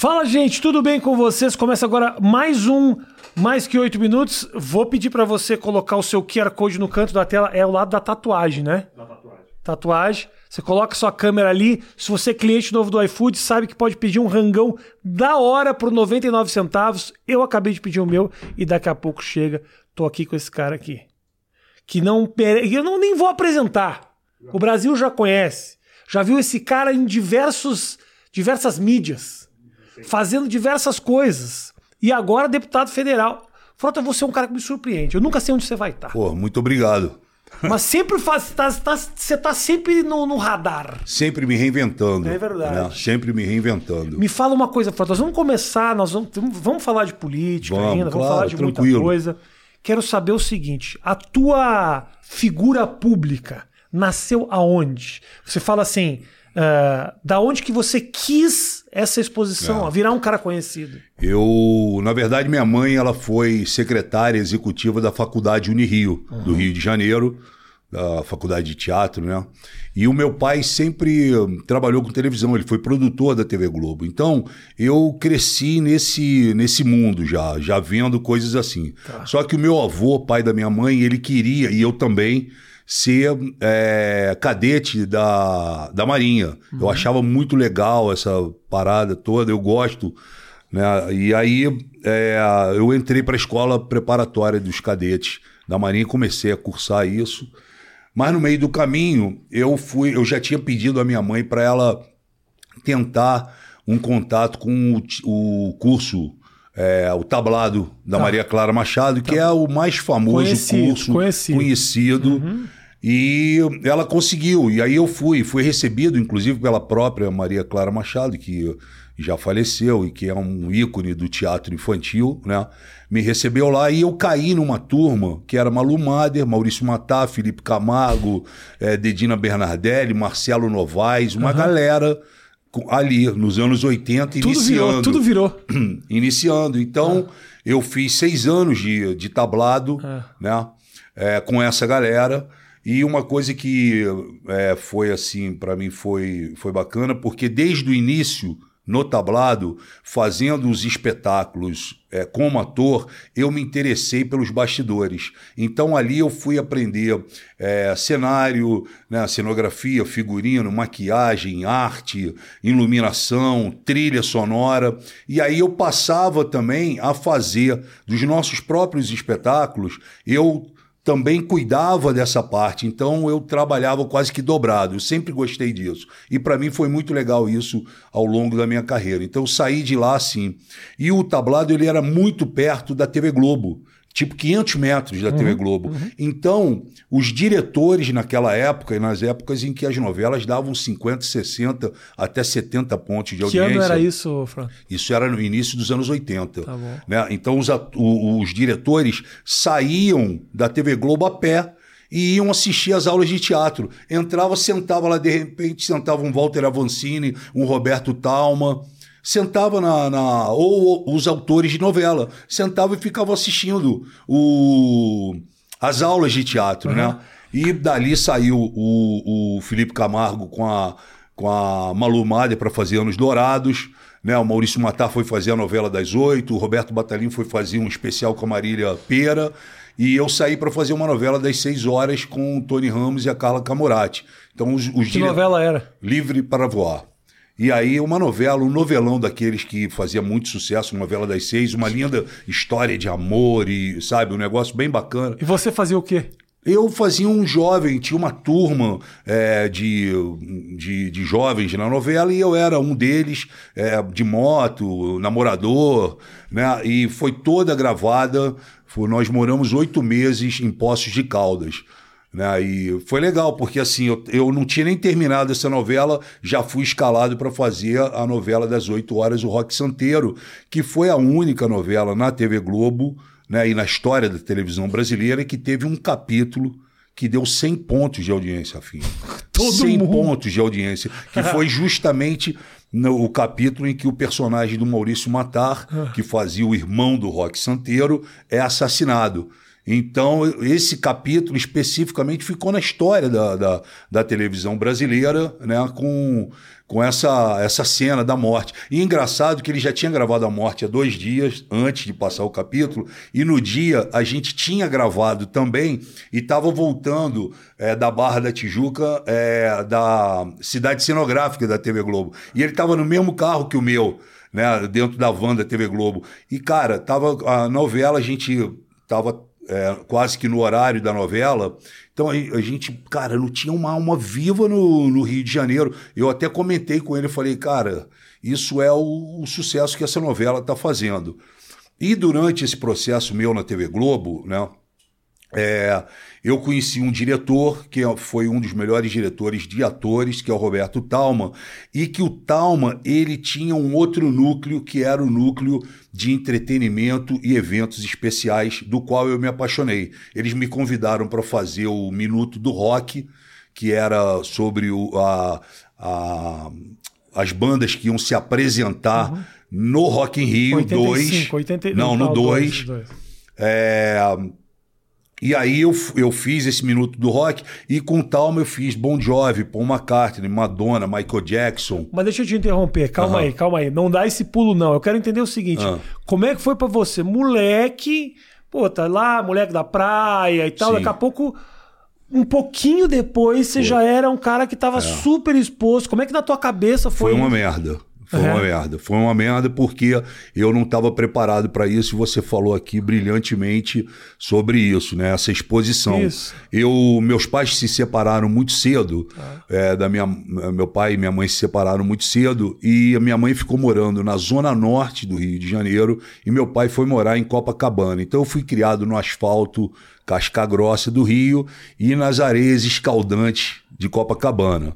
Fala, gente, tudo bem com vocês? Começa agora mais um mais que oito minutos. Vou pedir para você colocar o seu QR Code no canto da tela, é o lado da tatuagem, né? Da tatuagem. Tatuagem. Você coloca sua câmera ali. Se você é cliente novo do iFood, sabe que pode pedir um rangão da hora por 99 centavos. Eu acabei de pedir o meu e daqui a pouco chega. Tô aqui com esse cara aqui. Que não. Eu não nem vou apresentar. O Brasil já conhece. Já viu esse cara em diversos, diversas mídias, fazendo diversas coisas. E agora deputado federal. Frota, você é um cara que me surpreende. Eu nunca sei onde você vai estar. Pô, muito obrigado. Mas sempre faz. Tá, tá, você tá sempre no, no, radar. Sempre me reinventando. É verdade. Né? Sempre me reinventando. Me fala uma coisa, Frota. Nós vamos começar, nós vamos, vamos falar de política vamos, ainda, vamos falar de tranquilo. muita coisa. Quero saber o seguinte: a tua figura pública nasceu aonde? Você fala assim. Uh, da onde que você quis essa exposição, é. virar um cara conhecido? Eu, na verdade, minha mãe ela foi secretária executiva da Faculdade Unirio, uhum. do Rio de Janeiro, da Faculdade de Teatro, né? E o meu pai sempre trabalhou com televisão, ele foi produtor da TV Globo. Então, eu cresci nesse, nesse mundo já, já vendo coisas assim. Tá. Só que o meu avô, pai da minha mãe, ele queria, e eu também, ser é, cadete da, da Marinha. Uhum. Eu achava muito legal essa parada toda, eu gosto. Né? E aí é, eu entrei para a escola preparatória dos cadetes da Marinha e comecei a cursar isso. Mas no meio do caminho, eu fui, eu já tinha pedido à minha mãe para ela tentar um contato com o, o curso é, o tablado da tá. Maria Clara Machado, tá. que é o mais famoso conhecido, curso conhecido, conhecido uhum. E ela conseguiu. E aí eu fui, fui recebido, inclusive, pela própria Maria Clara Machado, que já faleceu e que é um ícone do teatro infantil, né? Me recebeu lá e eu caí numa turma que era Malu Mader, Maurício Matar, Felipe Camargo, é, Dedina Bernardelli, Marcelo Novaes, uma uhum. galera ali nos anos 80 tudo iniciando. Virou, tudo virou. iniciando. Então, eu fiz seis anos de, de tablado, é. né? É, com essa galera. E uma coisa que é, foi assim, para mim foi, foi bacana, porque desde o início, no tablado, fazendo os espetáculos é, como ator, eu me interessei pelos bastidores. Então ali eu fui aprender é, cenário, né, cenografia, figurino, maquiagem, arte, iluminação, trilha sonora. E aí eu passava também a fazer dos nossos próprios espetáculos, eu também cuidava dessa parte, então eu trabalhava quase que dobrado. Eu sempre gostei disso. E para mim foi muito legal isso ao longo da minha carreira. Então eu saí de lá assim. E o tablado ele era muito perto da TV Globo tipo 500 metros da uhum, TV Globo. Uhum. Então, os diretores naquela época, e nas épocas em que as novelas davam 50, 60, até 70 pontos de audiência. Que ano era isso, Fran? Isso era no início dos anos 80. Tá né? Então, os, os diretores saíam da TV Globo a pé e iam assistir as aulas de teatro. Entrava, sentava lá, de repente, sentava um Walter Avancini, um Roberto Talma sentava na, na, ou os autores de novela sentavam e ficavam assistindo o, as aulas de teatro, uhum. né? E dali saiu o, o Felipe Camargo com a, com a Malu para fazer Anos Dourados. Né, o Maurício Matar foi fazer a novela das oito, o Roberto Batalhinho foi fazer um especial com a Marília Pera, e eu saí para fazer uma novela das seis horas com o Tony Ramos e a Carla Camurati. Então, os, os que dire... novela era? Livre para Voar. E aí uma novela, um novelão daqueles que fazia muito sucesso, novela das seis, uma linda história de amor e, sabe, um negócio bem bacana. E você fazia o quê? Eu fazia um jovem, tinha uma turma é, de, de, de, jovens na novela e eu era um deles, é, de moto, namorador, né? E foi toda gravada. Foi, nós moramos oito meses em Poços de Caldas. Né? E foi legal, porque assim, eu, eu não tinha nem terminado essa novela, já fui escalado para fazer a novela das 8 horas, o Rock Santeiro, que foi a única novela na TV Globo né, e na história da televisão brasileira que teve um capítulo que deu 100 pontos de audiência, afim. Todo 100 mundo. pontos de audiência, que foi justamente no, o capítulo em que o personagem do Maurício Matar, ah. que fazia o irmão do Rock Santeiro, é assassinado. Então, esse capítulo especificamente ficou na história da, da, da televisão brasileira, né? Com, com essa, essa cena da morte. E engraçado que ele já tinha gravado a morte há dois dias antes de passar o capítulo, e no dia a gente tinha gravado também e estava voltando é, da Barra da Tijuca, é, da cidade cenográfica da TV Globo. E ele estava no mesmo carro que o meu, né, dentro da van da TV Globo. E, cara, tava a novela, a gente tava é, quase que no horário da novela. Então a, a, gente, cara, não tinha uma alma viva no, no, Rio de Janeiro. Eu até comentei com ele, falei, cara, isso é o, o sucesso que essa novela está fazendo. E durante esse processo meu na TV Globo, né? É, eu conheci um diretor que foi um dos melhores diretores de atores, que é o Roberto Talma, e que o Talma ele tinha um outro núcleo que era o núcleo de entretenimento e eventos especiais, do qual eu me apaixonei. Eles me convidaram para fazer o Minuto do Rock, que era sobre o, a, a, as bandas que iam se apresentar uhum. no Rock in Rio 2. Não, no 2. É, e aí eu, eu fiz esse minuto do rock e com Talma eu fiz Bon Jovi, Paul McCartney, Madonna, Michael Jackson. Mas deixa eu te interromper, calma uhum. aí, calma aí. Não dá esse pulo não. Eu quero entender o seguinte, uhum. como é que foi para você, moleque, pô, tá lá, moleque da praia e tal, Sim. daqui a pouco um pouquinho depois você foi. já era um cara que tava é. super exposto. Como é que na tua cabeça foi? Foi uma merda. Foi uhum. uma merda. Foi uma merda porque eu não estava preparado para isso e você falou aqui brilhantemente sobre isso, né? Essa exposição. Isso. Eu, meus pais se separaram muito cedo. Ah. É, da minha, meu pai e minha mãe se separaram muito cedo e a minha mãe ficou morando na zona norte do Rio de Janeiro e meu pai foi morar em Copacabana. Então eu fui criado no asfalto casca grossa do Rio e nas areias escaldantes de Copacabana.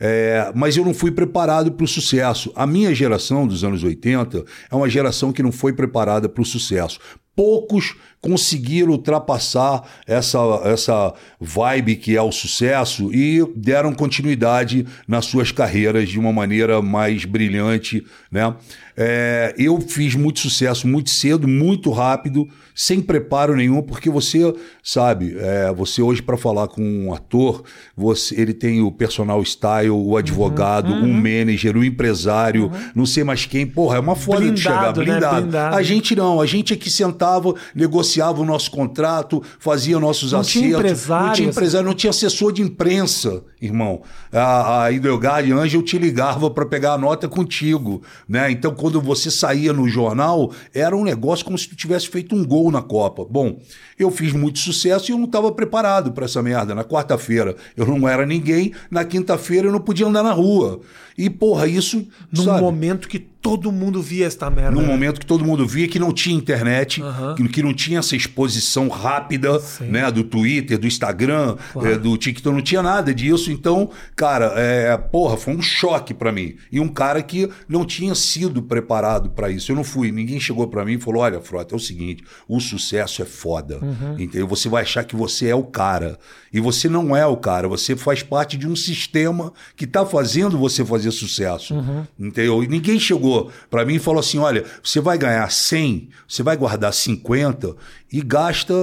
É, mas eu não fui preparado para o sucesso. A minha geração dos anos 80 é uma geração que não foi preparada para o sucesso. Poucos conseguiram ultrapassar essa, essa vibe que é o sucesso e deram continuidade nas suas carreiras de uma maneira mais brilhante, né? É, eu fiz muito sucesso muito cedo, muito rápido, sem preparo nenhum, porque você sabe, é, você hoje para falar com um ator, você, ele tem o personal style, o advogado, uhum, uhum. um manager, o um empresário, uhum. não sei mais quem. Porra, é uma foda blindado, de chegar blindado. Né? blindado. A gente não, a gente aqui sentava, negociava o nosso contrato, fazia nossos não acertos. Tinha empresário, não tinha empresário, não tinha assessor de imprensa, irmão. A, a Ideogard Angel te ligava para pegar a nota contigo, né? Então quando você saía no jornal, era um negócio como se tu tivesse feito um gol na Copa. Bom, eu fiz muito sucesso e eu não estava preparado para essa merda. Na quarta-feira eu não era ninguém, na quinta-feira eu não podia andar na rua. E, porra, isso. Num sabe? momento que todo mundo via esta merda. Num momento que todo mundo via que não tinha internet, uhum. que, que, não tinha essa exposição rápida, Sim. né? Do Twitter, do Instagram, claro. é, do TikTok, não tinha nada disso. Então, cara, é, porra, foi um choque para mim. E um cara que não tinha sido preparado para isso. Eu não fui, ninguém chegou para mim e falou: olha, Frota, é o seguinte, o sucesso é foda. Uhum. Entendeu? Você vai achar que você é o cara. E você não é o cara, você faz parte de um sistema que tá fazendo você fazer sucesso. Uhum. Entendeu? E ninguém chegou para mim falou assim: olha, você vai ganhar 100, você vai guardar 50 e gasta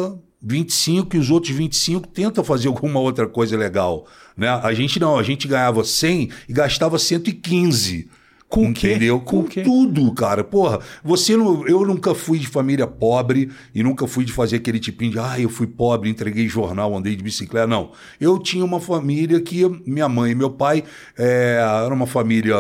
25 e os outros 25 tenta fazer alguma outra coisa legal. Né? A gente não, a gente ganhava 100 e gastava 115. Com entendeu? Com, Com tudo, cara. Porra, você não, eu nunca fui de família pobre e nunca fui de fazer aquele tipinho de, ah, eu fui pobre, entreguei jornal, andei de bicicleta. Não. Eu tinha uma família que minha mãe e meu pai é, era uma família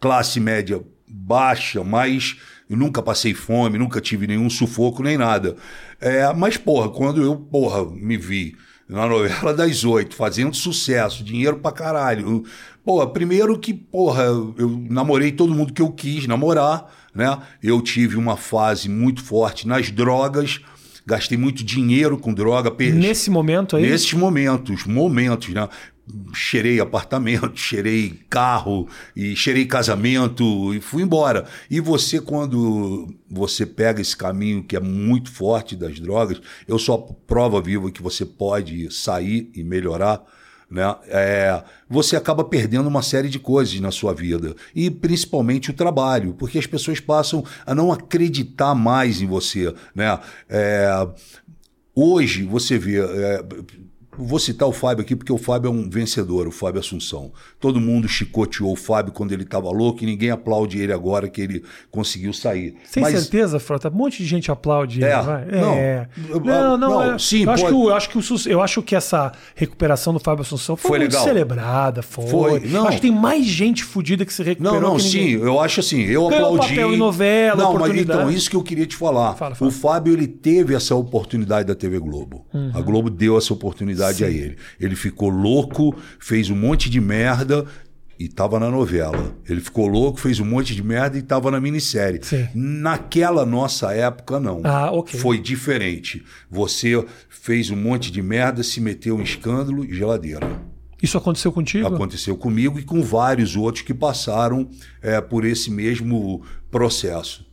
classe média baixa, mas eu nunca passei fome, nunca tive nenhum sufoco nem nada. É, mas, porra, quando eu, porra, me vi na novela das oito, fazendo sucesso, dinheiro pra caralho. Porra, primeiro que, porra, eu namorei todo mundo que eu quis namorar, né? Eu tive uma fase muito forte nas drogas, gastei muito dinheiro com droga. Nesse momento aí? Nesses momentos, momentos, né? Cheirei apartamento, cheirei carro e cheirei casamento e fui embora. E você, quando você pega esse caminho que é muito forte das drogas, eu sou a prova viva que você pode sair e melhorar. Né? É, você acaba perdendo uma série de coisas na sua vida e principalmente o trabalho, porque as pessoas passam a não acreditar mais em você. Né? É, Hoje, você vê. é, Vou citar o Fábio aqui porque o Fábio é um vencedor, o Fábio Assunção. Todo mundo chicoteou o Fábio quando ele estava louco e ninguém aplaude ele agora que ele conseguiu sair. Sem Mas certeza, Frota. Um monte de gente aplaude É, ele, vai. não. É. Não, não, não, é- sim, eu, acho que, eu, acho que o eu acho que essa recuperação do Fábio Assunção foi, Foi muito legal. celebrada. Foi. Foi, não. Acho que tem mais gente fodida que se recuperou. Não, não, sim, ninguém. eu acho assim, eu Ganhou aplaudi. papel em novela, Não, mas então, isso que eu queria te falar. Fala, fala. O Fábio, ele teve essa oportunidade da TV Globo. Uhum. A Globo deu essa oportunidade a ele. Ele ficou louco, fez um monte de merda e tava na novela. Ele ficou louco, fez um monte de merda e tava na minissérie. Sim. Naquela nossa época, não. Ah, ok. Foi diferente. Você fez um monte de merda, se meteu em escândalo e geladeira. Isso aconteceu contigo? Aconteceu comigo e com vários outros que passaram é, por esse mesmo processo.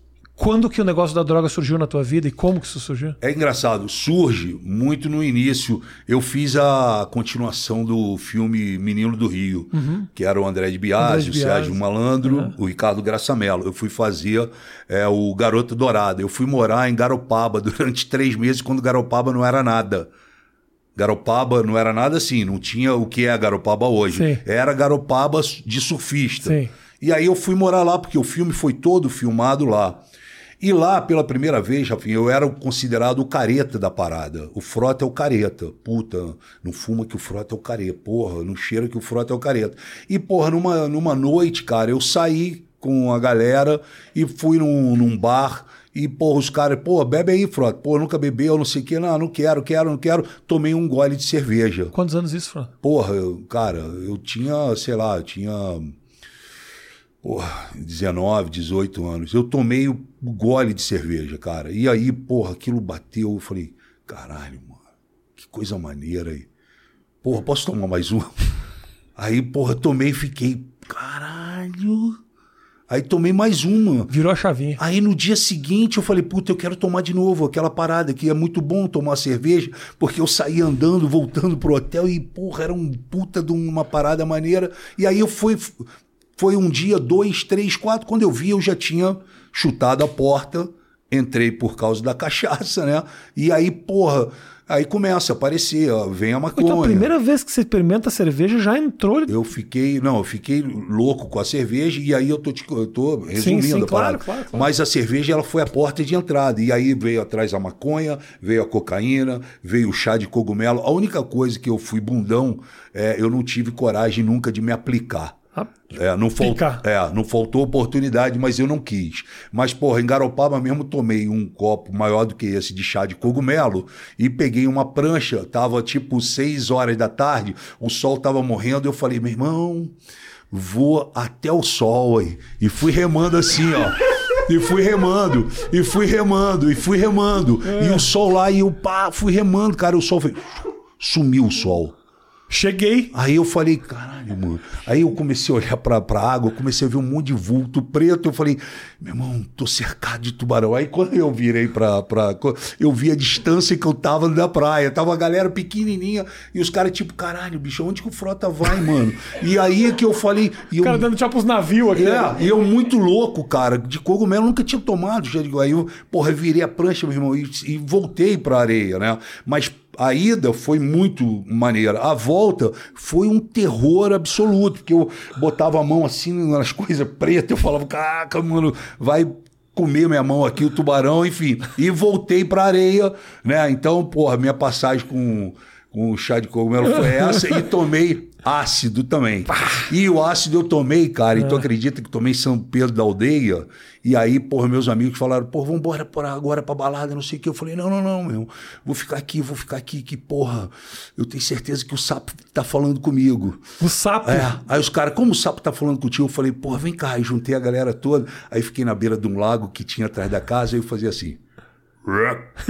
Quando que o negócio da droga surgiu na tua vida e como que isso surgiu? É engraçado, surge muito no início. Eu fiz a continuação do filme Menino do Rio, que era o André de Uhum. Biasi, o. Sérgio Malandro, o Ricardo Graçamelo. Eu fui fazer é, o Garoto Dourado. Eu fui morar em Garopaba durante três meses, quando Garopaba não era nada. Garopaba não era nada assim, não tinha o que é Garopaba hoje. Sim. Era Garopaba de surfista. Sim. E aí eu fui morar lá, porque o filme foi todo filmado lá. E lá, pela primeira vez, Rafinha, eu era considerado o careta da parada. O Frota é o careta. Puta, não fuma que o Frota é o careta. Porra, não cheira que o Frota é o careta. E, porra, numa, numa noite, cara, eu saí com a galera e fui num, num bar. E, porra, os caras, pô, bebe aí, Frota. Pô, nunca bebeu, não sei o quê. Não, não quero, quero, não quero. Tomei um gole de cerveja. Quantos anos isso, Fran? Porra, eu- cara, eu tinha, sei lá, eu tinha porra, 19, 18 anos. Eu tomei o gole de cerveja, cara. E aí, porra, aquilo bateu. Eu falei, caralho, mano, que coisa maneira aí. Porra, posso tomar mais uma? Aí, porra, tomei e fiquei, caralho. Aí tomei mais uma. Virou a chavinha. Aí no dia seguinte eu falei, puta, eu quero tomar de novo aquela parada que é muito bom tomar cerveja, porque eu saí andando, voltando pro hotel e, porra, era um puta de uma parada maneira. E aí eu fui, foi um dia, dois, três, quatro, quando eu vi eu já tinha chutado a porta, entrei por causa da cachaça, né? E aí, porra, aí começa a aparecer, ó, vem a maconha. Então, a primeira vez que você experimenta a cerveja já entrou. Eu fiquei, não, eu fiquei louco com a cerveja e aí eu tô, te- eu tô resumindo sim, a claro, parada. claro, claro. Mas a cerveja ela foi a porta de entrada e aí veio atrás a maconha, veio a cocaína, veio o chá de cogumelo. A única coisa que eu fui bundão, é, eu não tive coragem nunca de me aplicar. Ah, É, não, é, não faltou oportunidade, mas eu não quis. Mas, porra, em Garopaba mesmo tomei um copo maior do que esse de chá de cogumelo e peguei uma prancha, tava tipo seis horas da tarde, o sol tava morrendo, eu falei, meu irmão, vou até o sol aí. E fui remando assim, ó. E fui remando, e fui remando, e fui remando. E o sol lá, e eu pá, fui remando, cara, o sol fez... Sumiu o sol. Cheguei. Aí eu falei, caralho, mano. Aí eu comecei a olhar pra, pra água, eu comecei a ver um monte de vulto preto. Eu falei, meu irmão, tô cercado de tubarão. Aí quando eu virei pra. pra eu vi a distância que eu tava da praia. Tava a galera pequenininha e os caras, tipo, caralho, bicho, onde que o frota vai, mano? E aí é que eu falei. E eu, O cara dando tchau pros navios aqui. é, e eu muito louco, cara, de cogumelo, nunca tinha tomado. Já digo, aí eu, porra, virei a prancha, meu irmão, e, e voltei pra areia, né? Mas a ida foi muito maneira. A volta foi um terror absoluto, porque eu botava a mão assim nas coisas pretas, eu falava, caraca, mano, vai comer minha mão aqui, o tubarão, enfim. E voltei pra areia, né? Então, porra, minha passagem com, com o chá de cogumelo foi essa e tomei ácido também. E o ácido eu tomei, cara, e tu acredita que tomei São Pedro da Aldeia? E aí, porra, meus amigos falaram, porra, vambora por agora pra balada, não sei o que. Eu falei, não, não, não, meu, vou ficar aqui, vou ficar aqui, que porra, eu tenho certeza que o sapo tá falando comigo. O sapo. É. Aí os caras, como o sapo tá falando contigo? Eu falei, porra, vem cá. Aí juntei a galera toda. Aí fiquei na beira de um lago que tinha atrás da casa. Aí eu fazia assim.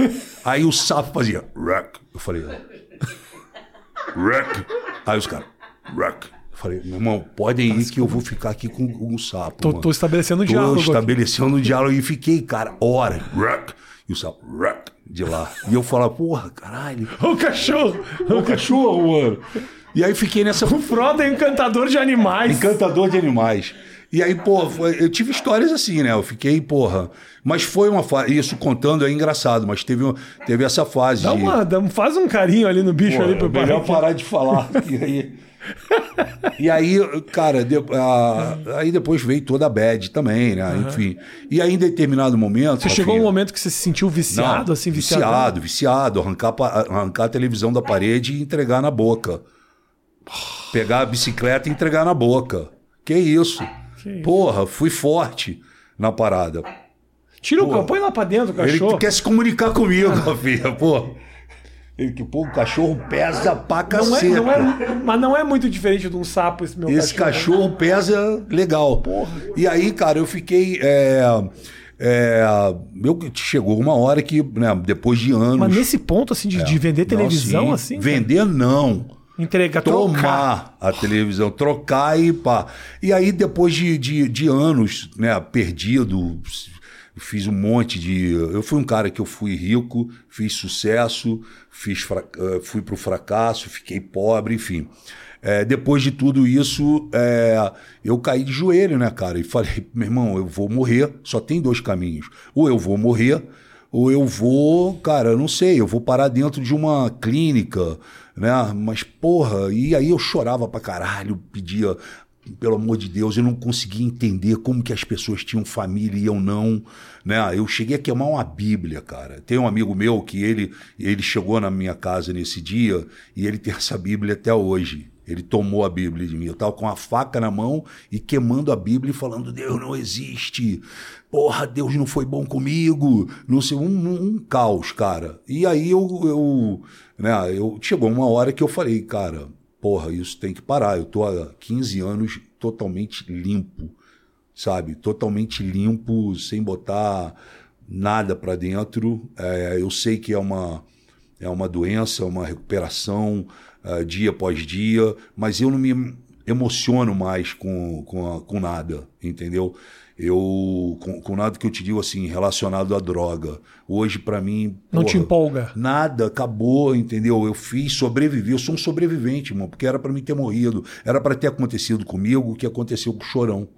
Aí o sapo fazia. Eu falei. "Ruck." Aí os caras. "Ruck." Eu falei, meu irmão, podem ir que eu vou ficar aqui com, o sapo. Tô, mano." tô estabelecendo um Tô diálogo. aqui. estabelecendo um diálogo e fiquei, cara, hora. "Ruck." E o sapo. "Ruck." De lá. E eu falava, porra, caralho. O cachorro. O cachorro, mano. E aí fiquei nessa O Frota é encantador de animais. Encantador de animais. E aí, pô, eu tive histórias assim, né? Eu fiquei, porra. Mas foi uma fase. Isso contando é engraçado, mas teve, um- teve essa fase. Dá uma, faz um carinho ali no bicho Pô, ali é pro melhor parar de falar. que aí... E aí, cara, de- a- aí depois veio toda a bad também, né? Enfim. E aí, em determinado momento. Você chegou um Rafinha, momento que você se sentiu viciado, não, assim, viciado. viciado, viciado, arrancar, arrancar a televisão da parede e entregar na boca. Pegar a bicicleta e entregar na boca. Que isso? Que isso. Porra, fui forte na parada. Tira o Pô. cão, põe lá pra dentro o Ele cachorro. quer se comunicar comigo, filha, pô. Ele que, pô, o cachorro pesa pra Não é, não é, mas não é muito diferente de um sapo esse meu Esse cachorro pesa legal. E aí, cara, eu fiquei. É, é, eu, chegou uma hora que, né, depois de anos. Mas nesse ponto, assim, de, de vender Não, televisão, sim. assim? cara? Vender, não. Entregar, trocar. Tomar a televisão, trocar e pá. E aí, depois de, de, de anos, né, perdido, fiz um monte de. Eu fui um cara que eu fui rico, fiz sucesso, fiz fra... eh, fui pro fracasso, fiquei pobre, enfim. É, depois de tudo isso, é, eu caí de joelho, né, cara? E falei, meu irmão, eu vou morrer, só tem dois caminhos. Ou eu vou morrer, ou eu vou, cara, eu não sei, eu vou parar dentro de uma clínica, né? Mas, porra, e aí eu chorava pra caralho, pedia, pelo amor de Deus, eu não conseguia entender como que as pessoas tinham família e eu não, né? Eu cheguei a queimar uma Bíblia, cara. Tem um amigo meu que ele, ele chegou na minha casa nesse dia e ele tem essa Bíblia até hoje. Ele tomou a Bíblia de mim. Eu tava com a faca na mão e queimando a Bíblia e falando: Deus não existe. Porra, Deus não foi bom comigo. Não sei, um, um- caos, cara. E aí eu, eu, né, eu. Chegou uma hora que eu falei, cara, porra, isso tem que parar. Eu tô há 15 anos totalmente limpo, sabe? Totalmente limpo, sem botar nada pra dentro. É, eu sei que é uma é uma doença, é uma recuperação ah, dia após dia, mas eu não me emociono mais com, com, com nada, entendeu? Eu com, com nada que eu te digo assim relacionado à droga. Hoje pra mim Não porra, te empolga. Nada, acabou, entendeu? Eu fiz, sobrevivi, eu sou um sobrevivente, irmão, porque era pra mim ter morrido, era pra ter acontecido comigo o que aconteceu com o Chorão,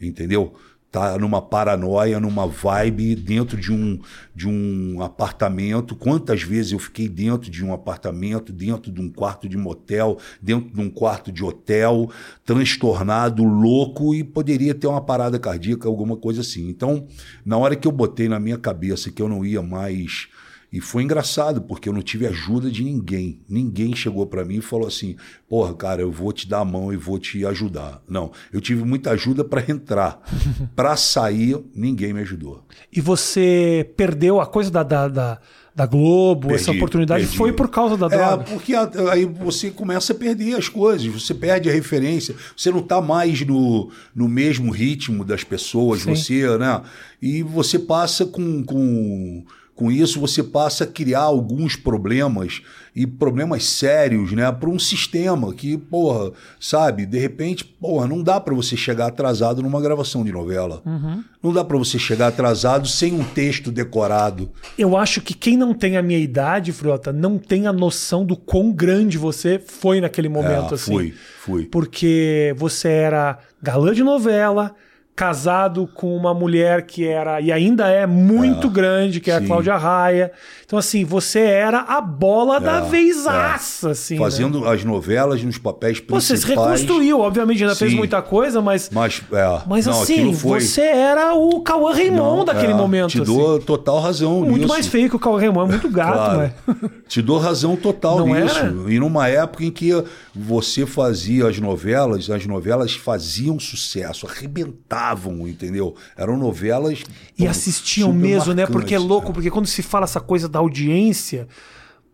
entendeu? Tá numa paranoia, numa vibe dentro de um, de um apartamento. Quantas vezes eu fiquei dentro de um apartamento, dentro de um quarto de motel, dentro de um quarto de hotel, transtornado, louco e poderia ter uma parada cardíaca, alguma coisa assim. Então, na hora que eu botei na minha cabeça que eu não ia mais e foi engraçado, porque eu não tive ajuda de ninguém. Ninguém chegou pra mim e falou assim: porra, cara, eu vou te dar a mão e vou te ajudar. Não, eu tive muita ajuda pra entrar. Pra sair, ninguém me ajudou. E você perdeu a coisa da, da, da, da Globo, essa Perdi, oportunidade, perdi. foi por causa da É, droga. porque a- aí você começa a perder as coisas, você perde a referência, você não está mais no, no mesmo ritmo das pessoas, Sim. você, né? E você passa com, com, com isso, você passa a criar alguns problemas e problemas sérios, né, para um sistema que, porra, sabe, de repente, porra, não dá para você chegar atrasado numa gravação de novela. Uhum. Não dá para você chegar atrasado sem um texto decorado. Eu acho que quem não tem a minha idade, Frota, não tem a noção do quão grande você foi naquele momento, É, assim. Fui, fui. Porque você era galã de novela, casado com uma mulher que era e ainda é muito grande, que é a sim. Cláudia Raia. Então, assim, você era a bola da vezaça, assim. né? Fazendo as novelas nos papéis Você principais. se reconstruiu, obviamente, ainda fez Sim. muita coisa, mas. Mas, é, Mas não, assim, foi, você era o Cauã Raymond Não, daquele é, momento. Te assim. dou total razão Muito nisso. mais feio que o Cauã Raymond, é muito gato, Claro. né? Te dou razão total Não nisso. era? E numa época em que você fazia as novelas, as novelas faziam sucesso, arrebentavam, entendeu? Eram novelas. E pô, assistiam mesmo, né? Porque é louco, né? porque quando se fala essa coisa da audiência,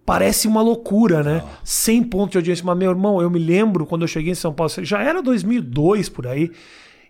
parece uma loucura, né? Ah. 100 pontos de audiência. Mas, meu irmão, eu me lembro quando eu cheguei em São Paulo, já era 2002 por aí,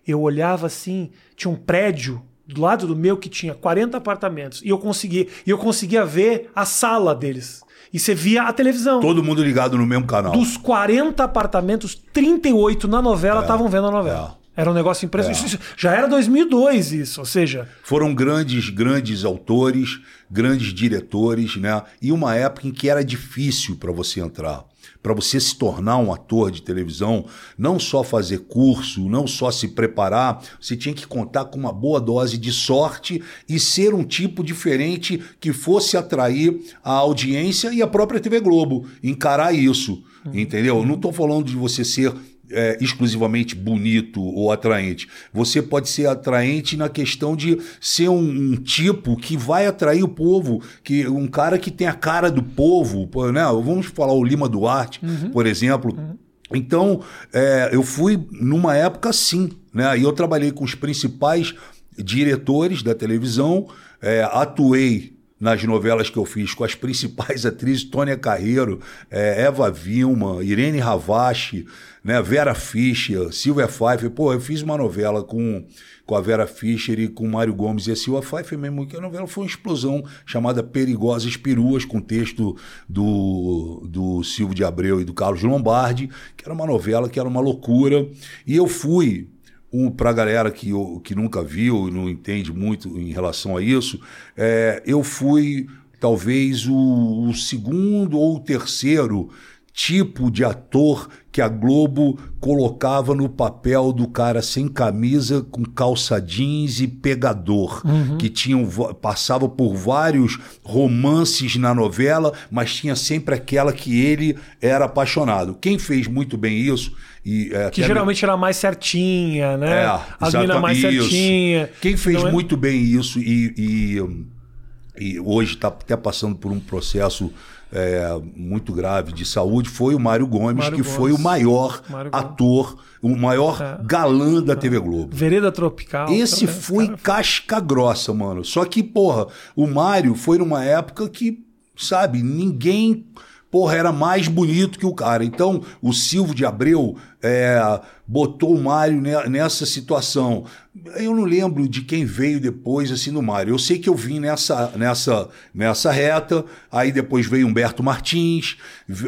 eu olhava assim, tinha um prédio do lado do meu que tinha 40 apartamentos e eu conseguia, e eu conseguia ver a sala deles. E você via a televisão. Todo mundo ligado no mesmo canal. Dos 40 apartamentos, 38 na novela É. estavam vendo a novela. Era um negócio impressionante. Isso Já era 2002 isso, ou seja, Foram grandes, grandes autores, grandes diretores, né? E uma época em que era difícil para você entrar. para você se tornar um ator de televisão, não só fazer curso, não só se preparar, você tinha que contar com uma boa dose de sorte e ser um tipo diferente que fosse atrair a audiência e a própria TV Globo, encarar isso, entendeu? Não estou falando de você ser é, exclusivamente bonito ou atraente. Você pode ser atraente na questão de ser um, um, tipo que vai atrair o povo, que um cara que tem a cara do povo, né? Vamos falar o Lima Duarte, uhum. por exemplo. Uhum. Então, é, eu fui numa época sim, né? E eu trabalhei com os principais diretores da televisão, é, atuei nas novelas que eu fiz com as principais atrizes, Tônia Carreiro, é, Eva Vilma, Irene Ravache, né, Vera Fischer, Silvia Pfeiffer. Pô, eu fiz uma novela com, com a Vera Fischer e com o Mário Gomes e a Silvia Pfeiffer mesmo, que a novela foi uma explosão chamada Perigosas Peruas, com texto do, do Silvio de Abreu e do Carlos Lombardi, que era uma novela que era uma loucura. E eu fui um, para a galera que, que nunca viu e não entende muito em relação a isso, é, eu fui talvez o, o segundo ou o terceiro tipo de ator que a Globo colocava no papel do cara sem camisa, com calça jeans e pegador, uhum. que tinham passava por vários romances na novela, mas tinha sempre aquela que ele era apaixonado. Quem fez muito bem isso e é, que geralmente era mais certinha, né? É, As meninas mais isso. certinha. Quem fez é... muito bem isso e, e, e hoje está até passando por um processo é, muito grave de saúde foi o Mário Gomes, Mário que Gomes. foi o maior ator, o maior é. galã da TV Globo. Vereda Tropical. Esse também, foi cara... casca grossa, mano. Só que, porra, o Mário foi numa época que, sabe, ninguém porra, era mais bonito que o cara. Então, o Silvio de Abreu é, botou o Mário nessa situação. Eu não lembro de quem veio depois, assim, no Mário. Eu sei que eu vim nessa, nessa, nessa reta, aí depois veio Humberto Martins,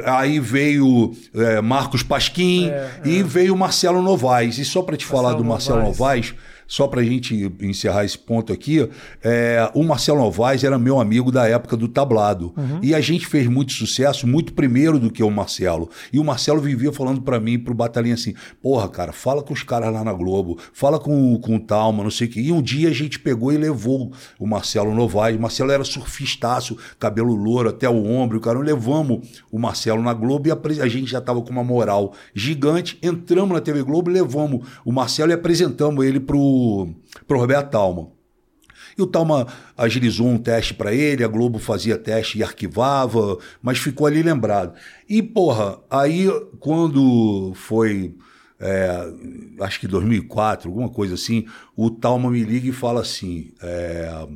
aí veio é, Marcos Pasquim é, e é. veio Marcelo Novaes. E só para te Marcelo falar do Marcelo Novaes, Novaes só para a gente encerrar esse ponto aqui, é, o Marcelo Novaes era meu amigo da época do tablado. Uhum. E a gente fez muito sucesso, muito primeiro do que o Marcelo. E o Marcelo vivia falando para mim, pro Batalhinha assim: porra, cara, fala com os caras lá na Globo, fala com, com o Talma, não sei o quê. E um dia a gente pegou e levou o Marcelo Novaes. O Marcelo era surfistaço, cabelo louro até o ombro. Cara, levamos o Marcelo na Globo e a, a gente já tava com uma moral gigante. Entramos na TV Globo, levamos o Marcelo e apresentamos ele pro pro, Roberto Talma. E o Talma agilizou um teste para ele, a Globo fazia teste e arquivava, mas ficou ali lembrado. E, porra, aí quando foi, é, acho que 2004, alguma coisa assim, o Talma me liga e fala assim: é,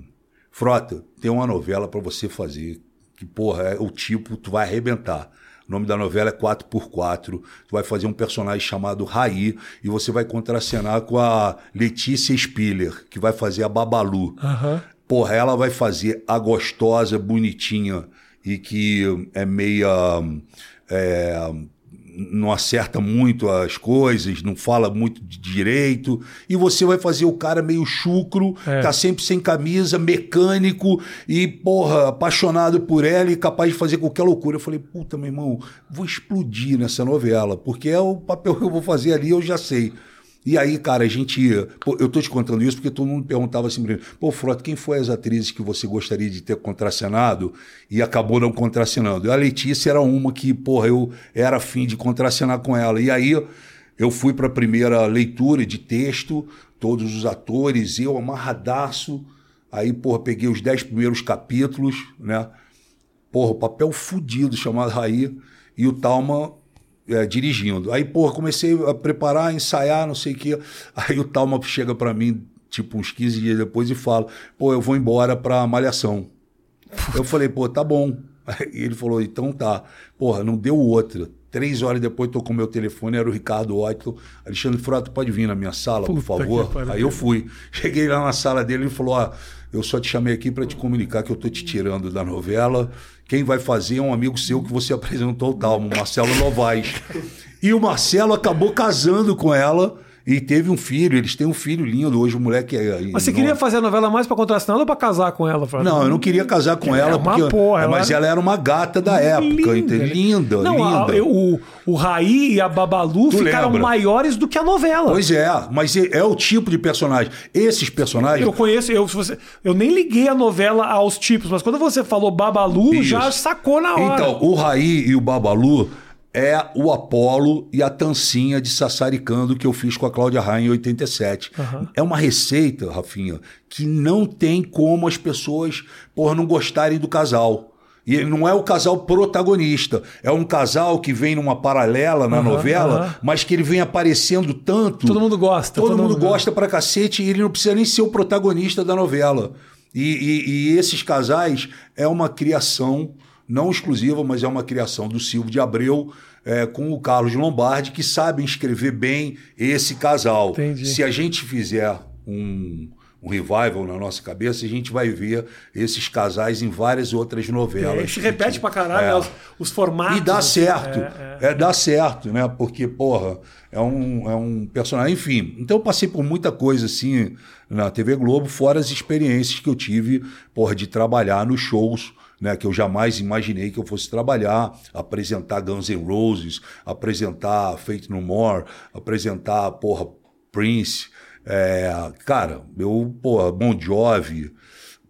Frota, tem uma novela para você fazer, que, porra, é o tipo, tu vai arrebentar. O nome da novela é 4x4. Tu vai fazer um personagem chamado Raí e você vai contracenar com a Letícia Spiller, que vai fazer a Babalu. Uhum. Porra, ela vai fazer a gostosa, bonitinha e que é meia. É, não acerta muito as coisas, não fala muito de direito, e você vai fazer o cara meio chucro, é. tá sempre sem camisa, mecânico e, porra, apaixonado por ela e capaz de fazer qualquer loucura. Eu falei, puta, meu irmão, vou explodir nessa novela, porque é o papel que eu vou fazer ali, eu já sei. E aí, cara, a gente. Pô, eu tô te contando isso porque todo mundo perguntava assim pra mim: pô, Frota, quem foi as atrizes que você gostaria de ter contracenado e acabou não contracenando? E a Letícia era uma que, porra, eu era afim de contracenar com ela. E aí eu fui para a primeira leitura de texto, todos os atores, eu amarradaço. Aí, porra, peguei os dez primeiros capítulos, né? Porra, papel fudido chamado Raí. E o Talma é, dirigindo. Aí, porra, comecei a preparar, ensaiar, não sei o quê. Aí o Talma chega para mim, tipo, uns 15 dias depois e fala: pô, eu vou embora pra Malhação. eu falei, pô, tá bom. Aí ele falou: então tá. Porra, não deu outra. Três horas depois tocou meu telefone, era o Ricardo Otto. Alexandre Frota, pode vir na minha sala, Puta por favor? Aí eu fui. Cheguei lá na sala dele e falou: ó, eu só te chamei aqui para te comunicar que eu tô te tirando da novela quem vai fazer é um amigo seu que você apresentou o Marcelo Novaes. E o Marcelo acabou casando com ela E teve um filho, eles têm um filho lindo. Hoje o moleque é. Mas você queria fazer a novela mais pra contracenar ou pra casar com ela? Fábio? Não, eu não queria casar com É ela, uma porque, porra, ela- mas ela era uma gata da época, entendeu? Linda, Não, a- linda. o, o Raí e a Babalu Tu ficaram lembra? maiores do que a novela. Pois é, mas é, é o tipo de personagem. Esses personagens. Eu conheço, eu, se você, eu nem liguei a novela aos tipos, mas quando você falou Babalu, Isso. já sacou na hora. Então, o Raí e o Babalu é o Apolo e a Tancinha de Sassaricando que eu fiz com a Cláudia Raia em 87. É uma receita, Rafinha, que não tem como as pessoas por não gostarem do casal. E não é o casal protagonista, é um casal que vem numa paralela na novela, aham. mas que ele vem aparecendo tanto. Todo mundo gosta. Todo, mundo gosta pra cacete e ele não precisa nem ser o protagonista da novela. E, e- e esses casais é uma criação, não exclusiva, mas é uma criação do Silvio de Abreu é, com o Carlos Lombardi, que sabem escrever bem esse casal. Entendi. Se a gente fizer um, um revival na nossa cabeça, a gente vai ver esses casais em várias outras novelas. É, se repete pra caralho É. né, os, os formatos. E dá assim. certo. É, É, dá certo, né? Porque, porra, é um, é um personagem. Enfim, então eu passei por muita coisa assim na TV Globo, fora as experiências que eu tive, porra, de trabalhar nos shows. Né, que eu jamais imaginei que eu fosse trabalhar, apresentar Guns N' Roses, apresentar Fate No More, apresentar, porra, Prince, é, cara, eu, porra, Bon Jovi,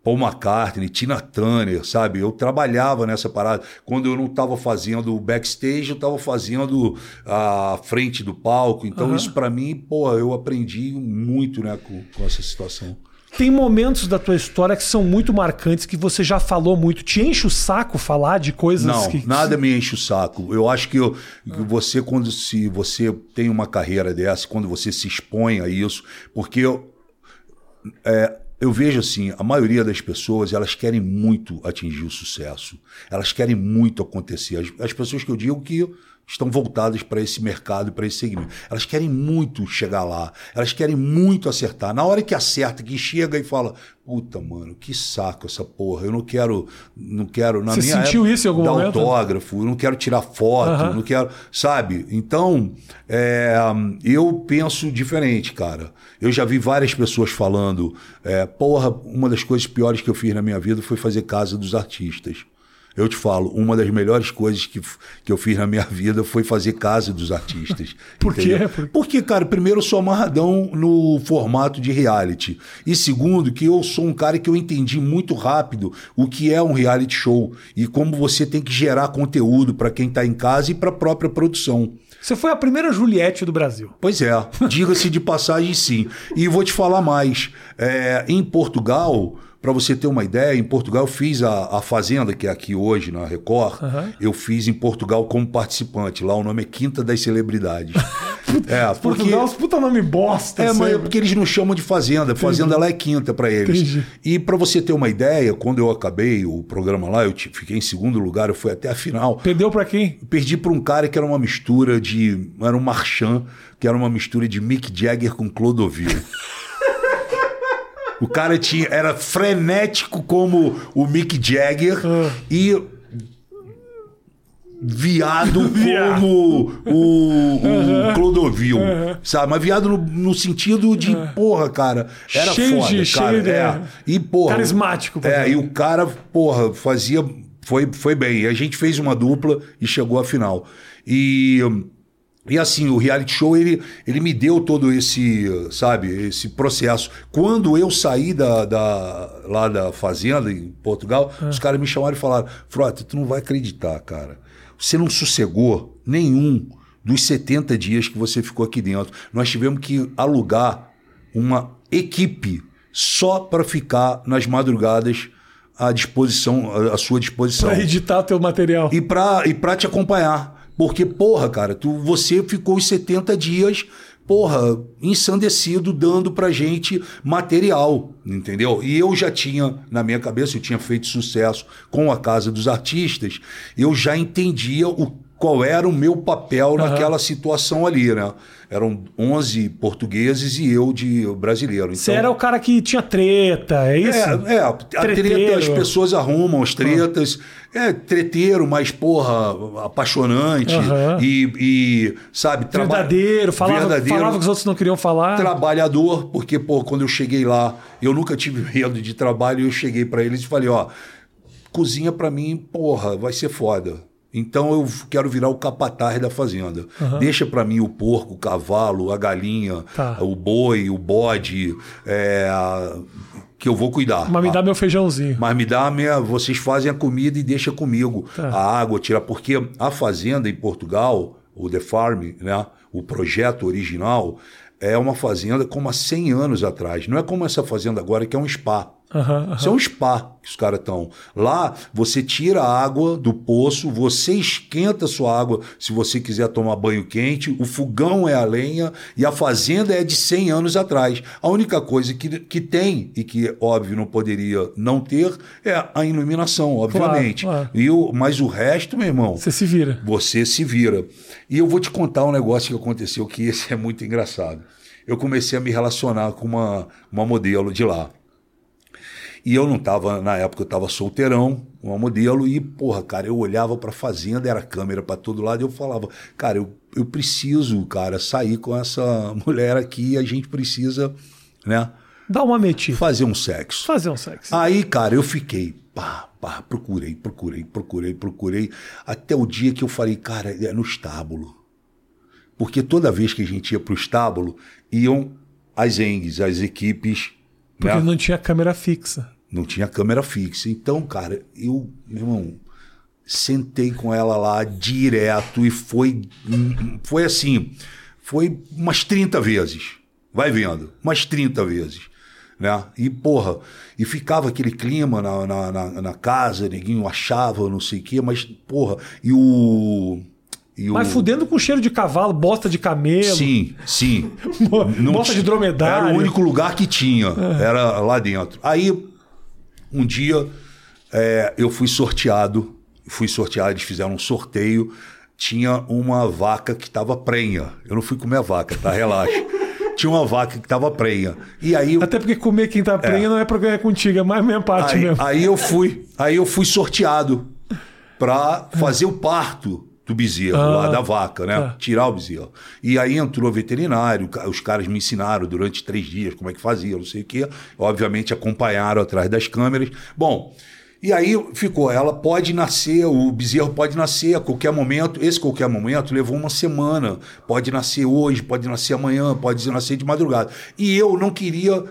Paul McCartney, Tina Turner, sabe? Eu trabalhava nessa parada. Quando eu não estava fazendo o backstage, eu estava fazendo a frente do palco. Então, isso para mim, pô, eu aprendi muito, né, com, com essa situação. Tem momentos da tua história que são muito marcantes, que você já falou muito. Te enche o saco falar de coisas Não, que. nada me enche o saco. Eu acho que, eu- que você, quando se você tem uma carreira dessa, quando você se expõe a isso, porque eu, é, eu vejo assim, a maioria das pessoas, elas querem muito atingir o sucesso. Elas querem muito acontecer. As, as pessoas que eu digo que estão voltadas para esse mercado, para esse segmento. Elas querem muito chegar lá. Elas querem muito acertar. Na hora que acerta, que chega e fala, puta, mano, que saco essa porra. Eu não quero, não quero na Você minha sentiu época, isso em algum dar momento? autógrafo, eu não quero tirar foto, Aham. não quero, sabe? Então, é, eu penso diferente, cara. Eu já vi várias pessoas falando, é, porra, uma das coisas piores que eu fiz na minha vida foi fazer casa dos artistas. Eu te falo, uma das melhores coisas que, que eu fiz na minha vida foi fazer casa dos artistas. Por quê? entendeu? Por- Porque, cara, primeiro eu sou amarradão no formato de reality. E segundo, que eu sou um cara que eu entendi muito rápido o que é um reality show e como você tem que gerar conteúdo para quem tá em casa e para a própria produção. Você foi a primeira Juliette do Brasil. Pois é, diga-se de passagem sim. E vou te falar mais. É, em Portugal, para você ter uma ideia, em Portugal eu fiz a, a Fazenda, que é aqui hoje na Record, Aham. eu fiz em Portugal como participante. Lá o nome é Quinta das Celebridades. é, porque... Portugal, os puta nome bosta. É, mas é porque eles não chamam de fazenda. Fazenda lá é quinta para eles. Entendi. E para você ter uma ideia, quando eu acabei o programa lá, eu fiquei em segundo lugar, eu fui até a final. Perdeu pra quem? Perdi para um cara que era uma mistura de. Era um Marchand, que era uma mistura de Mick Jagger com Clodovil. o cara tinha, era frenético como o Mick Jagger Ah. e. Viado como o, o Clodovil, sabe? Mas viado no, no sentido de, porra, cara, era Cheio foda, de- cara. cheio de- é. E, porra, Carismático, É, e o cara, porra, fazia. Foi, foi bem. E a gente fez uma dupla e chegou à final. E. E assim, o reality show, ele, ele me deu todo esse, sabe, esse processo. Quando eu saí da, da- lá da fazenda, em Portugal, os caras me chamaram e falaram, Frota, tu não vai acreditar, cara. Você não sossegou nenhum dos 70 dias que você ficou aqui dentro. Nós tivemos que alugar uma equipe só para ficar nas madrugadas à disposição, à sua disposição. Pra editar teu material. E pra, e pra te acompanhar. Porque, porra, cara, tu, você ficou os 70 dias, porra, ensandecido, dando pra gente material, entendeu? E eu já tinha, na minha cabeça, eu tinha feito sucesso com a Casa dos Artistas, eu já entendia o qual era o meu papel naquela situação ali, né? Eram 11 portugueses e eu de brasileiro. Então, Você era o cara que tinha treta, é isso? é, é, a treta as pessoas arrumam as tretas. É treteiro, mas, porra, apaixonante. Aham. E, e, sabe, traba- Verdadeiro, falava, verdadeiro, falava que os outros não queriam falar. trabalhador, porque, pô, quando eu cheguei lá, eu nunca tive medo de trabalho, e eu cheguei pra eles e falei, ó, cozinha pra mim, porra, vai ser foda. Então eu quero virar o capataz da fazenda. Deixa pra mim o porco, o cavalo, a galinha, Tá. o boi, o bode, é, que eu vou cuidar. Mas me dá meu feijãozinho. Mas me dá a minha. Vocês fazem a comida e deixa comigo. Tá. A água, tirar. Porque a fazenda em Portugal, o The Farm, né? O projeto original, é uma fazenda como há 100 anos atrás. Não é como essa fazenda agora, que é um spa. Aham, aham. Isso é um spa que os caras estão. Lá, você tira a água do poço, você esquenta a sua água se você quiser tomar banho quente, o fogão é a lenha e a fazenda é de 100 anos atrás. A única coisa que, que tem, e que, óbvio, não poderia não ter, é a iluminação, obviamente. claro. E o, mas o resto, meu irmão, Você se vira. você se vira. E eu vou te contar um negócio que aconteceu que esse é muito engraçado. Eu comecei a me relacionar com uma, uma modelo de lá. E eu não estava, na época eu estava solteirão, uma modelo, e, porra, cara, eu olhava pra fazenda, era câmera para todo lado, e eu falava, cara, eu, eu preciso, cara, sair com essa mulher aqui, a gente precisa, né, Dá uma metida. fazer um sexo. Fazer um sexo. Aí, cara, eu fiquei, pá, pá, procurei, procurei, procurei, procurei, até o dia que eu falei, cara, é no estábulo. Porque toda vez que a gente ia pro estábulo, iam as engues, as equipes, Porque né? não tinha câmera fixa. não tinha câmera fixa. Então, cara, eu, meu irmão, sentei com ela lá direto e foi, foi assim, foi umas 30 vezes. Vai vendo, umas 30 vezes. Né? E, porra, e ficava aquele clima na, na, na, na casa, ninguém achava, não sei o quê, mas, porra, e o. E o... Mas fudendo com cheiro de cavalo, bosta de camelo. Sim, sim. Bosta de dromedário. Era o único lugar que tinha, era lá dentro. Aí, um dia, é, eu fui sorteado, fui sorteado, eles fizeram um sorteio, tinha uma vaca que estava prenha. Eu não fui comer a vaca, tá? Relaxa. tinha uma vaca que estava prenha. E aí, Até porque comer quem tá prenha não é pra ganhar contigo, é mais minha parte aí, mesmo. aí eu fui, aí eu fui sorteado para fazer o parto do bezerro, Ah, lá da vaca, né? tá. Tirar o bezerro. E aí entrou veterinário, ca- os caras me ensinaram durante três dias como é que fazia, não sei o quê. Obviamente acompanharam atrás das câmeras. Bom, e aí ficou, ela pode nascer, o bezerro pode nascer a qualquer momento. Esse qualquer momento levou uma semana. Pode nascer hoje, pode nascer amanhã, pode nascer de madrugada. E eu não queria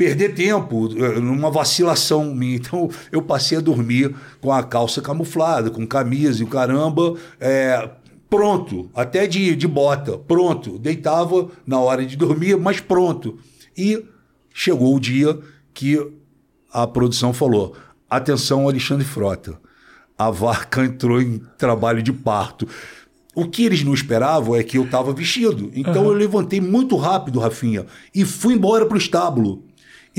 perder tempo eh, numa vacilação minha. Então eu passei a dormir com a calça camuflada, com camisa e o caramba, é, pronto, até de, de bota, pronto. Deitava na hora de dormir, mas pronto. E chegou o dia que a produção falou: atenção, Alexandre Frota, a vaca entrou em trabalho de parto. O que eles não esperavam é que eu estava vestido. Então eu levantei muito rápido, Rafinha, e fui embora para o estábulo.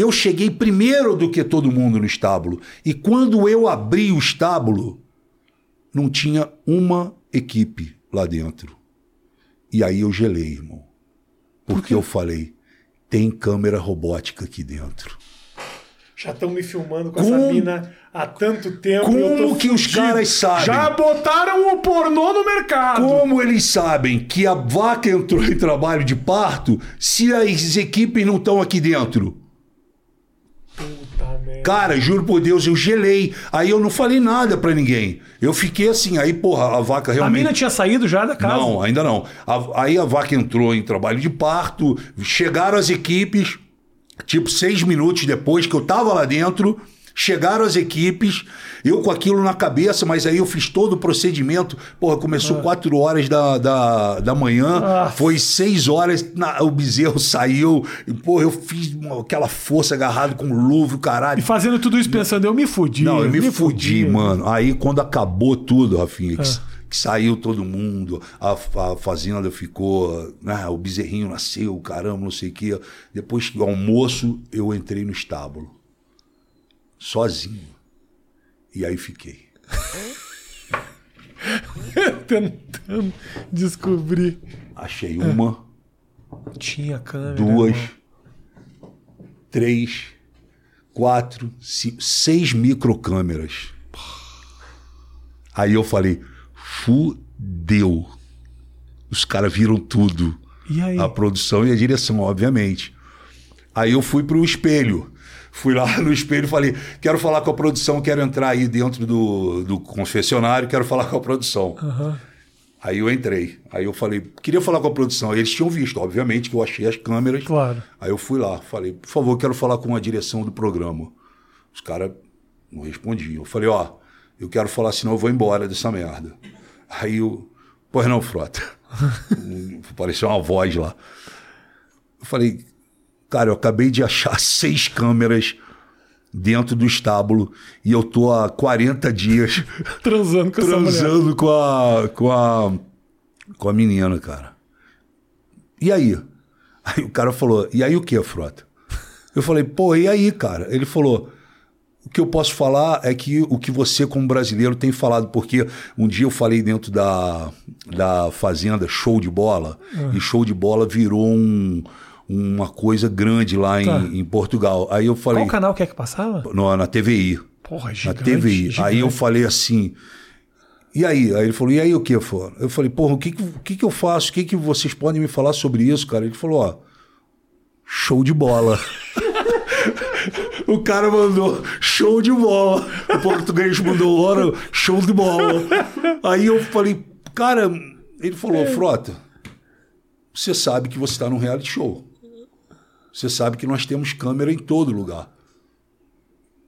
Eu cheguei primeiro do que todo mundo no estábulo. E quando eu abri o estábulo, não tinha uma equipe lá dentro. E aí eu gelei, irmão. Porque eu falei: tem câmera robótica aqui dentro. Já estão me filmando com Como- essa mina há tanto tempo. Como que os caras sabem? Já botaram o pornô no mercado. Como eles sabem que a vaca entrou em trabalho de parto se as equipes não estão aqui dentro? Cara, juro por Deus, eu gelei. Aí eu não falei nada pra ninguém. Eu fiquei assim, aí, porra, a vaca A realmente. mina tinha saído já da casa. Não, ainda não. A- aí a vaca entrou em trabalho de parto, chegaram as equipes, tipo seis minutos depois que eu tava lá dentro, chegaram as equipes, eu com aquilo na cabeça, mas aí eu fiz todo o procedimento. Porra, começou quatro horas da, da, da manhã, Ah. foi seis horas, na- o bezerro saiu, e, porra, eu fiz aquela força agarrado com luva, o E caralho. fazendo tudo isso pensando, eu me fudi. Não, eu me, fudi, mano. Aí quando acabou tudo, Rafinha, que, Ah. que saiu todo mundo, a, a fazenda ficou, né, o bezerrinho nasceu, caramba, não sei o quê. Depois do almoço, eu entrei no estábulo. Sozinho. E aí fiquei. Tentando descobrir. Achei uma, Tinha câmera. duas, irmão. três, quatro, cinco, seis microcâmeras. Aí eu falei, fudeu. Os caras viram tudo. A produção e a direção, obviamente. Aí eu fui pro espelho. Fui lá no espelho e falei: quero falar com a produção, quero entrar aí dentro do, do confessionário, quero falar com a produção. Aham. Aí eu entrei. Aí eu falei: queria falar com a produção. Eles tinham visto, obviamente, que eu achei as câmeras. Claro. Aí eu fui lá, falei: por favor, quero falar com a direção do programa. Os caras não respondiam. Eu falei: ó, eu quero falar, senão eu vou embora dessa merda. Aí eu, pois não, Frota. Parecia uma voz lá. Eu falei, cara, eu acabei de achar seis câmeras dentro do estábulo e eu tô há 40 dias Transando com essa mulher. transando com a, com a com a menina, cara. E aí? Aí o cara falou, e aí o que, Frota? Eu falei, pô, e aí, cara? Ele falou, o que eu posso falar é que o que você, como brasileiro, tem falado, porque um dia eu falei dentro da, da Fazenda Show de Bola, e Show de Bola virou um, uma coisa grande lá em, Tá. em Portugal. Aí eu falei, Qual canal que é que passava? no- na TVI Porra, na gigante. TVI. gigante. Aí eu falei assim. E aí? Aí ele falou, e aí o que, Fora? Eu falei, porra, o que, que, que, que eu faço? O que, que vocês podem me falar sobre isso, cara? Ele falou, ó, show de bola. o cara mandou show de bola. O português mandou hora, show de bola. Aí eu falei, cara, ele falou, Frota, você sabe que você está num reality show. Você sabe que nós temos câmera em todo lugar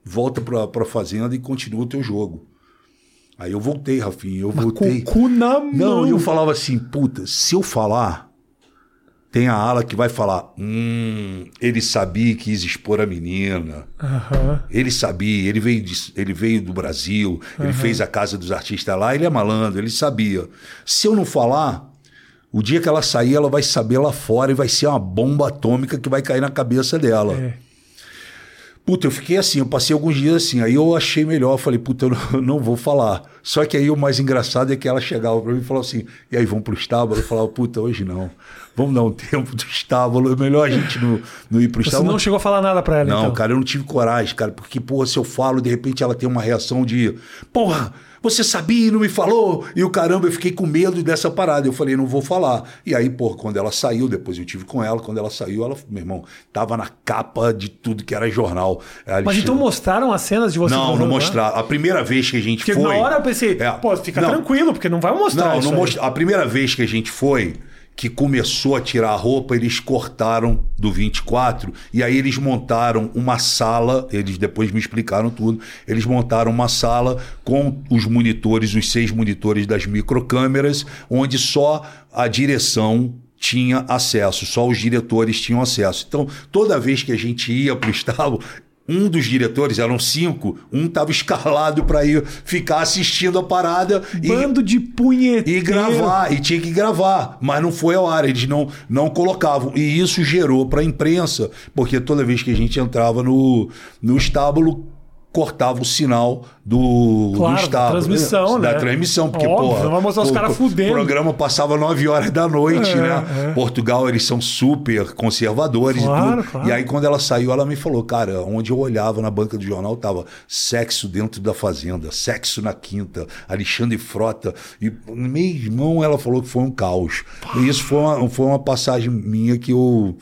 volta pra, pra fazenda e continua o teu jogo. Aí eu voltei, Rafinha, eu Com voltei. o cu na mão. Não, eu falava assim, puta, se eu falar, tem a ala que vai falar, hum, ele sabia que quis expor a menina. Ele sabia, ele veio, de- ele veio do Brasil, ele fez a casa dos artistas lá, ele é malandro, ele sabia. Se eu não falar, o dia que ela sair, ela vai saber lá fora e vai ser uma bomba atômica que vai cair na cabeça dela. É. Puta, eu fiquei assim, eu passei alguns dias assim, aí eu achei melhor, falei, puta, eu não, não vou falar. Só que aí o mais engraçado é que ela chegava pra mim e falava assim, e aí, vamos pro estábulo? Eu falava, puta, hoje não. Vamos dar um tempo do estábulo, é melhor a gente não, não ir pro Você estábulo. não chegou a falar nada pra ela, Não, então? cara, eu não tive coragem, cara, porque, porra, se eu falo, de repente ela tem uma reação de, porra, você sabia e não me falou? E o caramba, eu fiquei com medo dessa parada. Eu falei, não vou falar. E aí, porra, quando ela saiu, depois eu tive com ela, quando ela saiu, ela, meu irmão, tava na capa de tudo que era jornal. Ela Mas então mostraram as cenas de você Não, não lá? mostraram. A primeira vez que a gente Porque foi. na hora eu pensei, É. pô, fica Não. tranquilo, porque não vai mostrar Não, isso não mostra. A primeira vez que a gente foi, que começou a tirar a roupa, eles cortaram do 24 e aí eles montaram uma sala. Eles depois me explicaram tudo. Eles montaram uma sala com os monitores, os seis monitores das microcâmeras, onde só a direção tinha acesso, só os diretores tinham acesso. Então, toda vez que a gente ia para o estábulo, um dos diretores, eram cinco, um estava escalado para ir ficar assistindo a parada e Bando de punheteiro. e gravar, e tinha que gravar, mas não foi ao ar, eles não, não colocavam. E isso gerou para a imprensa, porque toda vez que a gente entrava no, no estábulo, cortava o sinal do, Claro, do da estábulo. transmissão, Da né? transmissão, porque, Óbvio, porra, vai mostrar os o- caras o fudendo. programa passava 9 horas da noite, É, né? é. Portugal, eles são super conservadores Claro, e tudo. claro. E aí, quando ela saiu, ela me falou, cara, onde eu olhava na banca do jornal, tava sexo dentro da fazenda, sexo na quinta, Alexandre Frota. E meu irmão, ela falou que foi um caos. E isso foi uma, foi uma passagem minha que eu,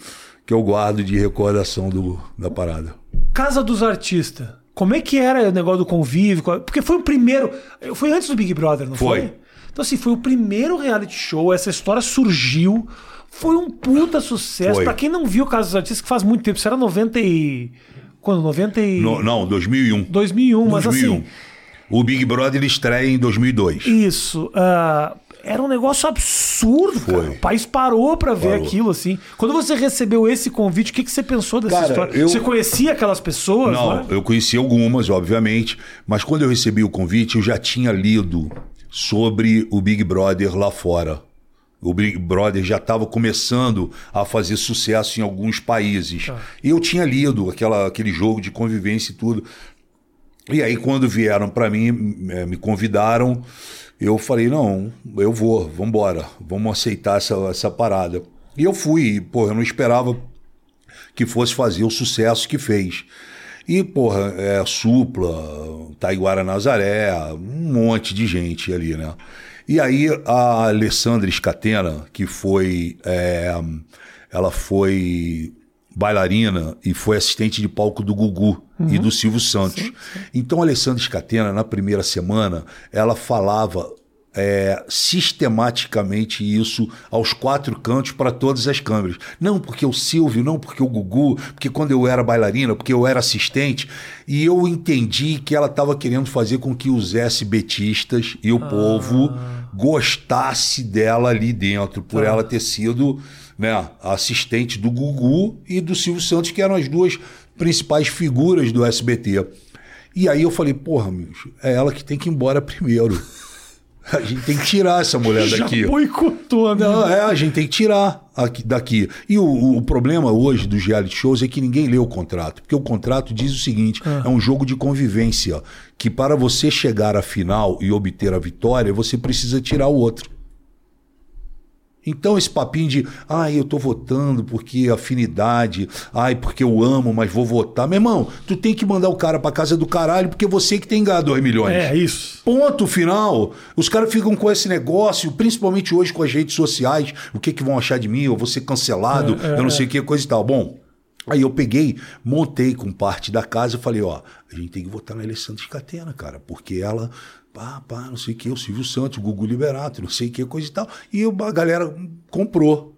que eu guardo de recordação do, da parada. Casa dos Artistas. Como é que era o negócio do convívio? Porque foi o primeiro. Foi antes do Big Brother, não foi? Foi. Então, assim, foi o primeiro reality show. Essa história surgiu. Foi um puta sucesso. Pra quem não viu Casa dos Artistas, que faz muito tempo. Isso era 90 e. Quando? 90 e. No- não, 2001. 2001, mas 2001. assim. O Big Brother ele estreia em 2002. Isso. ah, era um negócio absurdo, cara. Foi. O país parou pra ver Parou. aquilo, assim. Quando você recebeu esse convite, o que, que você pensou dessa Cara, história? eu- Você conhecia aquelas pessoas? Não, né? eu conheci algumas, obviamente, mas quando eu recebi o convite, eu já tinha lido sobre o Big Brother lá fora. O Big Brother já estava começando a fazer sucesso em alguns países. E eu tinha lido aquela, aquele jogo de convivência e tudo. E aí, quando vieram para mim, eh, me convidaram, eu falei, não, eu vou, vamos embora, vamos aceitar essa, essa parada. E eu fui, pô, eu não esperava que fosse fazer o sucesso que fez. E, porra, é, Supla, Taiguara Nazaré, um monte de gente ali, né? E aí a Alessandra Scatena, que foi. É, ela foi bailarina e foi assistente de palco do Gugu uhum. e do Silvio Santos. Sim, sim. Então a Alessandra Scatena, na primeira semana, ela falava é, sistematicamente isso aos quatro cantos para todas as câmeras. Não porque o Silvio, não porque o Gugu, porque quando eu era bailarina, porque eu era assistente. E eu entendi que ela estava querendo fazer com que os SBTistas e o ah. povo gostasse dela ali dentro, por ah. ela ter sido né, assistente do Gugu e do Silvio Santos, que eram as duas principais figuras do SBT. E aí eu falei, porra, é ela que tem que ir embora primeiro. A gente tem que tirar essa mulher daqui. Já boicotou, né? Não, é, a gente tem que tirar aqui, daqui. E o, o, problema hoje dos reality shows é que ninguém lê o contrato. Porque o contrato diz o seguinte: ah. é um jogo de convivência. Que para você chegar à final e obter a vitória, você precisa tirar o outro. Então esse papinho de, ai, eu tô votando porque afinidade, ai, porque eu amo, mas vou votar. Meu irmão, tu tem que mandar o cara pra casa do caralho porque você que tem ganhado 2 milhões. É, isso. Ponto final. Os caras ficam com esse negócio, principalmente hoje com as redes sociais, o que que vão achar de mim, eu vou ser cancelado, é, é, eu não sei o que, coisa e tal. Bom, Aí eu peguei, montei com parte da casa e falei, ó, a gente tem que votar na Alessandra Catena, cara, porque ela pá, pá, não sei o que, o Silvio Santos, o Gugu Liberato, não sei o que, coisa e tal. E a galera comprou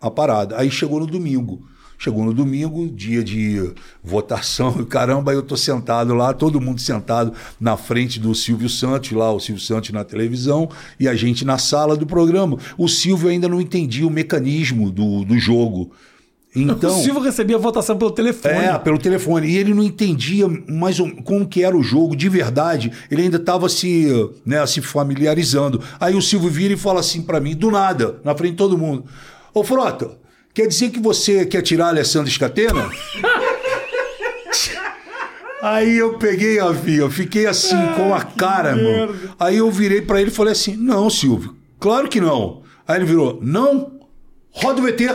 a parada. Aí chegou no domingo. Chegou no domingo, dia de votação, caramba, eu tô sentado lá, todo mundo sentado na frente do Silvio Santos, lá o Silvio Santos na televisão, e a gente na sala do programa. O Silvio ainda não entendia o mecanismo do, do jogo. Então, o Silvio recebia a votação pelo telefone. É, pelo telefone. E ele não entendia mais como que era o jogo de verdade. Ele ainda estava se, né, se familiarizando. Aí o Silvio vira e fala assim para mim, do nada, na frente de todo mundo. Ô Frota, quer dizer que você quer tirar a Alessandra Escatena? Aí eu peguei a via, fiquei assim com a cara, mano. Aí eu virei para ele e falei assim: Não, Silvio, claro que não. Aí ele virou: Não, roda o VT.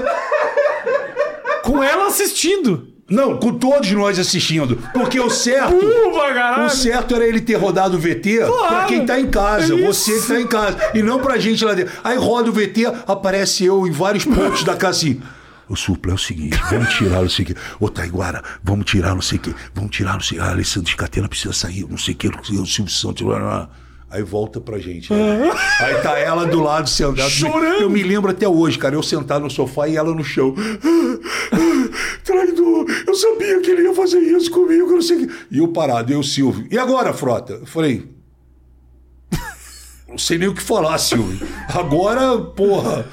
Com ela assistindo. Não, com todos nós assistindo. Porque o certo. Uva, o certo era ele ter rodado o VT claro, pra quem tá em casa. É você que tá em casa. E não pra gente lá dentro. Aí roda o VT, aparece eu em vários pontos da casa assim. O supla é o seguinte, vamos tirar não sei o que. Ô Taiguara, vamos tirar não sei o que. Vamos tirar não sei o que. A Alessandra de Catena precisa sair, não sei o que. O Silvio Santos. Blá, blá. Aí volta pra gente. Né? Aí tá ela do lado sentada. Chorando. Eu me lembro até hoje, cara. Eu sentado no sofá e ela no chão. Traidor, eu sabia que ele ia fazer isso comigo, não sei o que. E eu parado, eu, Silvio. E agora, Frota? Eu falei. Não sei nem o que falar, Silvio. Agora, porra.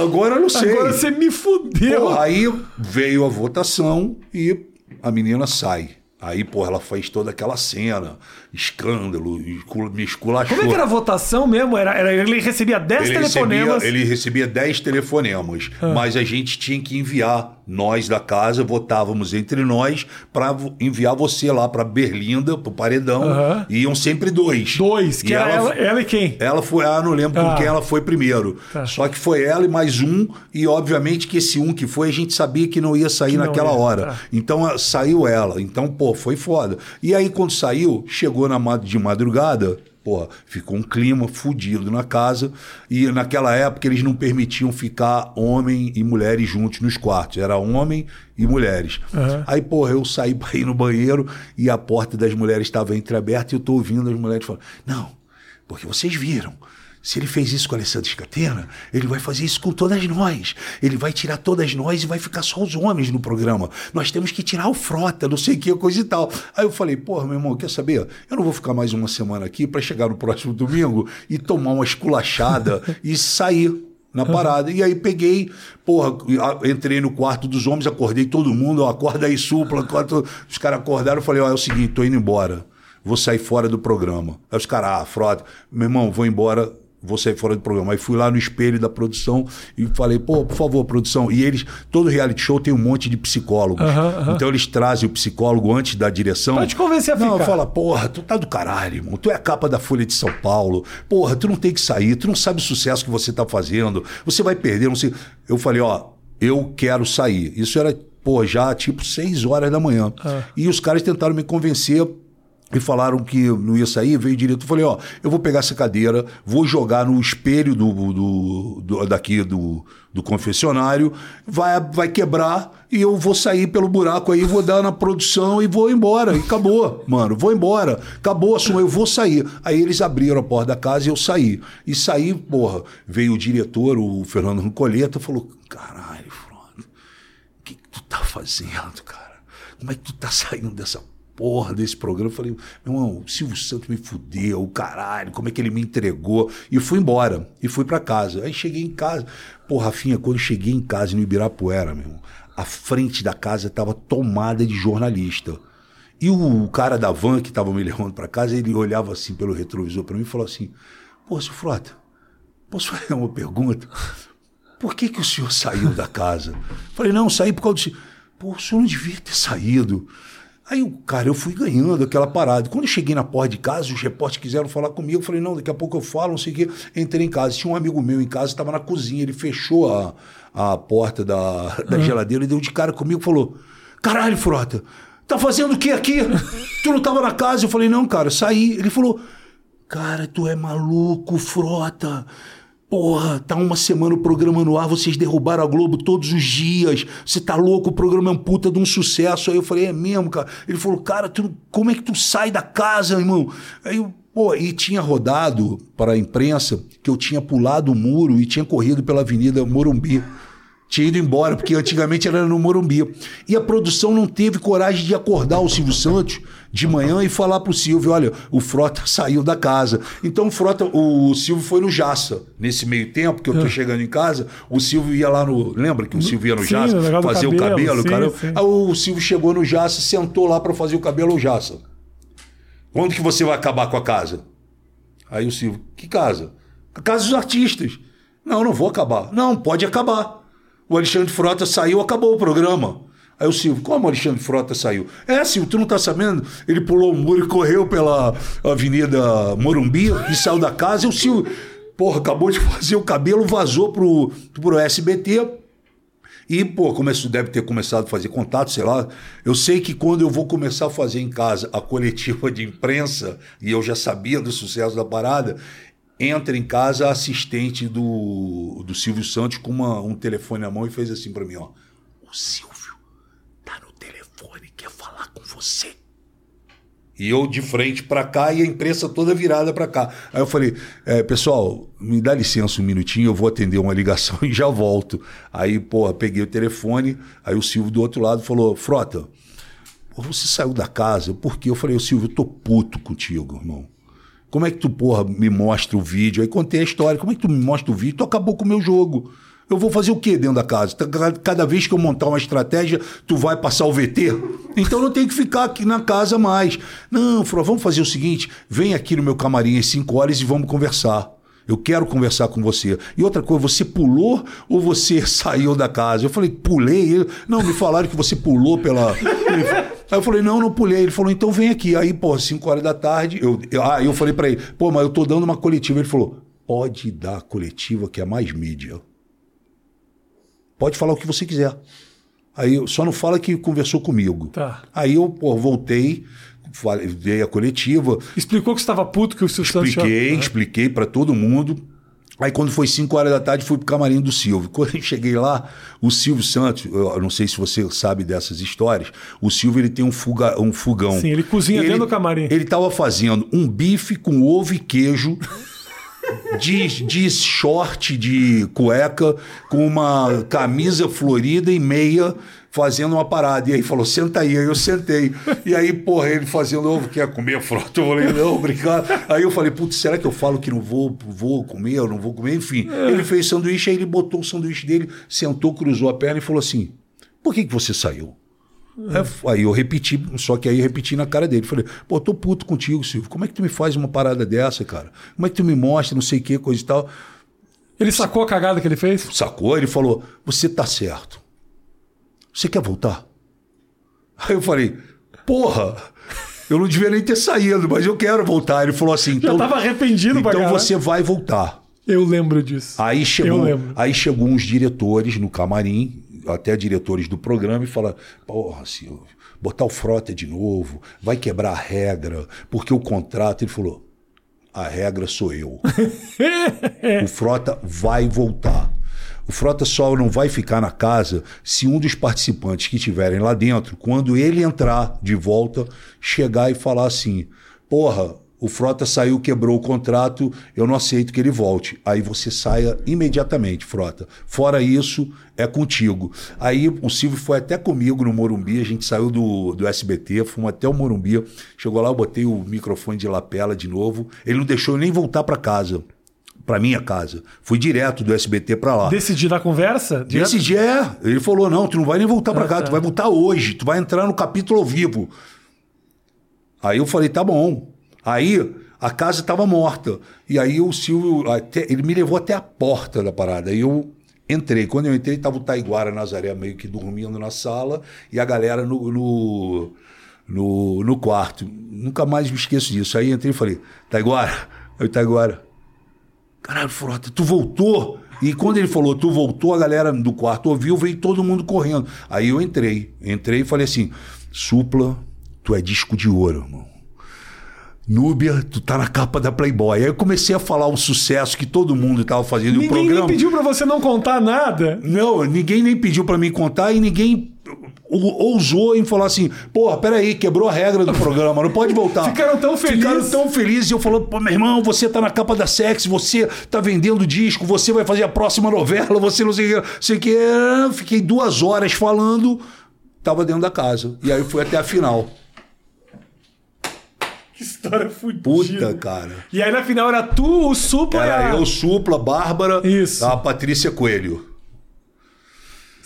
Agora eu não sei. Agora você me fudeu. Porra, aí veio a votação e a menina sai. Aí, pô, ela fez toda aquela cena, escândalo, me esculachou. Como é que era a votação mesmo? Era, era ele recebia 10 ele telefonemas? Recebia, ele recebia 10 telefonemas, ah. mas a gente tinha que enviar. Nós da casa votávamos entre nós para enviar você lá para Berlinda, pro paredão. E iam sempre dois. Dois, que e era ela, ela, e quem? Ela foi, ah, não lembro ah. com quem ela foi primeiro. Tá. Só que foi ela e mais um, e obviamente que esse um que foi, a gente sabia que não ia sair que naquela ia. hora. Tá. Então saiu ela. Então, pô, foi foda. E aí, quando saiu, chegou na, de madrugada, pô, ficou um clima fudido na casa. E naquela época eles não permitiam ficar homem e mulheres juntos nos quartos. Era homem e mulheres. Uhum. Aí, porra, eu saí para ir no banheiro e a porta das mulheres estava entreaberta e eu tô ouvindo as mulheres falando: Não, porque vocês viram. Se ele fez isso com a Alessandra Scatena, ele vai fazer isso com todas nós. Ele vai tirar todas nós e vai ficar só os homens no programa. Nós temos que tirar o frota, não sei o que, coisa e tal. Aí eu falei, porra, meu irmão, quer saber? Eu não vou ficar mais uma semana aqui para chegar no próximo domingo e tomar uma esculachada e sair na parada. E aí peguei, porra, entrei no quarto dos homens, acordei todo mundo, ó, acorda aí, supla. Acorda, os caras acordaram, eu falei, ó, é o seguinte, tô indo embora. Vou sair fora do programa. Aí os caras, ah, frota, meu irmão, vou embora vou sair fora do programa. Aí fui lá no espelho da produção e falei, pô, por favor, produção. E eles, todo reality show tem um monte de psicólogos. Então eles trazem o psicólogo antes da direção. Pra te convencer a não, ficar. fala, porra, tu tá do caralho, irmão. Tu é a capa da Folha de São Paulo. Porra, tu não tem que sair, tu não sabe o sucesso que você tá fazendo. Você vai perder, não sei. Eu falei, ó, eu quero sair. Isso era, pô, já tipo seis horas da manhã. E os caras tentaram me convencer e falaram que não ia sair, veio direto. Eu falei, ó, eu vou pegar essa cadeira, vou jogar no espelho do, do, do- daqui do, do confessionário, vai, vai quebrar e eu vou sair pelo buraco aí, vou dar na produção e vou embora. E acabou, mano, vou embora. Acabou, assuma, eu vou sair. Aí eles abriram a porta da casa e eu saí. E saí, porra, veio o diretor, o Fernando Rincoleta, falou, caralho, Frodo, o que, que tu tá fazendo, cara? Como é que tu tá saindo dessa porra desse programa? Eu falei, meu irmão, o Silvio Santos me fudeu, caralho, como é que ele me entregou? E fui embora, e fui pra casa. Aí cheguei em casa. Pô, Rafinha, quando cheguei em casa no Ibirapuera, meu irmão, a frente da casa tava tomada de jornalista. E o cara da van que tava me levando pra casa, ele olhava assim pelo retrovisor pra mim e falou assim: Pô, seu Frota, posso fazer uma pergunta? Por que, que o senhor saiu da casa? Falei, não, saí por causa do. senhor." Pô, o senhor não devia ter saído. Aí, o cara, eu fui ganhando aquela parada. Quando eu cheguei na porta de casa, os repórteres quiseram falar comigo. Eu falei, não, daqui a pouco eu falo, não sei o quê. Entrei em casa. Tinha um amigo meu em casa, estava na cozinha. Ele fechou a, a porta da, da geladeira e deu de cara comigo e falou: Caralho, Frota, tá fazendo o que aqui? Tu não tava na casa? Eu falei, não, cara, saí. Ele falou: Cara, tu é maluco, Frota. Porra, tá uma semana o programa no ar, vocês derrubaram a Globo todos os dias. Você tá louco, o programa é um puta de um sucesso. Aí eu falei, é mesmo, cara. Ele falou, cara, tu, como é que tu sai da casa, irmão? Aí eu, pô, e tinha rodado para a imprensa que eu tinha pulado o muro e tinha corrido pela Avenida Morumbi. Tinha ido embora, porque antigamente era no Morumbi. E a produção não teve coragem de acordar o Silvio Santos de manhã e falar pro Silvio: olha, o Frota saiu da casa. Então o Frota, o Silvio foi no Jaça. Nesse meio tempo que eu tô chegando em casa, o Silvio ia lá no. Lembra que o Silvio ia no Sim, Jaça fazer o cabelo, cabelo? sim, cara? sim. Aí o Silvio chegou no Jaça, sentou lá para fazer o cabelo ao Jaça. Quando que você vai acabar com a casa? Aí o Silvio, que casa? A casa dos artistas. Não, não vou acabar. Não, pode acabar. O Alexandre Frota saiu, acabou o programa. Aí o Silvio, como o Alexandre Frota saiu? É, Silvio, tu não tá sabendo? Ele pulou o muro e correu pela Avenida Morumbi e saiu da casa. E o Silvio, porra, acabou de fazer o cabelo, vazou pro, pro SBT. E, pô, começou, deve ter começado a fazer contato, sei lá. Eu sei que quando eu vou começar a fazer em casa a coletiva de imprensa, e eu já sabia do sucesso da parada, entra em casa a assistente do, do Silvio Santos com uma, um telefone na mão e fez assim pra mim, ó. O Silvio tá no telefone, quer falar com você. E eu de frente para cá e a imprensa toda virada para cá. Aí eu falei, é, pessoal, me dá licença um minutinho, eu vou atender uma ligação e já volto. Aí, porra, peguei o telefone, aí o Silvio do outro lado falou, Frota, você saiu da casa, por quê? Eu falei, Silvio, eu tô puto contigo, irmão. Como é que tu, porra, me mostra o vídeo? Aí contei a história, como é que tu me mostra o vídeo? Tu acabou com o meu jogo. Eu vou fazer o quê dentro da casa? Cada vez que eu montar uma estratégia, tu vai passar o VT? Então não tenho que ficar aqui na casa mais. Não, Fro, vamos fazer o seguinte: vem aqui no meu camarim às 5 horas e vamos conversar. Eu quero conversar com você. E outra coisa, você pulou ou você saiu da casa? Eu falei, pulei. Não, me falaram que você pulou pela. Aí eu falei, não, não pulei. Ele falou, então vem aqui. Aí, pô, 5 horas da tarde, eu, eu, ah, eu falei para ele, pô, mas eu tô dando uma coletiva. Ele falou, pode dar coletiva que é mais mídia. Pode falar o que você quiser. Aí só não fala que conversou comigo. Tá. Aí eu pô, voltei, dei a coletiva. Explicou que você estava puto que o Silvio Santos Expliquei, expliquei para todo mundo. Aí quando foi 5 horas da tarde, fui pro camarim do Silvio. Quando eu cheguei lá, o Silvio Santos, eu não sei se você sabe dessas histórias, o Silvio ele tem um, fuga, um fogão. Sim, ele cozinha dentro do camarim. Ele tava fazendo um bife com ovo e queijo. De, de short, de cueca, com uma camisa florida e meia, fazendo uma parada. E aí falou, senta aí. Aí eu sentei. E aí, porra, ele fazendo ovo, quer comer frota? Eu falei, não, obrigado. Aí eu falei, putz, será que eu falo que não vou, vou comer, ou não vou comer? Enfim, ele fez sanduíche, aí ele botou o sanduíche dele, sentou, cruzou a perna e falou assim, por que, que você saiu? Aí, aí eu repeti, só que aí eu repeti na cara dele. Falei, pô, tô puto contigo, Silvio. Como é que tu me faz uma parada dessa, cara? Como é que tu me mostra, não sei o que, coisa e tal? Ele sacou a cagada que ele fez? Sacou? Ele falou: Você tá certo. Você quer voltar? Aí eu falei: Porra, eu não devia nem ter saído, mas eu quero voltar. Ele falou assim: então, tava arrependido pra Então caralho. você vai voltar. Eu lembro disso. Aí Eu chegou, aí chegou uns diretores no camarim, até diretores do programa, e falaram: Porra, Silvio, botar o Frota de novo, vai quebrar a regra, porque o contrato. Ele falou: A regra sou eu. o Frota vai voltar. O Frota só não vai ficar na casa se um dos participantes que estiverem lá dentro, quando ele entrar de volta, chegar e falar assim: Porra, o Frota saiu, quebrou o contrato, eu não aceito que ele volte. Aí você saia imediatamente, Frota. Fora isso, é contigo. Aí o Silvio foi até comigo no Morumbi, a gente saiu do, do SBT, fomos até o Morumbi. Chegou lá, eu botei o microfone de lapela de novo. Ele não deixou eu nem voltar para casa para minha casa. Fui direto do SBT para lá. Decidir na conversa? direto? Dia é. Ele falou: não, tu não vai nem voltar para Ah, cá, tá. tu vai voltar hoje, tu vai entrar no capítulo ao vivo. Aí eu falei: tá bom. Aí a casa estava morta. E aí o Silvio, até- ele me levou até a porta da parada. Aí eu entrei. Quando eu entrei, estava o Taiguara Nazaré meio que dormindo na sala e a galera no, no, no, no quarto. Nunca mais me esqueço disso. Aí entrei e falei: Taiguara, aí o Taiguara. Caralho, Frota, tu voltou? E quando ele falou, tu voltou, a galera do quarto ouviu, veio todo mundo correndo. Aí eu entrei. Entrei e falei assim: Supla, tu é disco de ouro, irmão. Núbia, tu tá na capa da Playboy. Aí eu comecei a falar um sucesso que todo mundo tava fazendo. e o Ninguém programa... nem pediu pra você não contar nada. Não, ninguém nem pediu pra mim contar e ninguém ousou em falar assim, porra, peraí, quebrou a regra do programa, não pode voltar. Ficaram tão felizes. Ficaram tão felizes e eu falando, pô, meu irmão, você tá na capa da Sex, você tá vendendo disco, você vai fazer a próxima novela, você não sei o que, sei o que. Fiquei duas horas falando, tava dentro da casa. E aí fui até a final. Que história fudida. Puta, cara. E aí na final era tu, o Supla Era eu, Supla, Bárbara, Isso. a Patrícia Coelho.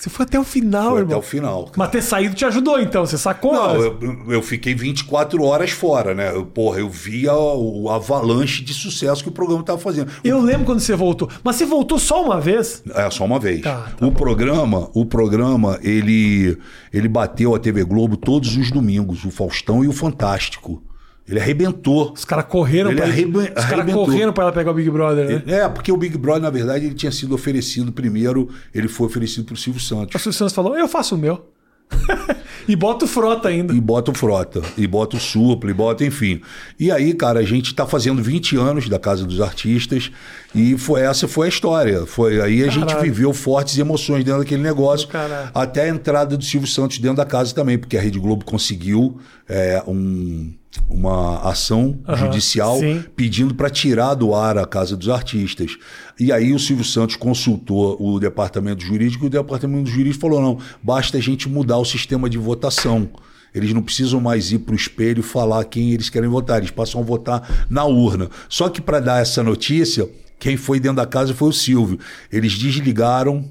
Você foi até o final, Foi irmão. até o final. cara. Mas ter saído te ajudou, então. Você sacou? Não, eu, eu fiquei 24 horas fora, né? Eu, porra, eu via o avalanche de sucesso que o programa estava fazendo. Eu lembro quando você voltou. Mas você voltou só uma vez? É, só uma vez. Tá, tá o programa, o programa, ele, ele bateu a TV Globo todos os domingos, o Faustão e o Fantástico. Ele arrebentou. Os caras correram Ele pra arrebe- Os caras correram pra ela pegar o Big Brother, né? É, porque o Big Brother, na verdade, ele tinha sido oferecido primeiro, ele foi oferecido pro Silvio O Santos. Silvio Santos falou, eu faço o meu. e bota o frota ainda. E bota o Frota, e bota o Supla, e bota, enfim. E aí, cara, a gente tá fazendo 20 anos da Casa dos Artistas, e foi essa foi a história. Foi aí a gente Caralho. viveu fortes emoções dentro daquele negócio, Caralho. até a entrada do Silvio Santos dentro da casa também, porque a Rede Globo conseguiu é, um- uma ação Aham, judicial sim. pedindo para tirar do ar a Casa dos Artistas. E aí o Silvio Santos consultou o departamento jurídico e o departamento jurídico falou: não, basta a gente mudar o sistema de votação. Eles não precisam mais ir para o espelho e falar quem eles querem votar, eles passam a votar na urna. Só que para dar essa notícia, quem foi dentro da casa foi o Silvio. Eles desligaram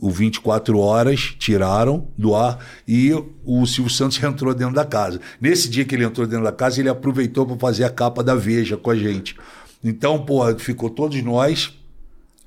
o 24 horas, tiraram do ar e o Silvio Santos entrou dentro da casa. Nesse dia que ele entrou dentro da casa, ele aproveitou para fazer a capa da Veja com a gente. Então, pô, ficou todos nós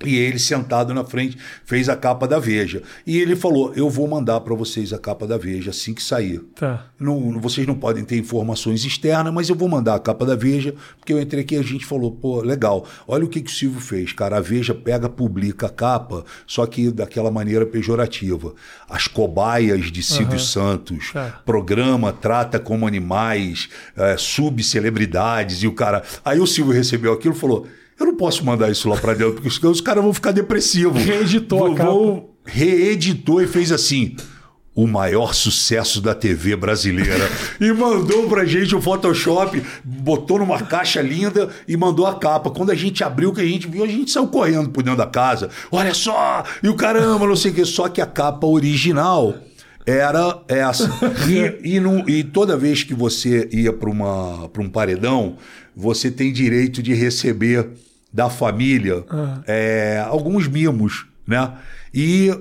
e ele sentado na frente fez a capa da Veja. E ele falou: "Eu vou mandar para vocês a capa da Veja assim que sair". Tá. Não, vocês não podem ter informações externas, mas eu vou mandar a capa da Veja, porque eu entrei aqui e a gente falou, pô, legal. Olha o que, que o Silvio fez, cara. A Veja pega, publica a capa, só que daquela maneira pejorativa. As cobaias de Silvio Santos, É. programa trata como animais, é, subcelebridades, e o cara. Aí o Silvio recebeu aquilo e falou. Eu não posso mandar isso lá pra dentro, porque os, os caras vão ficar depressivos. Reeditou a Vão- reeditou e fez assim. O maior sucesso da TV brasileira. e mandou pra gente o Photoshop, botou numa caixa linda e mandou a capa. Quando a gente abriu, que a gente viu, a gente saiu correndo por dentro da casa. Olha só! E o caramba, não sei o que. Só que a capa original era essa. E, e, não- e toda vez que você ia para um paredão, você tem direito de receber da família é, alguns mimos, né? E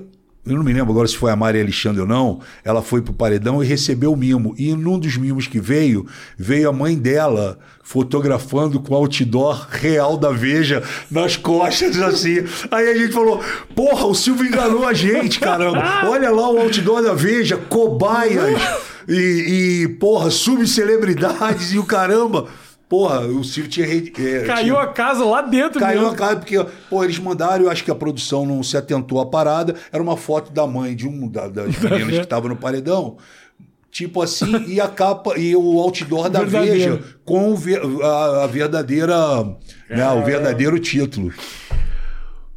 eu não me lembro agora se foi a Maria Alexandre ou não, ela foi pro paredão e recebeu o mimo. E num dos mimos que veio, veio a mãe dela fotografando com outdoor real da Veja nas costas, assim. Aí a gente falou, porra, o Silvio enganou a gente, caramba. Olha lá o outdoor da Veja, cobaias e, e porra, subcelebridades e o caramba. Porra, o Silvio tinha. É, Caiu tinha... a casa lá dentro Caiu mesmo. a casa, porque, pô, eles mandaram, eu acho que a produção não se atentou à parada. Era uma foto da mãe de um da, das meninas que estava no paredão. Tipo assim, e a capa, e o outdoor da Verdadeiro. Veja com a, a verdadeira. Né, o verdadeiro título.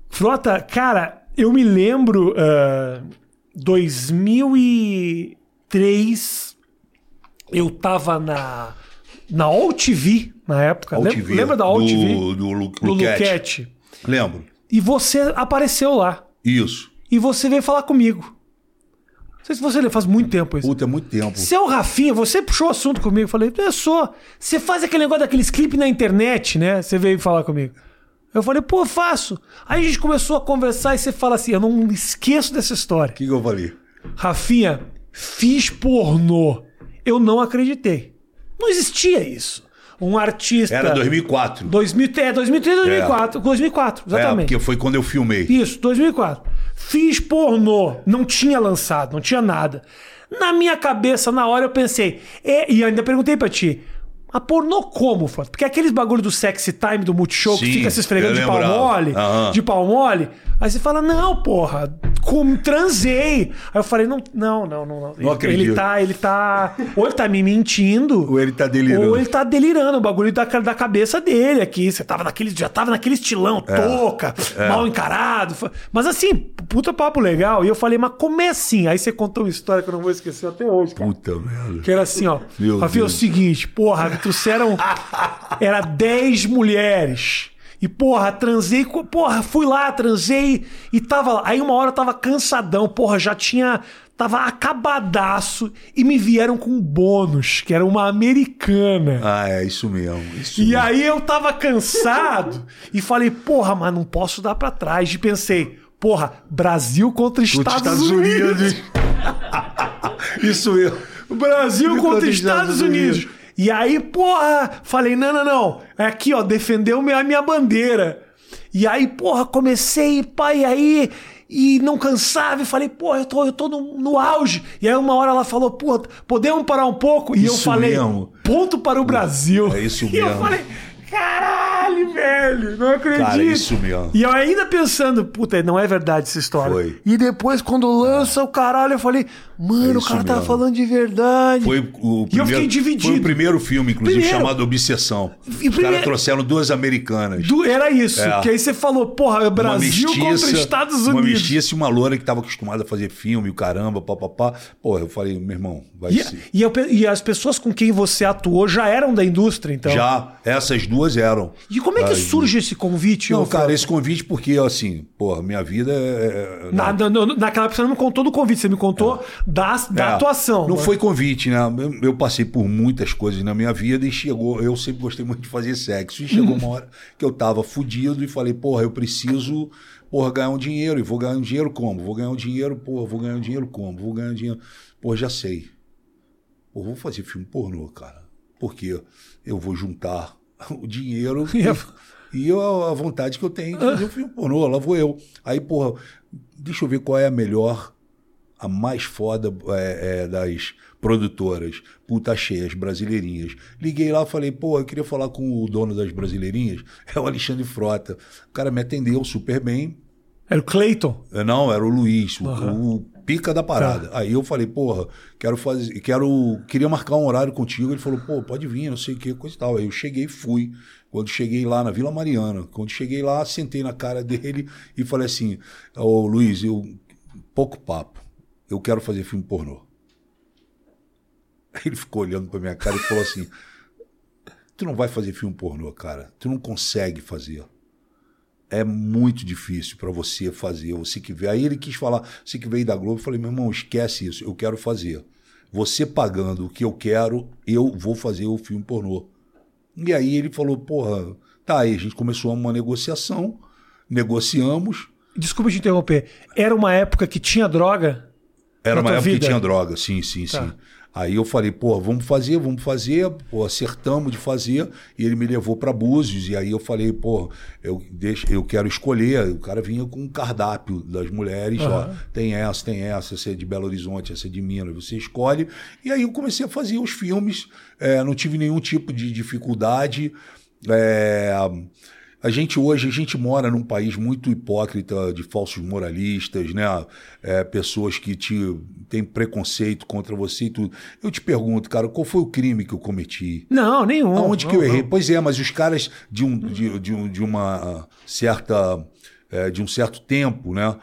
Frota, cara, eu me lembro. Uh, 2003, eu tava na na All TV, na época. All lembra, da All do, TV? Do, do, do Luquete. Lembro. E você apareceu lá. Isso. E você veio falar comigo. Não sei se você faz muito tempo isso. Puta, é muito tempo. Seu Rafinha, você puxou o assunto comigo. Eu falei, eu sou. Você faz aquele negócio daqueles clipes na internet, né? Você veio falar comigo. Eu falei, pô, faço. Aí a gente começou a conversar e você fala assim: eu não esqueço dessa história. O que, que eu falei? Rafinha, fiz pornô. Eu não acreditei. Não existia isso. Um artista. Era 2004. 2000, é, 2003, 2004. É. 2004, exatamente. É, porque foi quando eu filmei. Isso, 2004. Fiz pornô. Não tinha lançado, não tinha nada. Na minha cabeça, na hora, eu pensei. E, e ainda perguntei pra ti. A pornô como, Foto? Porque aqueles bagulho do sexy time do Multishow Sim, que fica se esfregando de pau mole, uhum. de pau mole. Aí você fala, não, porra, como transei. Aí eu falei, não, não, não, não. não. não acredito. Ele tá, ele tá. Ou ele tá me mentindo. Ou ele tá delirando. Ou ele tá delirando. O bagulho da, da cabeça dele aqui. Você tava naquele, já tava naquele estilão, é. touca, é. mal encarado. Mas assim, puta papo legal. E eu falei, mas como é assim? Aí você contou uma história que eu não vou esquecer até hoje. Cara. Puta merda. Que era assim, ó. Rafael, é o seguinte, porra, trouxeram. era 10 mulheres. E, porra, transei, porra, fui lá, transei e tava lá. Aí uma hora eu tava cansadão, porra, já tinha. Tava acabadaço e me vieram com bônus, que era uma americana. Ah, é isso mesmo. Isso e mesmo. aí eu tava cansado e falei, porra, mas não posso dar para trás. E pensei, porra, Brasil contra Estados, Estados Unidos. Unidos. isso mesmo. Brasil contra, contra Estados, Estados Unidos. Unidos. E aí, porra, falei, não, não, não. É aqui, ó, defendeu a minha bandeira. E aí, porra, comecei, pai, aí. E não cansava, e falei, porra, eu tô, eu tô no, no auge. E aí, uma hora ela falou, pô, podemos parar um pouco? E isso eu falei, mesmo. ponto para o Brasil. É isso mesmo. E eu falei, Caralho, velho, não acredito. Cara, isso mesmo. E eu ainda pensando, puta, não é verdade essa história. Foi. E depois, quando lança o caralho, eu falei, mano, é o cara tava falando de verdade. Foi o primeiro, e eu fiquei dividido. Foi o primeiro filme, inclusive, primeiro. chamado Obsessão. E Os caras trouxeram duas americanas. Du... Era isso. É. Que aí você falou, porra, é Brasil mestiça, contra Estados Unidos. Uma mestiça e uma loura que tava acostumada a fazer filme, o caramba, papapá. Porra, eu falei, meu irmão, vai e, ser. E, eu, e as pessoas com quem você atuou já eram da indústria, então? Já, essas duas duas eram. E como é que surge esse convite? Não, cara, esse convite porque, assim, porra, minha vida é... é na, na, naquela época você não me contou do convite, você me contou é. da, da é. atuação. Não né? foi convite, né? Eu, eu, passei por muitas coisas na minha vida e chegou... Eu sempre gostei muito de fazer sexo. E chegou uma hora que eu tava fudido e falei, porra, eu preciso... Porra, ganhar um dinheiro. E vou ganhar um dinheiro como? Vou ganhar um dinheiro, porra, vou ganhar um dinheiro como? Vou ganhar um dinheiro... Porra, já sei. Pô, vou fazer filme pornô, cara. Porque eu vou juntar o dinheiro e, e a vontade que eu tenho de fazer um filme pornô. Lá vou eu. Aí, porra, deixa eu ver qual é a melhor, a mais foda é, é, das produtoras. Puta cheia, as brasileirinhas. Liguei lá falei, pô, eu queria falar com o dono das brasileirinhas. É o Alexandre Frota. O cara me atendeu super bem. Era o Cleiton? Não, era o Luiz, uhum. o pica da parada. Tá. Aí eu falei, porra, quero fazer, quero, queria marcar um horário contigo. Ele falou, pô, pode vir, não sei o que, coisa e tal. Aí eu cheguei, fui. Quando cheguei lá na Vila Mariana, quando cheguei lá, sentei na cara dele e falei assim, ô oh, Luiz, eu pouco papo, eu quero fazer filme pornô. Aí ele ficou olhando pra minha cara e falou assim, tu não vai fazer filme pornô, cara, tu não consegue fazer é muito difícil para você fazer, você que vê. Aí ele quis falar, você que veio da Globo, eu falei, meu irmão, esquece isso, eu quero fazer. Você pagando o que eu quero, eu vou fazer o filme pornô. E aí ele falou, porra, tá aí, a gente começou uma negociação, negociamos, Desculpa te interromper. Era uma época que tinha droga? Era uma época vida? que tinha droga, sim, sim, Tá. sim. Aí eu falei, pô, vamos fazer, vamos fazer, pô, acertamos de fazer, e ele me levou para Búzios, e aí eu falei, pô, eu, deixa, eu quero escolher, o cara vinha com um cardápio das mulheres, ó, Aham. tem essa, tem essa, essa é de Belo Horizonte, essa é de Minas, você escolhe, e aí eu comecei a fazer os filmes, é, não tive nenhum tipo de dificuldade, é, a gente hoje, a gente mora num país muito hipócrita de falsos moralistas, né? É, pessoas que te têm preconceito contra você e tudo. Eu te pergunto, cara, qual foi o crime que eu cometi? Não, nenhum. Aonde que Não, eu errei? não. Pois é, mas os caras de, um, de, de, um- de uma certa. é, de um certo tempo, né?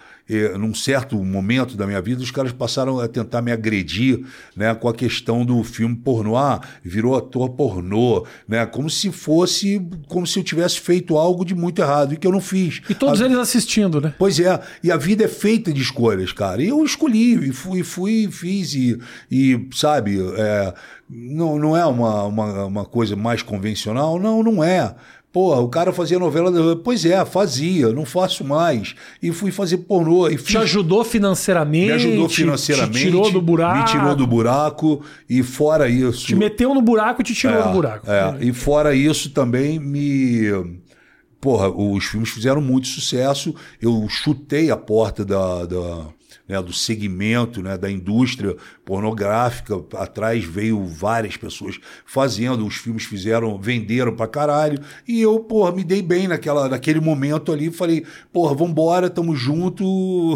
Num certo momento da minha vida, os caras passaram a tentar me agredir, né? Com a questão do filme pornô. Ah, virou ator pornô, né? Como se fosse, como se eu tivesse feito algo de muito errado, e que eu não fiz. E todos A- eles assistindo, né? Pois é, e a vida é feita de escolhas, cara. E eu escolhi, e fui, fui, fiz, e, e sabe, é, não, não é uma, uma, uma coisa mais convencional? Não, não é. Porra, o cara fazia novela. Pois é, fazia, não faço mais. E fui fazer pornô. E fiz, Te ajudou financeiramente. me ajudou financeiramente. Te tirou do buraco. Me tirou do buraco. E fora isso. Te meteu no buraco e te tirou do buraco. É, e fora isso também me. Porra, os filmes fizeram muito sucesso. Eu chutei a porta da, da, né, do segmento, né, da indústria pornográfica. Atrás veio várias pessoas fazendo. Os filmes fizeram, venderam pra caralho. E eu, porra, me dei bem naquela, naquele momento ali. Falei, porra, vambora, tamo junto,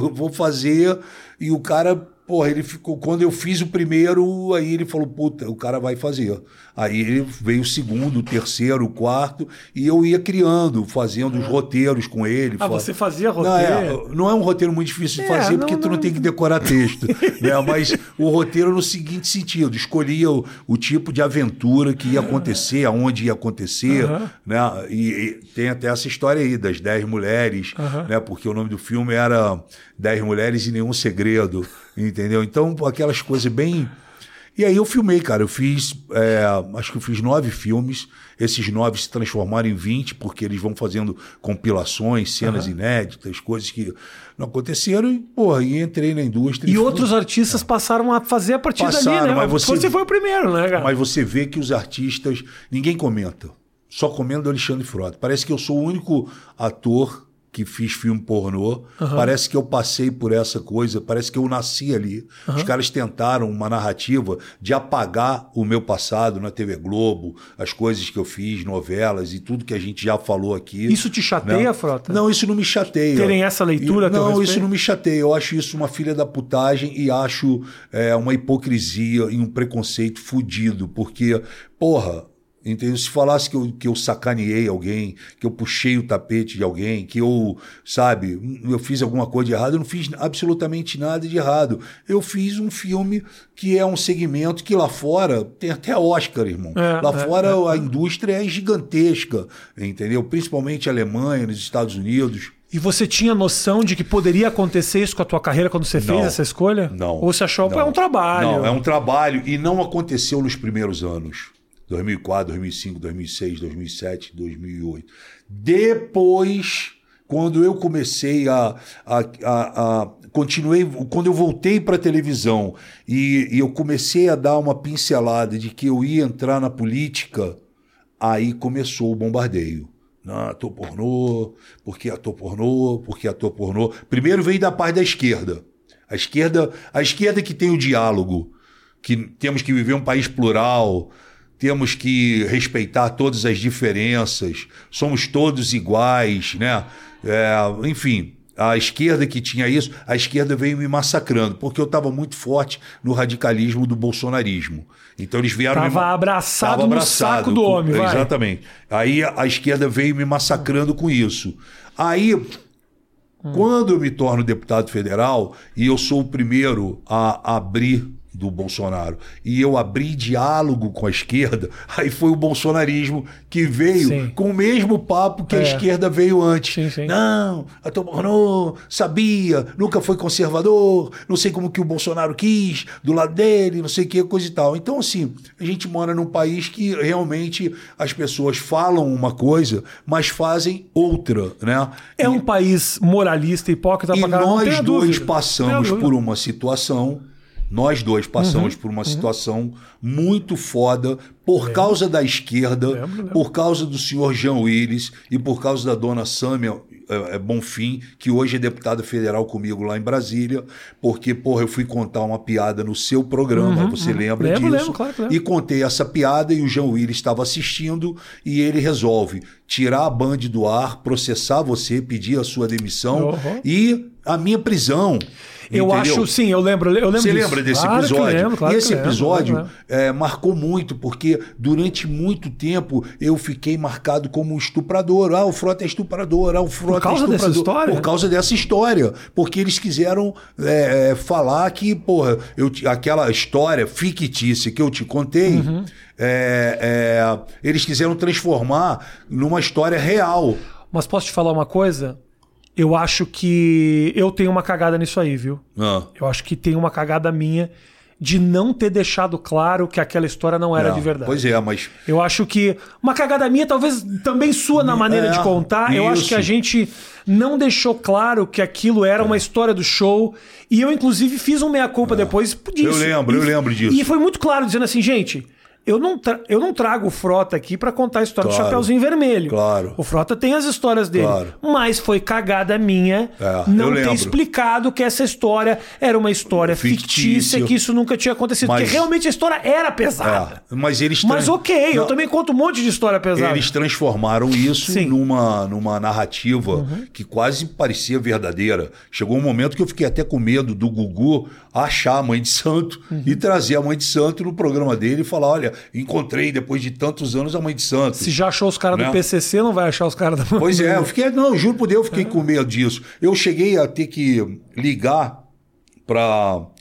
vou fazer. E o cara. Porra, ele ficou. Quando eu fiz o primeiro, aí ele falou: puta, o cara vai fazer. Aí ele veio o segundo, o terceiro, o quarto, e eu ia criando, fazendo os roteiros com ele. Ah, você fazia Não roteiro? é, não é um roteiro muito difícil de É, fazer, não, porque tu não não. tem que decorar texto. né? Mas o roteiro no seguinte sentido: escolhia o, o tipo de aventura que ia acontecer, aonde ia acontecer. Aham. Né? E, e tem até essa história aí das dez mulheres, Aham. né? porque o nome do filme era Dez Mulheres e Nenhum Segredo. Entendeu? Então, aquelas coisas bem. E aí eu filmei, cara. Eu fiz, é, acho que eu fiz nove filmes. Esses nove se transformaram em 20, porque eles vão fazendo compilações, cenas inéditas, coisas que não aconteceram. E, porra, e entrei na indústria. E fui- outros artistas passaram a fazer a partir dali, Passaram, né? mas você- foi o primeiro, né, cara? Mas você vê que os artistas, ninguém comenta. Só comenta do Alexandre Frota. Parece que eu sou o único ator que fiz filme pornô. Parece que eu passei por essa coisa, parece que eu nasci ali. Os caras tentaram uma narrativa de apagar o meu passado na TV Globo, as coisas que eu fiz, novelas e tudo que a gente já falou aqui. Isso te chateia, né? Frota? Não, isso não me chateia. Terem essa leitura E- Não, isso não me chateia. Eu acho isso uma filha da putagem e acho é, uma hipocrisia e um preconceito fudido. Porque, porra, entendeu? Se falasse que eu, que eu sacaneei alguém, que eu puxei o tapete de alguém, que eu, sabe, eu fiz alguma coisa de errado, eu não fiz absolutamente nada de errado. Eu fiz um filme que é um segmento que lá fora tem até Oscar, irmão. É, lá é, fora a indústria é gigantesca, entendeu? Principalmente a Alemanha, nos Estados Unidos. E você tinha noção de que poderia acontecer isso com a tua carreira quando você fez Não. essa escolha? Não. Ou você achou que é um trabalho? Não, é um trabalho e não aconteceu nos primeiros anos. 2004, 2005, 2006, 2007, 2008. Depois, quando eu comecei a, a, a, a continuei, quando eu voltei para a televisão e, e eu comecei a dar uma pincelada de que eu ia entrar na política, aí começou o bombardeio. Não, ator pornô, porque ator pornô, porque ator pornô. Primeiro veio da parte da esquerda. A esquerda, a esquerda que tem o diálogo, que temos que viver um país plural, temos que respeitar todas as diferenças, somos todos iguais, né? É, enfim, a esquerda que tinha isso, a esquerda veio me massacrando, porque eu estava muito forte no radicalismo do bolsonarismo. Então eles vieram me Tava ma- abraçado Tava no saco do com- homem, vai. Exatamente. Aí a a esquerda veio me massacrando com isso. Aí Hum. quando eu me torno deputado federal e eu sou o primeiro a abrir do Bolsonaro e eu abri diálogo com a esquerda, aí foi o bolsonarismo que veio Sim. com o mesmo papo que a É. esquerda veio antes. Sim, sim. Não, a Toborno sabia, nunca foi conservador, não sei como que o Bolsonaro quis, do lado dele, não sei o que, coisa e tal. Então, assim, a gente mora num país que realmente as pessoas falam uma coisa, mas fazem outra, né? É um país moralista, hipócrita E pra não nós dois dúvida. Não passamos por uma situação. Nós dois passamos por uma situação muito foda por causa da esquerda, Lembro, lembro. por causa do senhor Jean Willis e por causa da dona Sâmia é, é, Bonfim, que hoje é deputada federal comigo lá em Brasília, porque, porra, eu fui contar uma piada no seu programa, você lembra Lembro, disso? claro. E contei essa piada e o Jean Willis estava assistindo e ele resolve tirar a Band do ar, processar você, pedir a sua demissão Uhum. e a minha prisão. Eu entendeu? acho, sim, eu lembro. Eu lembro Você disso. lembra desse Claro episódio? lembro, claro esse episódio lembro. é, marcou muito, porque durante muito tempo eu fiquei marcado como um estuprador. Ah, o Frota é estuprador, ah, o Frota causa é dessa história? Por causa dessa história. Porque eles quiseram é, é, falar que, porra, eu, aquela história fictícia que eu te contei, Uhum. é, é, eles quiseram transformar numa história real. Mas posso te falar uma coisa? Eu acho que eu tenho uma cagada nisso aí, viu? Ah, Eu acho que tem uma cagada minha de não ter deixado claro que aquela história não era é, de verdade. Pois é, mas Eu acho que uma cagada minha, talvez também sua na maneira É, de contar. Eu acho isso. que a gente não deixou claro que aquilo era uma história do show. E eu, inclusive, fiz um meia-culpa depois disso. Eu lembro, E- eu lembro disso. E foi muito claro, dizendo assim, gente. Eu não, eu não trago o Frota aqui pra contar a história Claro. do Chapeuzinho Vermelho. Claro. O Frota tem as histórias dele. Claro. Mas foi cagada minha É, não eu ter explicado que essa história era uma história fictícia, Fictício. que isso nunca tinha acontecido. Mas- Porque realmente a história era pesada. é, mas eles Mas ok, eu Não, também conto um monte de história pesada. Eles transformaram isso Sim. Uhum. numa, numa narrativa que quase parecia verdadeira. Chegou um momento que eu fiquei até com medo do Gugu achar a mãe de santo Uhum. e trazer a mãe de santo no programa dele e falar: olha, encontrei depois de tantos anos a mãe de santo. Se já achou os caras Né? do PCC, não vai achar os caras da Pois é, eu fiquei, não, juro por Deus, eu fiquei com medo disso. Eu cheguei a ter que ligar para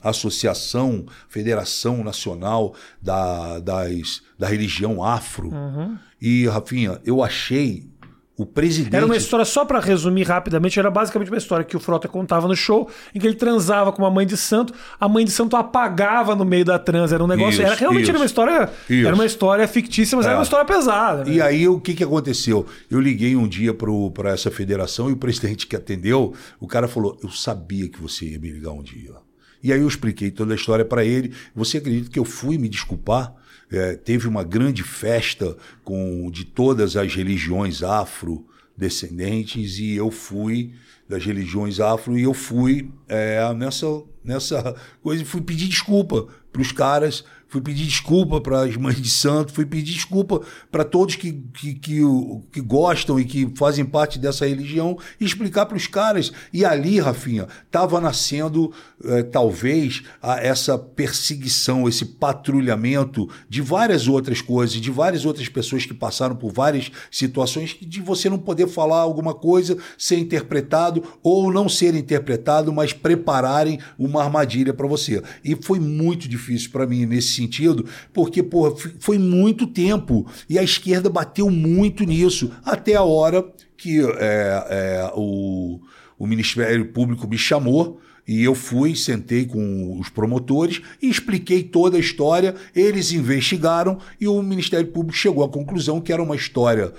a Associação, Federação Nacional da, das, da Religião Afro. Uhum. E, Rafinha, eu achei o presidente. Era uma história, só pra resumir rapidamente, era basicamente uma história que o Frota contava no show, em que ele transava com uma mãe de santo, a mãe de santo apagava no meio da trans. Era um negócio. Isso, era realmente isso. era uma história. Isso. Era uma história fictícia, mas era É. uma história pesada. né? E aí, o que, que aconteceu? Eu liguei um dia para essa federação e o presidente que atendeu, o cara falou: Eu sabia que você ia me ligar um dia. E aí eu expliquei toda a história para ele. Você acredita que eu fui me desculpar? É, teve uma grande festa com de todas as religiões afro-descendentes e eu fui das religiões afro e eu fui é, nessa, nessa coisa fui pedir desculpa para os caras, fui pedir desculpa para as mães de santo, fui pedir desculpa para todos que, que, que, que gostam e que fazem parte dessa religião e explicar para os caras. E ali, Rafinha, estava nascendo eh, talvez a- essa perseguição, esse patrulhamento de várias outras coisas, de várias outras pessoas que passaram por várias situações de você não poder falar alguma coisa, ser interpretado ou não ser interpretado, mas prepararem uma armadilha para você. E foi muito difícil para mim nesse sentido, porque foi muito tempo e a esquerda bateu muito nisso até a hora que é, é, o, o Ministério Público me chamou. E eu fui, sentei com os promotores e expliquei toda a história. Eles investigaram e o Ministério Público chegou à conclusão que era uma história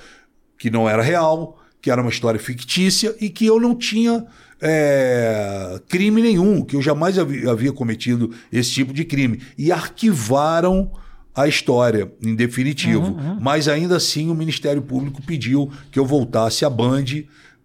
que não era real, que era uma história fictícia e que eu não tinha é, crime nenhum, que eu jamais havia, cometido esse tipo de crime. E arquivaram a história, em definitivo. Mas ainda assim o Ministério Público pediu que eu voltasse à Band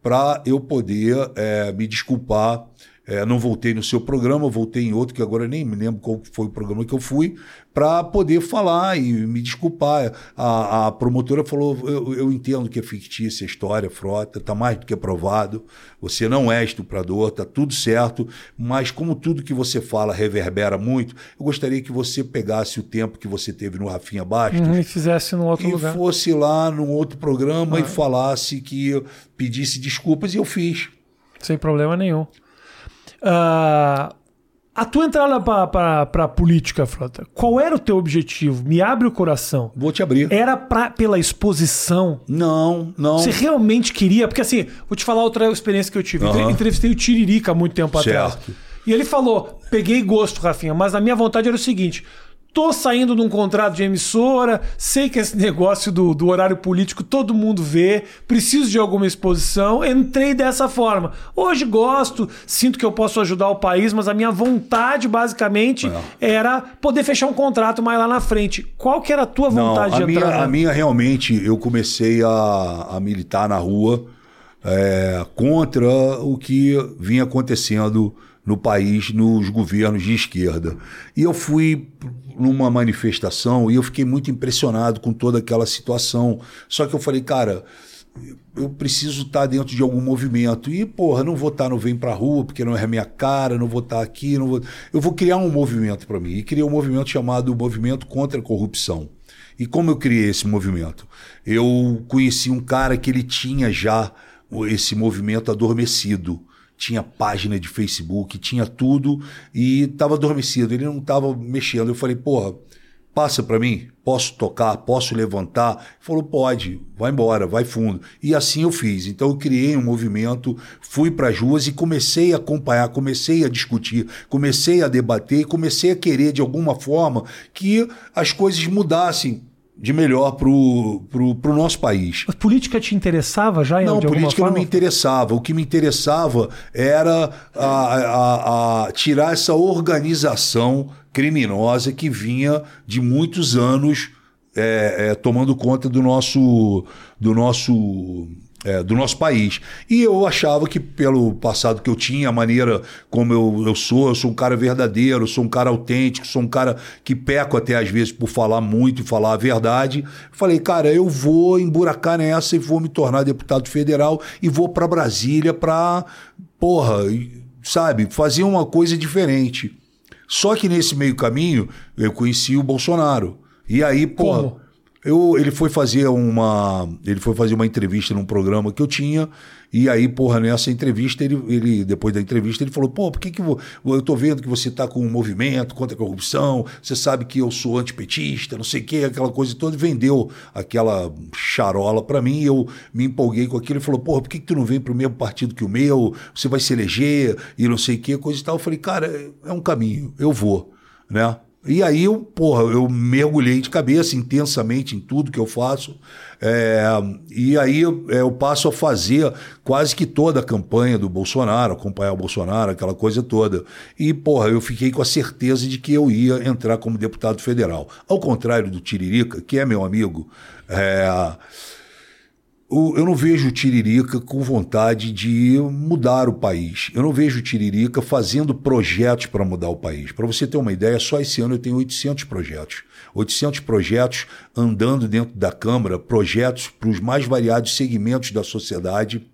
para eu poder é, me desculpar. É, não voltei no seu programa, voltei em outro que agora eu nem me lembro qual foi o programa que eu fui, para poder falar e me desculpar. A, a promotora falou: eu, eu entendo que é fictícia a história, frota, está mais do que provado. Você não é estuprador, está tudo certo, mas como tudo que você fala reverbera muito, eu gostaria que você pegasse o tempo que você teve no Rafinha Bastos Uhum, E fizesse num outro e lugar. fosse lá num outro programa e falasse que eu pedisse desculpas e eu fiz. Sem problema nenhum. Ah, A tua entrada para a política, Frota, qual era o teu objetivo? Me abre o coração. Vou te abrir. Era pra, pela exposição? Não, não. Você realmente queria? Porque assim, vou te falar outra experiência que eu tive. Aham. Entrevistei o Tiririca há muito tempo atrás. Certo. E ele falou: peguei gosto, Rafinha, mas a minha vontade era o seguinte. Tô saindo de um contrato de emissora, sei que esse negócio do, do horário político todo mundo vê, preciso de alguma exposição, entrei dessa forma. Hoje gosto, sinto que eu posso ajudar o país, mas a minha vontade, basicamente, era poder fechar um contrato mais lá na frente. Qual que era a tua Não, vontade a de minha, entrar? a minha realmente, eu comecei a, a militar na rua é, contra o que vinha acontecendo no país, nos governos de esquerda. E eu fui numa manifestação e eu fiquei muito impressionado com toda aquela situação. Só que eu falei, cara, eu preciso estar dentro de algum movimento. E, porra, não vou estar no Vem Pra Rua, porque não é a minha cara, não vou estar aqui, não vou... Eu vou criar um movimento para mim. E criei um movimento chamado Movimento Contra a Corrupção. E como eu criei esse movimento? Eu conheci um cara que ele tinha já esse movimento adormecido. Tinha página de Facebook, tinha tudo e estava adormecido. Ele não estava mexendo. Eu falei, porra, passa para mim, posso tocar, posso levantar? Ele falou, pode, vai embora, vai fundo. E assim eu fiz. Então eu criei um movimento, fui para as ruas e comecei a acompanhar, comecei a discutir, comecei a debater, comecei a querer de alguma forma que as coisas mudassem de melhor pro, pro nosso país. A política te interessava já? Não, política forma? não me interessava. O que me interessava era a, a- a tirar essa organização criminosa que vinha de muitos anos é, é, tomando conta do nosso, do nosso, é, do nosso país. E eu achava que pelo passado que eu tinha, a maneira como eu, eu sou, eu sou um cara verdadeiro, sou um cara autêntico, sou um cara que peco até às vezes por falar muito e falar a verdade. Falei, cara, eu vou emburacar nessa e vou me tornar deputado federal e vou para Brasília para, porra, sabe, fazer uma coisa diferente. Só que nesse meio caminho eu conheci o Bolsonaro. E aí, porra, Como? Eu, ele foi fazer uma. Ele foi fazer uma entrevista num programa que eu tinha. E aí, porra, nessa entrevista, ele, ele depois da entrevista, ele falou: pô, por que, que vo- eu tô vendo que você tá com um movimento contra a corrupção, você sabe que eu sou antipetista, não sei o quê, aquela coisa toda. Vendeu aquela charola pra mim, eu me empolguei com aquilo. Ele falou: porra, por que, que tu não vem pro mesmo partido que o meu? Você vai se eleger e não sei o quê, coisa e tal. Eu falei: cara, é um caminho, eu vou, né? E aí eu, porra, eu mergulhei de cabeça intensamente em tudo que eu faço. É, e aí eu, é, eu passo a fazer quase que toda a campanha do Bolsonaro, acompanhar o Bolsonaro, aquela coisa toda. E, porra, eu fiquei com a certeza de que eu ia entrar como deputado federal. Ao contrário do Tiririca, que é meu amigo, é, eu não vejo o Tiririca com vontade de mudar o país. Eu não vejo o Tiririca fazendo projetos para mudar o país. Para você ter uma ideia, só esse ano eu tenho 800 projetos. 800 projetos andando dentro da Câmara, projetos para os mais variados segmentos da sociedade.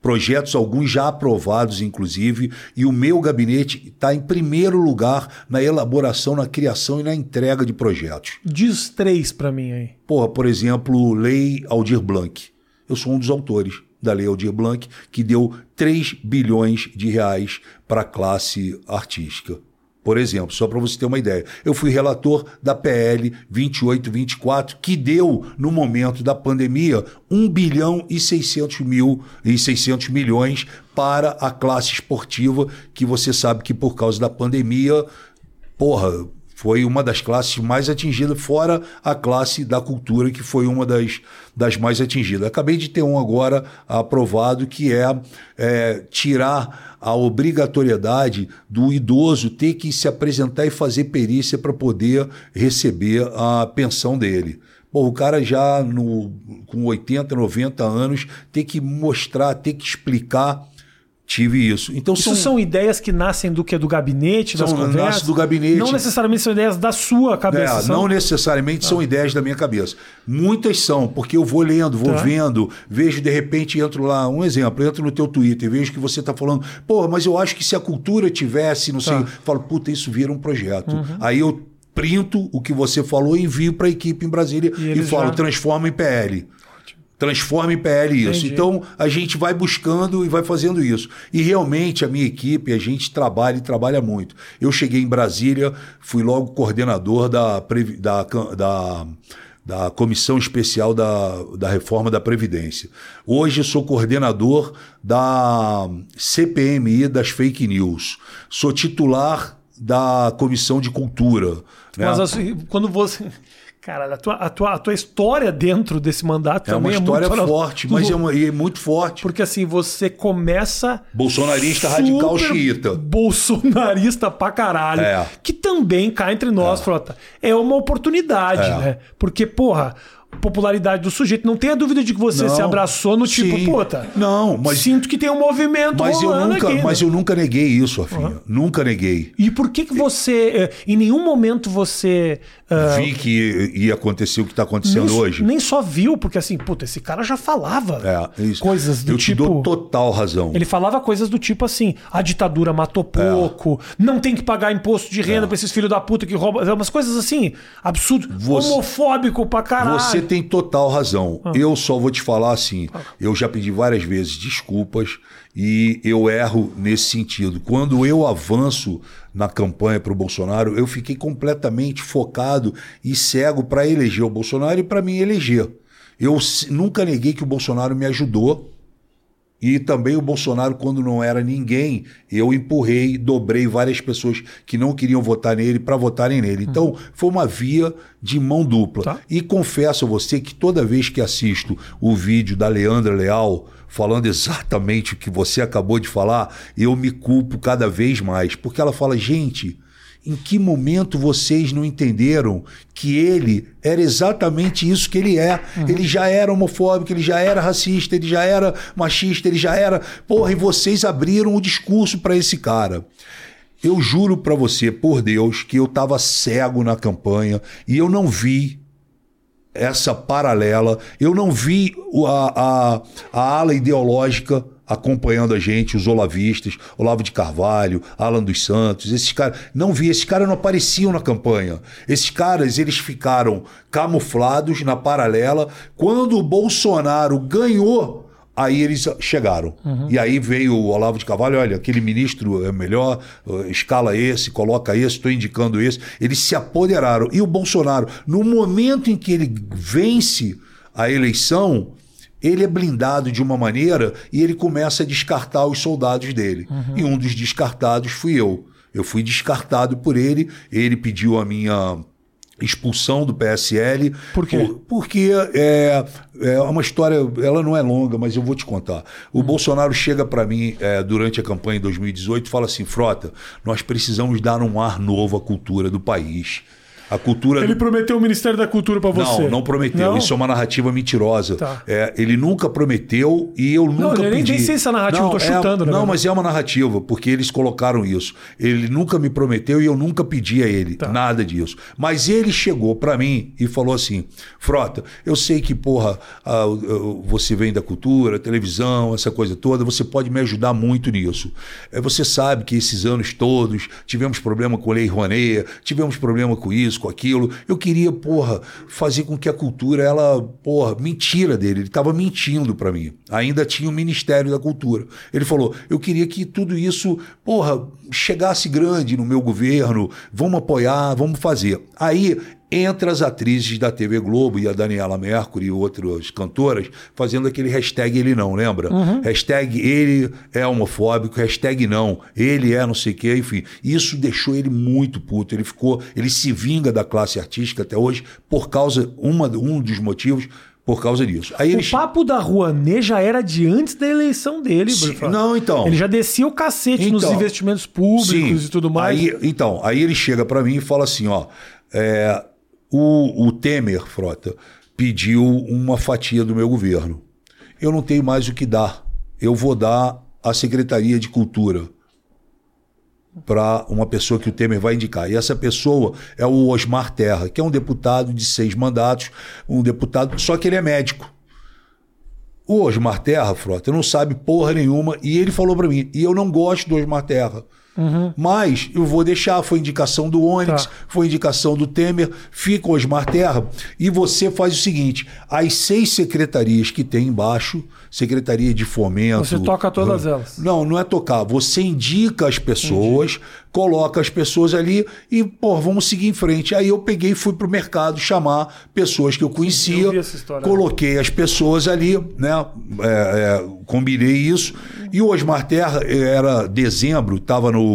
Projetos, alguns já aprovados, inclusive, e o meu gabinete está em primeiro lugar na elaboração, na criação e na entrega de projetos. Diz três pra mim aí. Porra, por exemplo, Lei Aldir Blanc. Eu sou um dos autores da Lei Aldir Blanc, que deu 3 bilhões de reais para a classe artística. Por exemplo, só para você ter uma ideia. Eu fui relator da PL 2824, que deu, no momento da pandemia, 1 bilhão e 600 mil e 600 milhões para a classe esportiva, que você sabe que por causa da pandemia, porra, foi uma das classes mais atingidas, fora a classe da cultura, que foi uma das, das mais atingidas. Acabei de ter um agora aprovado, que é, é, tirar a obrigatoriedade do idoso ter que se apresentar e fazer perícia para poder receber a pensão dele. Pô, o cara já no, com 80, 90 anos, ter que mostrar, ter que explicar. Tive isso. Então Isso são ideias que nascem do que? Do gabinete, das São- conversas? nasce do gabinete. Não necessariamente são ideias da sua cabeça. É, são- não necessariamente são ideias da minha cabeça. Muitas são, porque eu vou lendo, vou Tá. vendo, vejo de repente, entro lá, um exemplo, entro no teu Twitter, vejo que você está falando, pô, mas eu acho que se a cultura tivesse, não sei, Tá. falo, puta, isso vira um projeto. Aí eu printo o que você falou e envio para a equipe em Brasília E e, falo, já- transforma em PL. Transforma em PL isso. Entendi. Então a gente vai buscando e vai fazendo isso. E realmente a minha equipe, a gente trabalha e trabalha muito. Eu cheguei em Brasília, fui logo coordenador da, da, da, da Comissão Especial da, da Reforma da Previdência. Hoje sou coordenador da CPMI das Fake News. Sou titular da Comissão de Cultura. né? Mas assim, quando você. Caralho, a tua, a, tua, a tua história dentro desse mandato É uma também história é muito forte, mas é, uma- é muito forte. Porque assim, você começa. Bolsonarista radical xiita. Bolsonarista pra caralho. É. Que também cá entre nós, Frota. É uma oportunidade, É. né? Porque, porra, popularidade do sujeito. Não tenha dúvida de que você Não. se abraçou no tipo, Sim. puta. Não, mas- Sinto que tem um movimento Mas eu nunca, aqui, né? mas eu nunca neguei isso, Rafinha. Nunca neguei. E por que que você... eh, Em nenhum momento você... ah, Vi que ia acontecer o que está acontecendo nem, hoje. nem só viu, porque assim, puta, esse cara já falava É, isso. coisas do eu tipo... te dou total razão. Ele falava coisas do tipo assim: a ditadura matou pouco, não tem que pagar imposto de renda pra esses filhos da puta que roubam. Umas coisas assim, absurdo. Você- homofóbico pra caralho. Você tem total razão. Ah. Eu só vou te falar assim: eu já pedi várias vezes desculpas e eu erro nesse sentido. Quando eu avanço na campanha para o Bolsonaro, eu fiquei completamente focado e cego para eleger o Bolsonaro e para me eleger. Eu nunca neguei que o Bolsonaro me ajudou. E também o Bolsonaro, quando não era ninguém, eu empurrei, dobrei várias pessoas que não queriam votar nele para votarem nele. Então, foi uma via de mão dupla. Tá. E confesso a você que toda vez que assisto o vídeo da Leandra Leal falando exatamente o que você acabou de falar, eu me culpo cada vez mais, porque ela fala, gente, em que momento vocês não entenderam que ele era exatamente isso que ele é? Ele já era homofóbico, ele já era racista, ele já era machista, ele já era. Porra, e vocês abriram o discurso para esse cara. Eu juro para você, por Deus, que eu estava cego na campanha e eu não vi essa paralela. Eu não vi a, a, a ala ideológica acompanhando a gente, os olavistas, Olavo de Carvalho, Alan dos Santos, esses caras. Não vi, esses caras não apareciam na campanha. Esses caras, eles ficaram camuflados na paralela. Quando o Bolsonaro ganhou. Aí eles chegaram. E aí veio o Olavo de Carvalho, olha, aquele ministro é melhor, eh, escala esse, coloca esse, estou indicando esse. Eles se apoderaram. E o Bolsonaro, no momento em que ele vence a eleição, ele é blindado de uma maneira e ele começa a descartar os soldados dele. E um dos descartados fui eu. Eu fui descartado por ele, ele pediu a minha expulsão do PSL. Por quê? porque é, é uma história, ela não é longa, mas eu vou te contar. O Bolsonaro chega para mim é, durante a campanha em 2018 e fala assim: Frota, nós precisamos dar um ar novo à cultura do país. A cultura Ele prometeu o Ministério da Cultura pra você. não, não prometeu. Não? Isso é uma narrativa mentirosa. Tá. É, ele nunca prometeu e eu nunca eu nem- pedi. nem sei se é narrativa, eu tô é- chutando, né, Não, mas é uma narrativa, porque eles colocaram isso. Ele nunca me prometeu e eu nunca pedi a ele Tá. nada disso. Mas ele chegou pra mim e falou assim: Frota, eu sei que, porra, ah, ah, você vem da cultura, televisão, essa coisa toda, você pode me ajudar muito nisso. É, você sabe que esses anos todos tivemos problema com a Lei Rouanet, tivemos problema com isso, com aquilo. Eu queria, porra, fazer com que a cultura, ela, porra, mentira dele. Ele estava mentindo para mim. Ainda tinha o Ministério da Cultura. Ele falou: eu queria que tudo isso, porra, chegasse grande no meu governo. Vamos apoiar, vamos fazer. Aí entra as atrizes da TV Globo e a Daniela Mercury e outras cantoras fazendo aquele hashtag ele não, lembra? Hashtag ele é homofóbico, hashtag não, ele é não sei o que, enfim. Isso deixou ele muito puto. Ele ficou, ele se vinga da classe artística até hoje por causa, uma, um dos motivos, por causa disso. Aí O papo da Rouanet já era de antes da eleição dele, Sim, não, então. Ele já descia o cacete nos Então, investimentos públicos Sim. e tudo mais. Aí, então, aí ele chega para mim e fala assim, ó, é, o, o Temer, Frota, pediu uma fatia do meu governo. Eu não tenho mais o que dar. Eu vou dar a Secretaria de Cultura para uma pessoa que o Temer vai indicar. E essa pessoa é o Osmar Terra, que é um deputado de seis mandatos, um deputado, só que ele é médico. O Osmar Terra, Frota, não sabe porra nenhuma, e ele falou para mim, e eu não gosto do Osmar Terra. Uhum. Mas eu vou deixar, foi indicação do Onyx, Tá. foi indicação do Temer, fica o Osmar Terra, e você faz o seguinte: as seis secretarias que tem embaixo, Secretaria de Fomento. Você toca todas elas. Não, não é tocar. Você indica as pessoas, coloca as pessoas ali e, pô, vamos seguir em frente. Aí eu peguei e fui pro mercado chamar pessoas que eu conhecia, eu história. coloquei as pessoas ali, né? É, é, combinei isso. E o Osmar Terra eh, era dezembro, estava no,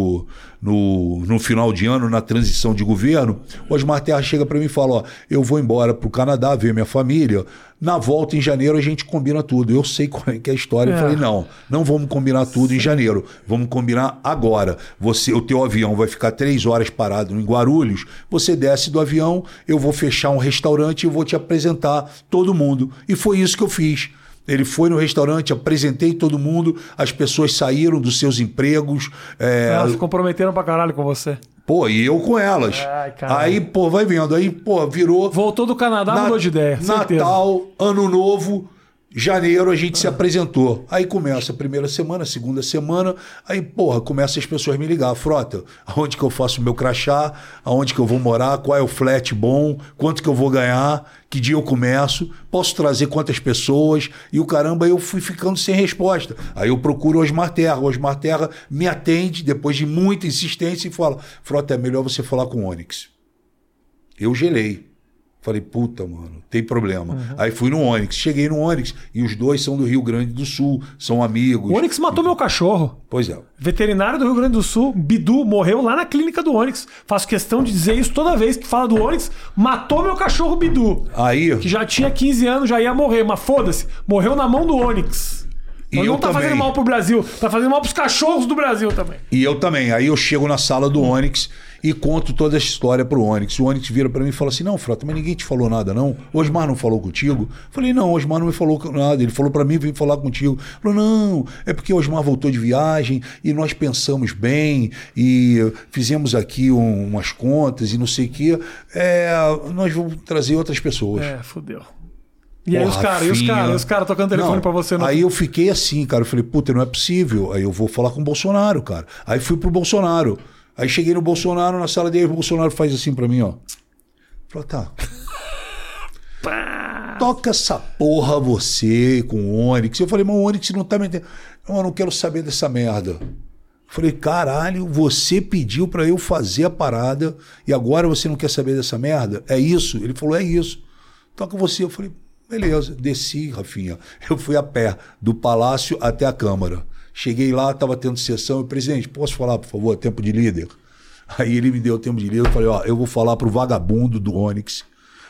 no, no final de ano, na transição de governo. O Osmar Terra chega para mim e fala: Ó, eu vou embora pro Canadá ver minha família. Na volta em janeiro a gente combina tudo. Eu sei qual é que é a história. Eu É. falei: não, não vamos combinar tudo em janeiro. Vamos combinar agora. Você, o teu avião vai ficar três horas parado em Guarulhos. Você desce do avião, eu vou fechar um restaurante e vou te apresentar todo mundo. E foi isso que eu fiz. Ele foi no restaurante, apresentei todo mundo, as pessoas saíram dos seus empregos. é, Elas se comprometeram pra caralho com você. Pô, e eu com elas. Ai, aí, pô, vai vendo. Aí, pô, virou. Voltou do Canadá, Na- mudou de ideia. certeza. Natal, Ano Novo, janeiro a gente se apresentou. Aí começa a primeira semana, a segunda semana, aí, porra, começa as pessoas me ligar. Frota, aonde que eu faço o meu crachá? Aonde que eu vou morar? Qual é o flat bom? Quanto que eu vou ganhar? Que dia eu começo? Posso trazer quantas pessoas? E o caramba, eu fui ficando sem resposta. Aí eu procuro o Osmar Terra. O Osmar Terra me atende, depois de muita insistência, e fala: Frota, é melhor você falar com o Onyx. Eu gelei. Falei, puta, mano, tem problema. Aí fui no Onyx. Cheguei no Onyx e os dois são do Rio Grande do Sul, são amigos. O Onyx matou meu cachorro. Pois é. Veterinário do Rio Grande do Sul, Bidu, morreu lá na clínica do Onyx. Faço questão de dizer isso toda vez que fala do Onyx. Matou meu cachorro Bidu. Aí, Que já tinha 15 anos, já ia morrer, mas foda-se. Morreu na mão do Onyx. E Então eu não tá também. fazendo mal pro Brasil, tá fazendo mal pros cachorros do Brasil também. e eu também. Aí eu chego na sala do Onyx e conto toda essa história pro Onyx. O Onyx vira pra mim e fala assim: Não, Frota, mas ninguém te falou nada, não? O Osmar não falou contigo? Falei: Não, o Osmar não me falou nada. Ele falou pra mim vir falar contigo. Falou: Não, é porque o Osmar voltou de viagem e nós pensamos bem e fizemos aqui um- umas contas e não sei o quê. É, nós vamos trazer outras pessoas. É, fudeu. E aí Porra, os caras, e os caras, os caras tocando telefone Não, pra você no. Aí eu fiquei assim, cara. Eu falei, puta, não é possível. Aí eu vou falar com o Bolsonaro, cara. Aí fui pro Bolsonaro. Aí cheguei no Bolsonaro, na sala dele, o Bolsonaro faz assim pra mim, ó. Falou, tá. Toca essa porra você com o Onix. Eu falei, mas o Onix não tá me entendendo. Não, eu não quero saber dessa merda. Falei, caralho, você pediu pra eu fazer a parada e agora você não quer saber dessa merda? É isso? Ele falou, é isso. Toca você. Eu falei, beleza. Desci, Rafinha. Eu fui a pé do palácio até a Câmara. Cheguei lá, estava tendo sessão. Eu, presidente, posso falar, por favor, tempo de líder? Aí ele me deu tempo de líder. Eu falei, ó, eu vou falar pro vagabundo do Onix.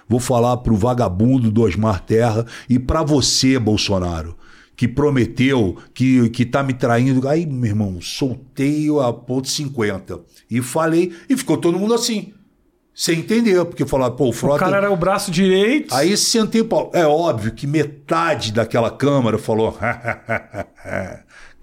Vou falar pro vagabundo do Osmar Terra e pra você, Bolsonaro, que prometeu, que, que tá me traindo. Aí, meu irmão, soltei a ponto 50 e falei, e ficou todo mundo assim, sem entender, porque falaram, pô, o O Frota. cara era o braço direito. Aí sentei o pau. É óbvio que metade daquela Câmara falou.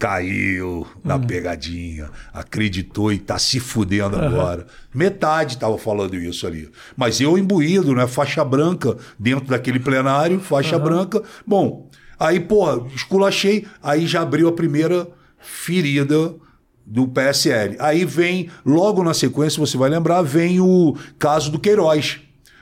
Caiu na pegadinha, acreditou e tá se fudendo agora. Metade tava falando isso ali. Mas eu imbuído, né? Faixa branca dentro daquele plenário, faixa branca. Bom, aí, porra, esculachei. Aí já abriu a primeira ferida do PSL. Aí vem, logo na sequência, você vai lembrar, vem o caso do Queiroz.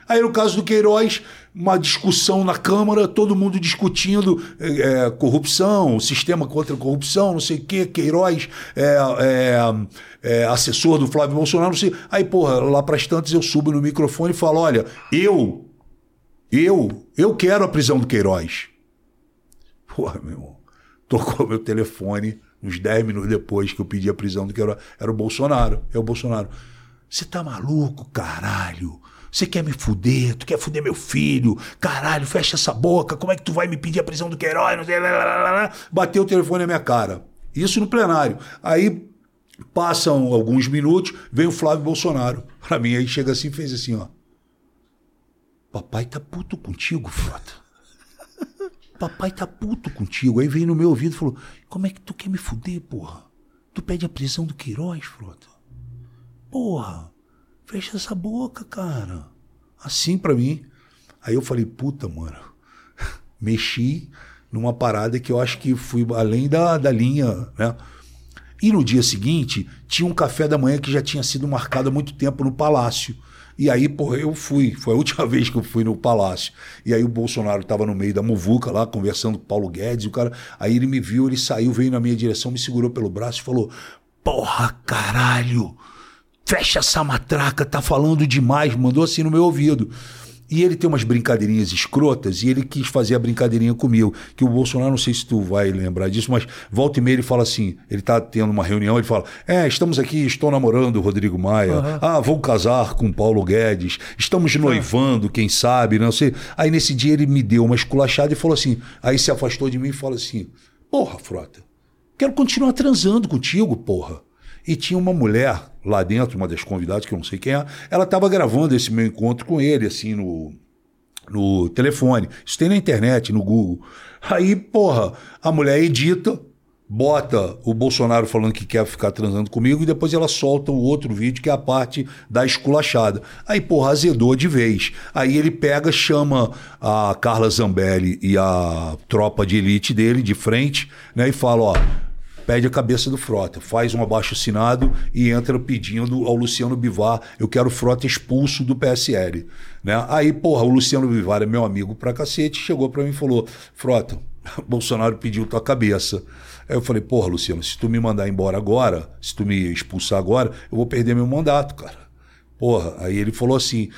Aí no caso do Queiroz, uma discussão na Câmara, todo mundo discutindo é, é, corrupção, sistema contra corrupção, não sei o quê, Queiroz, é, é, é, assessor do Flávio Bolsonaro, não sei. Aí, porra, lá para as tantas eu subo no microfone e falo: olha, eu, eu, eu quero a prisão do Queiroz. Porra, meu irmão, tocou meu telefone uns 10 minutos depois que eu pedi a prisão do Queiroz. Era o Bolsonaro. É o Bolsonaro. Você tá maluco, caralho? Você quer me fuder? Tu quer fuder meu filho? Caralho, fecha essa boca. Como é que tu vai me pedir a prisão do Queiroz? Não sei, lá, lá, lá. Bateu o telefone na minha cara. Isso no plenário. Aí passam alguns minutos, vem o Flávio Bolsonaro. Pra mim, aí chega assim e fez assim, ó. Papai tá puto contigo, Frota. Papai tá puto contigo. Aí veio no meu ouvido e falou: Como é que tu quer me fuder, porra? Tu pede a prisão do Queiroz, Frota? Porra, fecha essa boca, cara. Assim pra mim. Aí eu falei: Puta, mano. Mexi numa parada que eu acho que fui além da, da linha, né? E no dia seguinte, tinha um café da manhã que já tinha sido marcado há muito tempo no Palácio. E aí, porra, eu fui. Foi a última vez que eu fui no Palácio. E aí o Bolsonaro estava no meio da muvuca lá, conversando com o Paulo Guedes. o cara. Aí ele me viu, ele saiu, veio na minha direção, me segurou pelo braço e falou: Porra, caralho! Fecha essa matraca, tá falando demais. Mandou assim no meu ouvido. E ele tem umas brincadeirinhas escrotas e ele quis fazer a brincadeirinha comigo. Que o Bolsonaro, não sei se tu vai lembrar disso, mas volta e meia ele fala assim: ele tá tendo uma reunião, ele fala: É, estamos aqui, estou namorando o Rodrigo Maia. Uhum. Ah, vou casar com Paulo Guedes. Estamos noivando, quem sabe, não sei. Aí nesse dia ele me deu uma esculachada e falou assim: aí se afastou de mim e falou assim: Porra, Frota, quero continuar transando contigo, porra. E tinha uma mulher lá dentro, uma das convidadas, que eu não sei quem é, ela estava gravando esse meu encontro com ele, assim, no, no telefone. Isso tem na internet, no Google. Aí, porra, a mulher edita, bota o Bolsonaro falando que quer ficar transando comigo e depois ela solta o outro vídeo que é a parte da esculachada. Aí, porra, azedou de vez. Aí ele pega, chama a Carla Zambelli e a tropa de elite dele de frente, né, e fala, ó, pede a cabeça do Frota, faz um abaixo assinado e entra pedindo ao Luciano Bivar, eu quero o Frota expulso do PSL. Né? Aí, porra, o Luciano Bivar é meu amigo pra cacete, chegou para mim e falou: Frota, Bolsonaro pediu tua cabeça. Aí eu falei: Porra, Luciano, se tu me mandar embora agora, se tu me expulsar agora, eu vou perder meu mandato, cara. Porra, aí ele falou assim.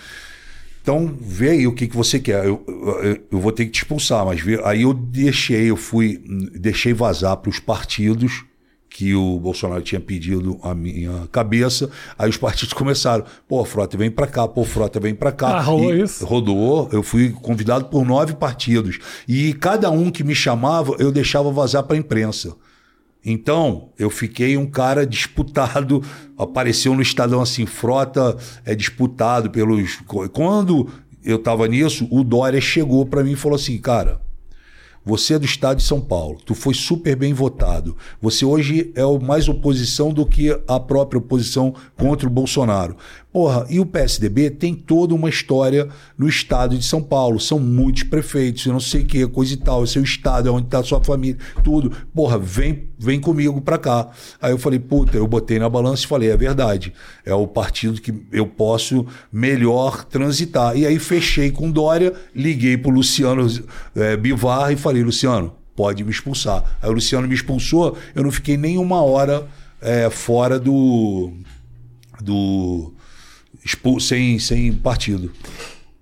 Então, vê aí o que, que você quer. Eu, eu, eu vou ter que te expulsar, mas vê, aí eu deixei, eu fui, deixei vazar para os partidos que o Bolsonaro tinha pedido a minha cabeça. Aí os partidos começaram, pô, Frota, vem para cá, pô, Frota, vem para cá. Ah, rolou isso? Rodou, eu fui convidado por nove partidos. E cada um que me chamava, eu deixava vazar para a imprensa. Então, eu fiquei um cara disputado. Apareceu no Estadão assim: frota é disputado pelos. Quando eu estava nisso, o Dória chegou para mim e falou assim: cara, você é do estado de São Paulo, tu foi super bem votado. Você hoje é mais oposição do que a própria oposição contra o Bolsonaro. Porra, e o PSDB tem toda uma história no estado de São Paulo. São muitos prefeitos, não sei o que, coisa e tal. Esse é estado, é onde está sua família, tudo. Porra, vem, vem comigo para cá. Aí eu falei, puta, eu botei na balança e falei, é verdade. É o partido que eu posso melhor transitar. E aí fechei com Dória, liguei pro Luciano é, Bivar e falei, Luciano, pode me expulsar. Aí o Luciano me expulsou, eu não fiquei nem uma hora é, fora do. do sem, sem partido.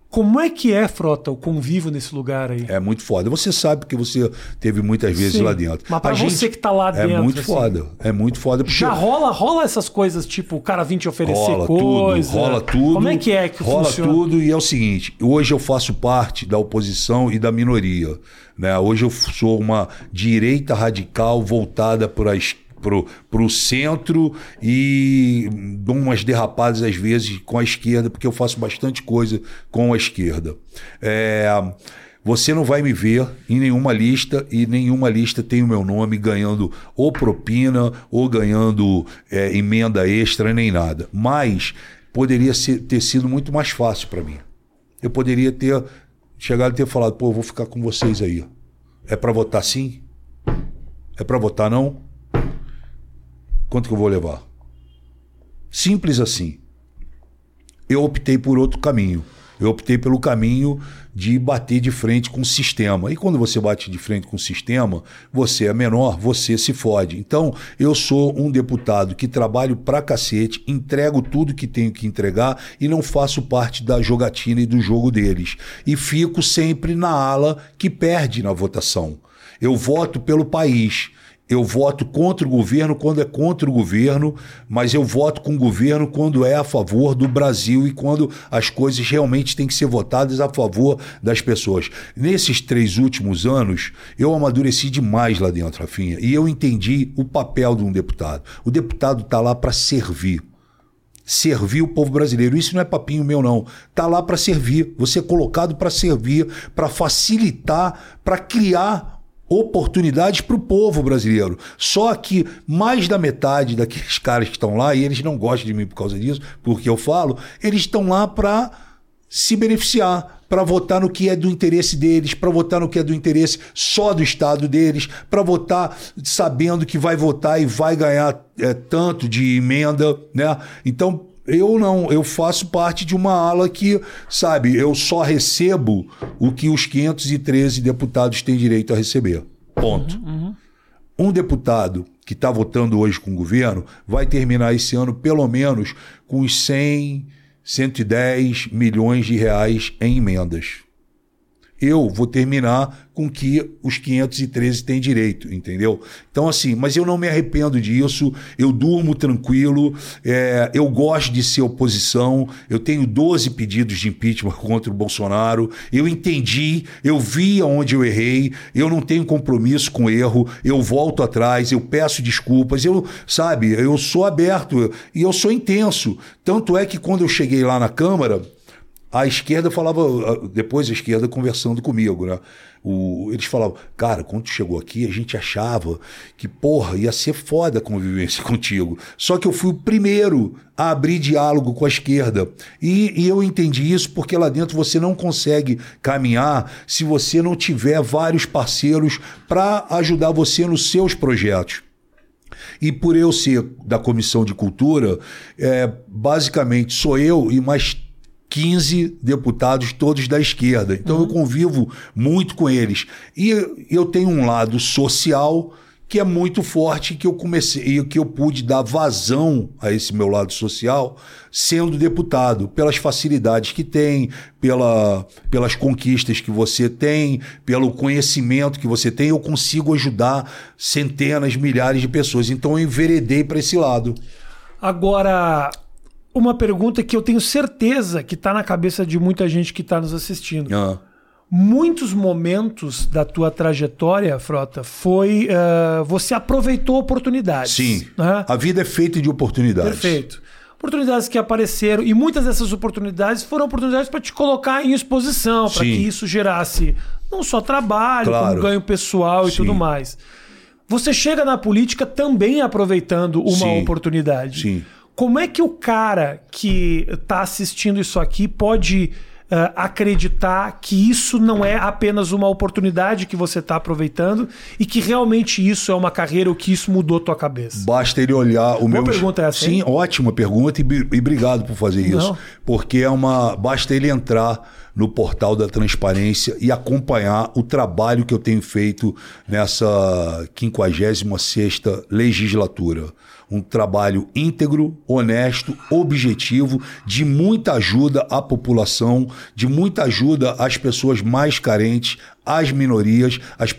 Como é que é, Frota, o convívio nesse lugar aí? É muito foda. Você sabe que você teve muitas vezes Sim, lá dentro. Mas pra a você gente, que tá lá dentro. É muito assim, foda. É muito foda. Já rola, rola essas coisas, tipo, o cara vir te oferecer rola coisa. Tudo, rola tudo. Como é que é que rola funciona? Rola tudo e é o seguinte: hoje eu faço parte da oposição e da minoria. Né? Hoje eu sou uma direita radical voltada para a esquerda pro, pro centro e dou umas derrapadas às vezes com a esquerda, porque eu faço bastante coisa com a esquerda. É, você não vai me ver em nenhuma lista e nenhuma lista tem o meu nome ganhando ou propina ou ganhando é, emenda extra nem nada. Mas poderia ser, ter sido muito mais fácil para mim. Eu poderia ter chegado e ter falado, pô, vou ficar com vocês aí. É para votar sim? É para votar não? Quanto que eu vou levar? Simples assim. Eu optei por outro caminho. Eu optei pelo caminho de bater de frente com o sistema. E quando você bate de frente com o sistema, você é menor, você se fode. Então, eu sou um deputado que trabalho pra cacete, entrego tudo que tenho que entregar e não faço parte da jogatina e do jogo deles. E fico sempre na ala que perde na votação. Eu voto pelo país. Eu voto contra o governo quando é contra o governo, mas eu voto com o governo quando é a favor do Brasil e quando as coisas realmente têm que ser votadas a favor das pessoas. Nesses três últimos anos, eu amadureci demais lá dentro, Rafinha, e eu entendi o papel de um deputado. O deputado está lá para servir servir o povo brasileiro. Isso não é papinho meu, não. Tá lá para servir. Você é colocado para servir, para facilitar, para criar oportunidades para o povo brasileiro. Só que mais da metade daqueles caras que estão lá, e eles não gostam de mim por causa disso, porque eu falo, eles estão lá para se beneficiar, para votar no que é do interesse deles, para votar no que é do interesse só do Estado deles, para votar sabendo que vai votar e vai ganhar é, tanto de emenda, né? Então, eu não, eu faço parte de uma ala que, sabe, eu só recebo o que os 513 deputados têm direito a receber. Ponto. Uhum, uhum. Um deputado que está votando hoje com o governo vai terminar esse ano, pelo menos, com os 100, 110 milhões de reais em emendas eu vou terminar com que os 513 têm direito, entendeu? Então, assim, mas eu não me arrependo disso, eu durmo tranquilo, é, eu gosto de ser oposição, eu tenho 12 pedidos de impeachment contra o Bolsonaro, eu entendi, eu vi aonde eu errei, eu não tenho compromisso com erro, eu volto atrás, eu peço desculpas, eu, sabe, eu sou aberto e eu sou intenso. Tanto é que quando eu cheguei lá na Câmara, a esquerda falava, depois a esquerda conversando comigo, né? O, eles falavam, cara, quando tu chegou aqui, a gente achava que, porra, ia ser foda a convivência contigo. Só que eu fui o primeiro a abrir diálogo com a esquerda. E, e eu entendi isso porque lá dentro você não consegue caminhar se você não tiver vários parceiros para ajudar você nos seus projetos. E por eu ser da Comissão de Cultura, é, basicamente sou eu e mais 15 deputados, todos da esquerda. Então uhum. eu convivo muito com eles. E eu tenho um lado social que é muito forte que eu comecei e que eu pude dar vazão a esse meu lado social sendo deputado pelas facilidades que tem pela, pelas conquistas que você tem pelo conhecimento que você tem eu consigo ajudar centenas milhares de pessoas então eu enveredei para esse lado agora uma pergunta que eu tenho certeza que está na cabeça de muita gente que está nos assistindo. Ah. Muitos momentos da tua trajetória, Frota, foi. Uh, você aproveitou oportunidades. Sim. Né? A vida é feita de oportunidades. Perfeito. Oportunidades que apareceram, e muitas dessas oportunidades foram oportunidades para te colocar em exposição, para que isso gerasse não só trabalho, claro. como ganho pessoal e Sim. tudo mais. Você chega na política também aproveitando uma Sim. oportunidade. Sim. Como é que o cara que está assistindo isso aqui pode uh, acreditar que isso não é apenas uma oportunidade que você está aproveitando e que realmente isso é uma carreira ou que isso mudou tua cabeça? Basta ele olhar o Boa meu. pergunta é essa? Sim, ótima pergunta e, e obrigado por fazer isso. Não. Porque é uma. Basta ele entrar no portal da transparência e acompanhar o trabalho que eu tenho feito nessa 56 legislatura um trabalho íntegro, honesto, objetivo, de muita ajuda à população, de muita ajuda às pessoas mais carentes, às minorias, as,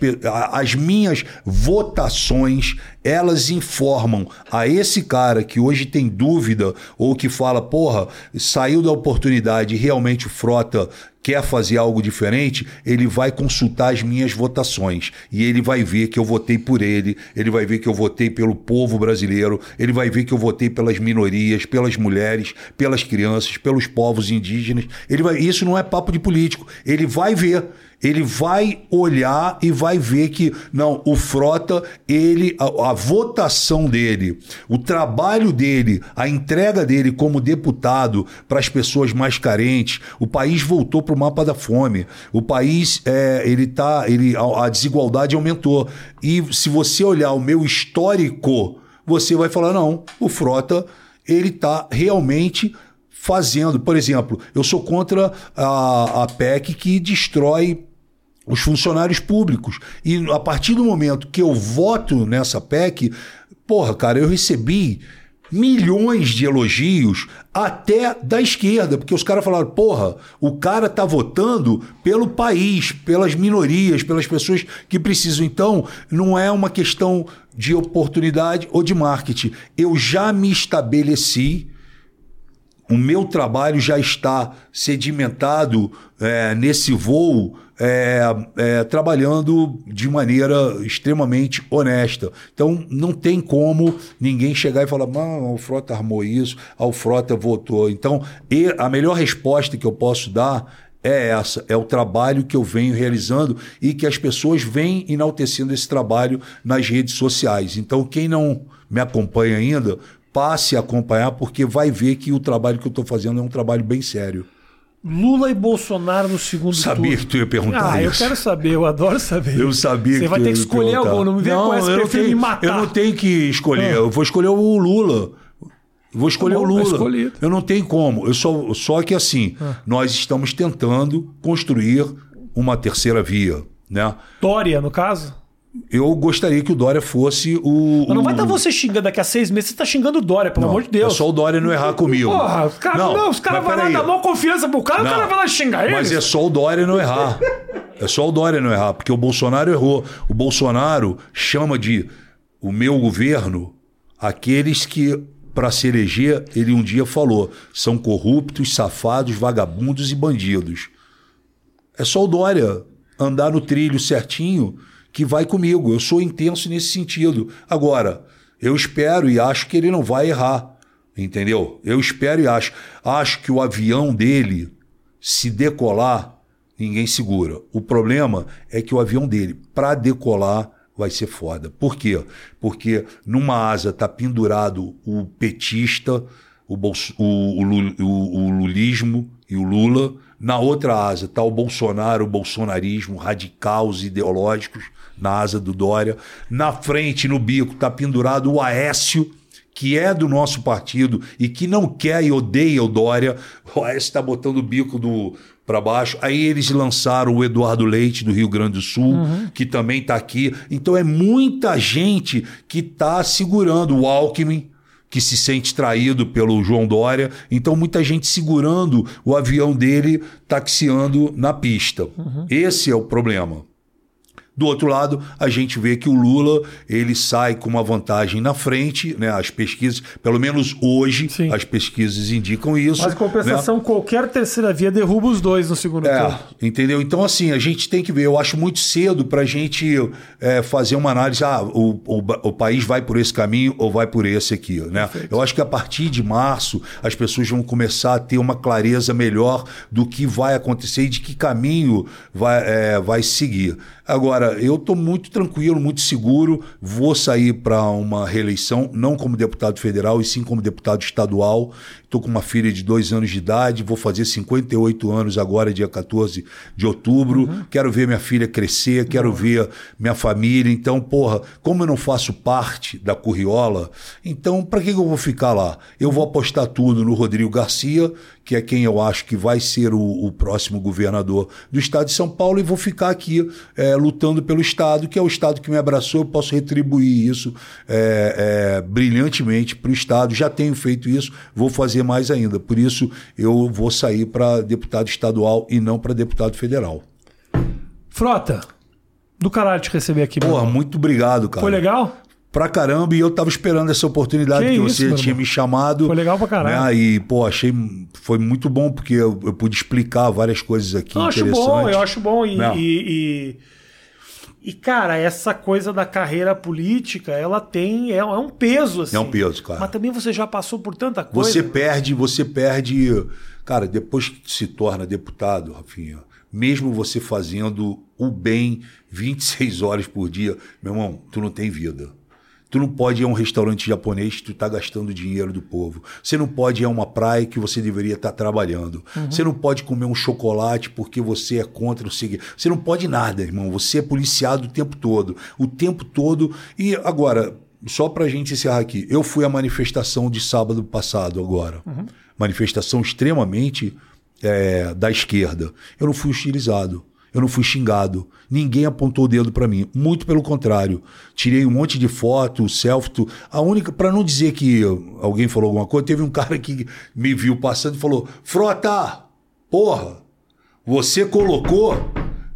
as minhas votações, elas informam a esse cara que hoje tem dúvida ou que fala, porra, saiu da oportunidade realmente o Frota quer fazer algo diferente, ele vai consultar as minhas votações e ele vai ver que eu votei por ele, ele vai ver que eu votei pelo povo brasileiro, ele vai ver que eu votei pelas minorias, pelas mulheres, pelas crianças, pelos povos indígenas. Ele vai, isso não é papo de político. Ele vai ver ele vai olhar e vai ver que não, o Frota, ele a, a, votação dele, o trabalho dele, a entrega dele como deputado para as pessoas mais carentes, o país voltou para o mapa da fome. O país é, ele tá, ele a, a desigualdade aumentou. E se você olhar o meu histórico, você vai falar não, o Frota ele está realmente fazendo. Por exemplo, eu sou contra a, a PEC que destrói os funcionários públicos. E a partir do momento que eu voto nessa PEC, porra, cara, eu recebi milhões de elogios até da esquerda, porque os caras falaram: porra, o cara tá votando pelo país, pelas minorias, pelas pessoas que precisam. Então, não é uma questão de oportunidade ou de marketing. Eu já me estabeleci o meu trabalho já está sedimentado é, nesse voo, é, é, trabalhando de maneira extremamente honesta. Então, não tem como ninguém chegar e falar: o Frota armou isso, o Frota votou. Então, a melhor resposta que eu posso dar é essa, é o trabalho que eu venho realizando e que as pessoas vêm enaltecendo esse trabalho nas redes sociais. Então, quem não me acompanha ainda, passe a acompanhar, porque vai ver que o trabalho que eu estou fazendo é um trabalho bem sério. Lula e Bolsonaro no segundo Sabia turno. que tu ia perguntar Ah, eu isso. quero saber, eu adoro saber. Eu sabia Você que vai ter que escolher algum, não me vem com essa eu prefiro tenho, me matar. Eu não tenho que escolher, Ah. eu vou escolher o Lula. Vou escolher Tá bom, o tá Lula. Eu não tenho como. Eu só, só que assim, Ah. nós estamos tentando construir uma terceira via. Né? Dória, no caso? Eu gostaria que o Dória fosse o. Mas não vai o- estar você xingando daqui a seis meses, você tá xingando o Dória, pelo amor de Deus. É só o Dória não errar comigo. Porra, os caras não, os caras mas vão lá dar maior confiança pro cara, o Não. cara vai lá xingar eles. Mas é só o Dória não errar. É só o Dória não errar, porque o Bolsonaro errou. O Bolsonaro chama de o meu governo aqueles que, para se eleger, ele um dia falou, são corruptos, safados, vagabundos e bandidos. É só o Dória andar no trilho certinho que vai comigo. Eu sou intenso nesse sentido. Agora, eu espero e acho que ele não vai errar. Entendeu? Eu espero e acho. Acho que o avião dele, se decolar, ninguém segura. O problema é que o avião dele, para decolar, vai ser foda. Por quê? Porque numa asa tá pendurado o petista, o, bolso, o, o, o- lulismo e o Lula. Na outra asa está o Bolsonaro, o bolsonarismo, radicais ideológicos, na asa do Dória. Na frente, no bico, está pendurado o Aécio, que é do nosso partido e que não quer e odeia o Dória. O Aécio está botando o bico do para baixo. Aí eles lançaram o Eduardo Leite do Rio Grande do Sul, que também está aqui. Então é muita gente que está segurando o Alckmin que se sente traído pelo João Dória. Então, muita gente segurando o avião dele, taxiando na pista. Esse é o problema. Do outro lado, a gente vê que o Lula ele sai com uma vantagem na frente, né? As pesquisas, pelo menos hoje, Sim. as pesquisas indicam isso. Mas compensação, qualquer terceira via derruba os dois no segundo É, turno. entendeu? Então, assim, a gente tem que ver. Eu acho muito cedo para a gente é, fazer uma análise. Ah, o, o, o país vai por esse caminho ou vai por esse aqui, né? Eu acho que a partir de março as pessoas vão começar a ter uma clareza melhor do que vai acontecer e de que caminho vai, é, vai seguir. Agora, eu estou muito tranquilo, muito seguro. Vou sair para uma reeleição, não como deputado federal, e sim como deputado estadual. Estou com uma filha de dois anos de idade, vou fazer 58 anos agora, dia 14 de outubro. Quero ver minha filha crescer, quero ver minha família. Então, porra, como eu não faço parte da Curriola, então para que, que eu vou ficar lá? Eu vou apostar tudo no Rodrigo Garcia, que é quem eu acho que vai ser o, o próximo governador do estado de São Paulo, e vou ficar aqui é, lutando pelo estado, que é o estado que me abraçou. Eu posso retribuir isso é, é, brilhantemente para o estado. Já tenho feito isso, vou fazer mais ainda. Por isso, eu vou sair para deputado estadual e não para deputado federal. Frota, do caralho te receber aqui, Porra, irmão. muito obrigado, cara. Foi legal? Pra caramba, e eu tava esperando essa oportunidade Que que, isso, você tinha irmão. me chamado. Foi legal pra caralho. né? E, pô, achei. Foi muito bom, porque eu, eu pude explicar várias coisas aqui Eu acho bom, eu acho bom. E, Não. e, e- e, cara, essa coisa da carreira política, ela tem. É, é um peso, assim. É um peso, cara. Mas também você já passou por tanta coisa. Você perde, você perde. Cara, depois que se torna deputado, Rafinha, mesmo você fazendo o bem 26 horas por dia, meu irmão, tu não tem vida. Tu não pode ir a um restaurante japonês que tu tá gastando dinheiro do povo. Você não pode ir a uma praia que você deveria estar trabalhando. Você não pode comer um chocolate porque você é contra o seguinte. Você não pode nada, irmão. Você é policiado o tempo todo. O tempo todo. E agora, só pra gente encerrar aqui. Eu fui à manifestação de sábado passado agora. Manifestação extremamente é, da esquerda. Eu não fui hostilizado. Eu não fui xingado. Ninguém apontou o dedo pra mim. Muito pelo contrário. Tirei um monte de foto, selfie. A única, Pra não dizer que alguém falou alguma coisa, teve um cara que me viu passando e falou: Frota, porra, você colocou,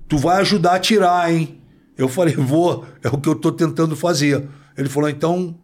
tu vai ajudar a tirar, hein? Eu falei: vou, é o que eu tô tentando fazer. Ele falou: então,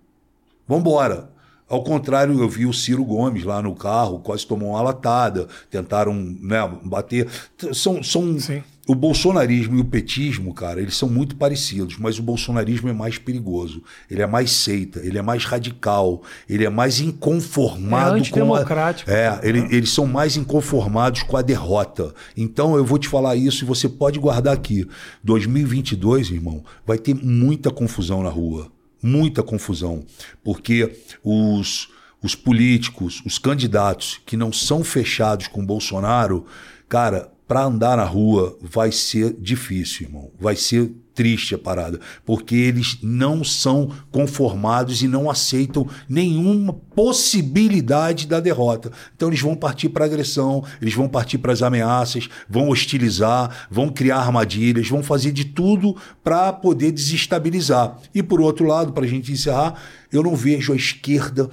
Vambora. Ao contrário, eu vi o Ciro Gomes lá no carro, quase tomou uma latada, tentaram né, bater. São, são Sim. O bolsonarismo e o petismo, cara, eles são muito parecidos, mas o bolsonarismo é mais perigoso. Ele é mais seita, ele é mais radical, ele é mais inconformado É com a... É, ele- eles são mais inconformados com a derrota. Então eu vou te falar isso e você pode guardar aqui. 2022, irmão, vai ter muita confusão na rua. Muita confusão. Porque os, os políticos, os candidatos que não são fechados com Bolsonaro, cara, para andar na rua vai ser difícil, irmão. Vai ser triste a parada, porque eles não são conformados e não aceitam nenhuma possibilidade da derrota. Então eles vão partir para agressão, eles vão partir para as ameaças, vão hostilizar, vão criar armadilhas, vão fazer de tudo para poder desestabilizar. E por outro lado, para a gente encerrar, eu não vejo a esquerda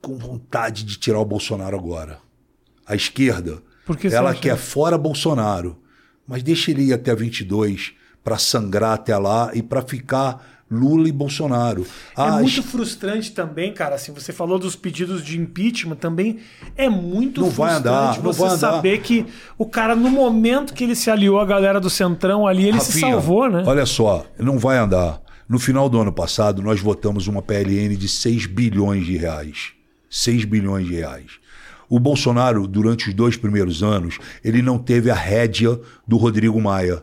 com vontade de tirar o Bolsonaro agora. A esquerda Porque ela acha... quer fora Bolsonaro, mas deixa ele ir até 22 para sangrar até lá e para ficar Lula e Bolsonaro. Ah, é muito frustrante também, cara. Assim, você falou dos pedidos de impeachment também. É muito não frustrante vai andar, você vai saber que o cara, no momento que ele se aliou à galera do Centrão ali, ele Rafinha, se salvou, né? Olha só, não vai andar. No final do ano passado, nós votamos uma PLN de 6 bilhões de reais. 6 bilhões de reais. O Bolsonaro, durante os dois primeiros anos, ele não teve a rédea do Rodrigo Maia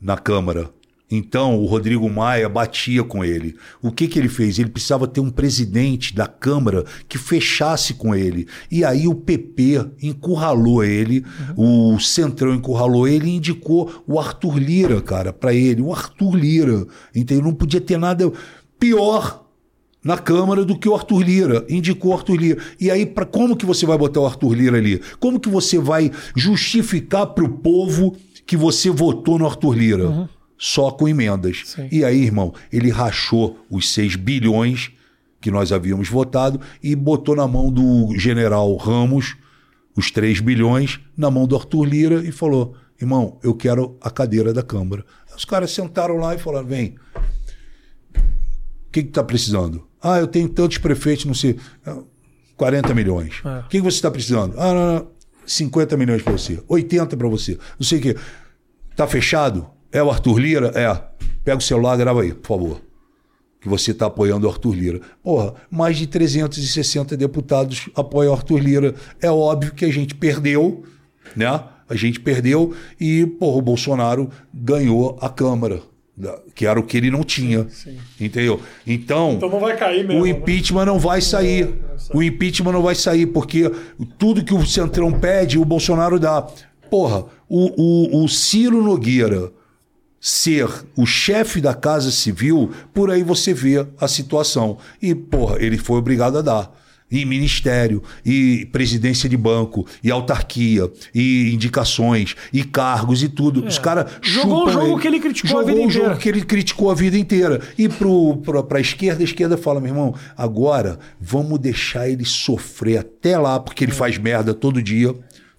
na Câmara. Então o Rodrigo Maia batia com ele. O que, que ele fez? Ele precisava ter um presidente da Câmara que fechasse com ele. E aí o PP encurralou ele, uhum. o Centrão encurralou ele e indicou o Arthur Lira, cara, para ele. O Arthur Lira. Entendeu? Não podia ter nada pior na Câmara do que o Arthur Lira. Indicou o Arthur Lira. E aí, para como que você vai botar o Arthur Lira ali? Como que você vai justificar para o povo que você votou no Arthur Lira? Uhum. Só com emendas. Sim. E aí, irmão, ele rachou os 6 bilhões que nós havíamos votado e botou na mão do general Ramos os 3 bilhões, na mão do Arthur Lira e falou: irmão, eu quero a cadeira da Câmara. Os caras sentaram lá e falaram: vem, o que está precisando? Ah, eu tenho tantos prefeitos, não sei. 40 milhões. É. O que, que você está precisando? Ah, não, não. 50 milhões para você, 80 para você. Não sei o quê. Tá fechado? É o Arthur Lira? É. Pega o celular, grava aí, por favor. Que você está apoiando o Arthur Lira. Porra, mais de 360 deputados apoiam o Arthur Lira. É óbvio que a gente perdeu, né? A gente perdeu e, porra, o Bolsonaro ganhou a Câmara que era o que ele não tinha. Sim. Entendeu? Então, então não vai cair mesmo, o né? impeachment né? não vai sair. É, o impeachment não vai sair, porque tudo que o Centrão pede, o Bolsonaro dá. Porra, o, o, o Ciro Nogueira ser o chefe da Casa Civil, por aí você vê a situação. E, porra, ele foi obrigado a dar e ministério, e presidência de banco, e autarquia, e indicações, e cargos e tudo. É. Os caras Jogou o jogo ele. que ele criticou Jogou a vida inteira. Jogou o jogo que ele criticou a vida inteira. E para a esquerda, a esquerda fala, meu irmão, agora vamos deixar ele sofrer até lá, porque ele é. faz merda todo dia.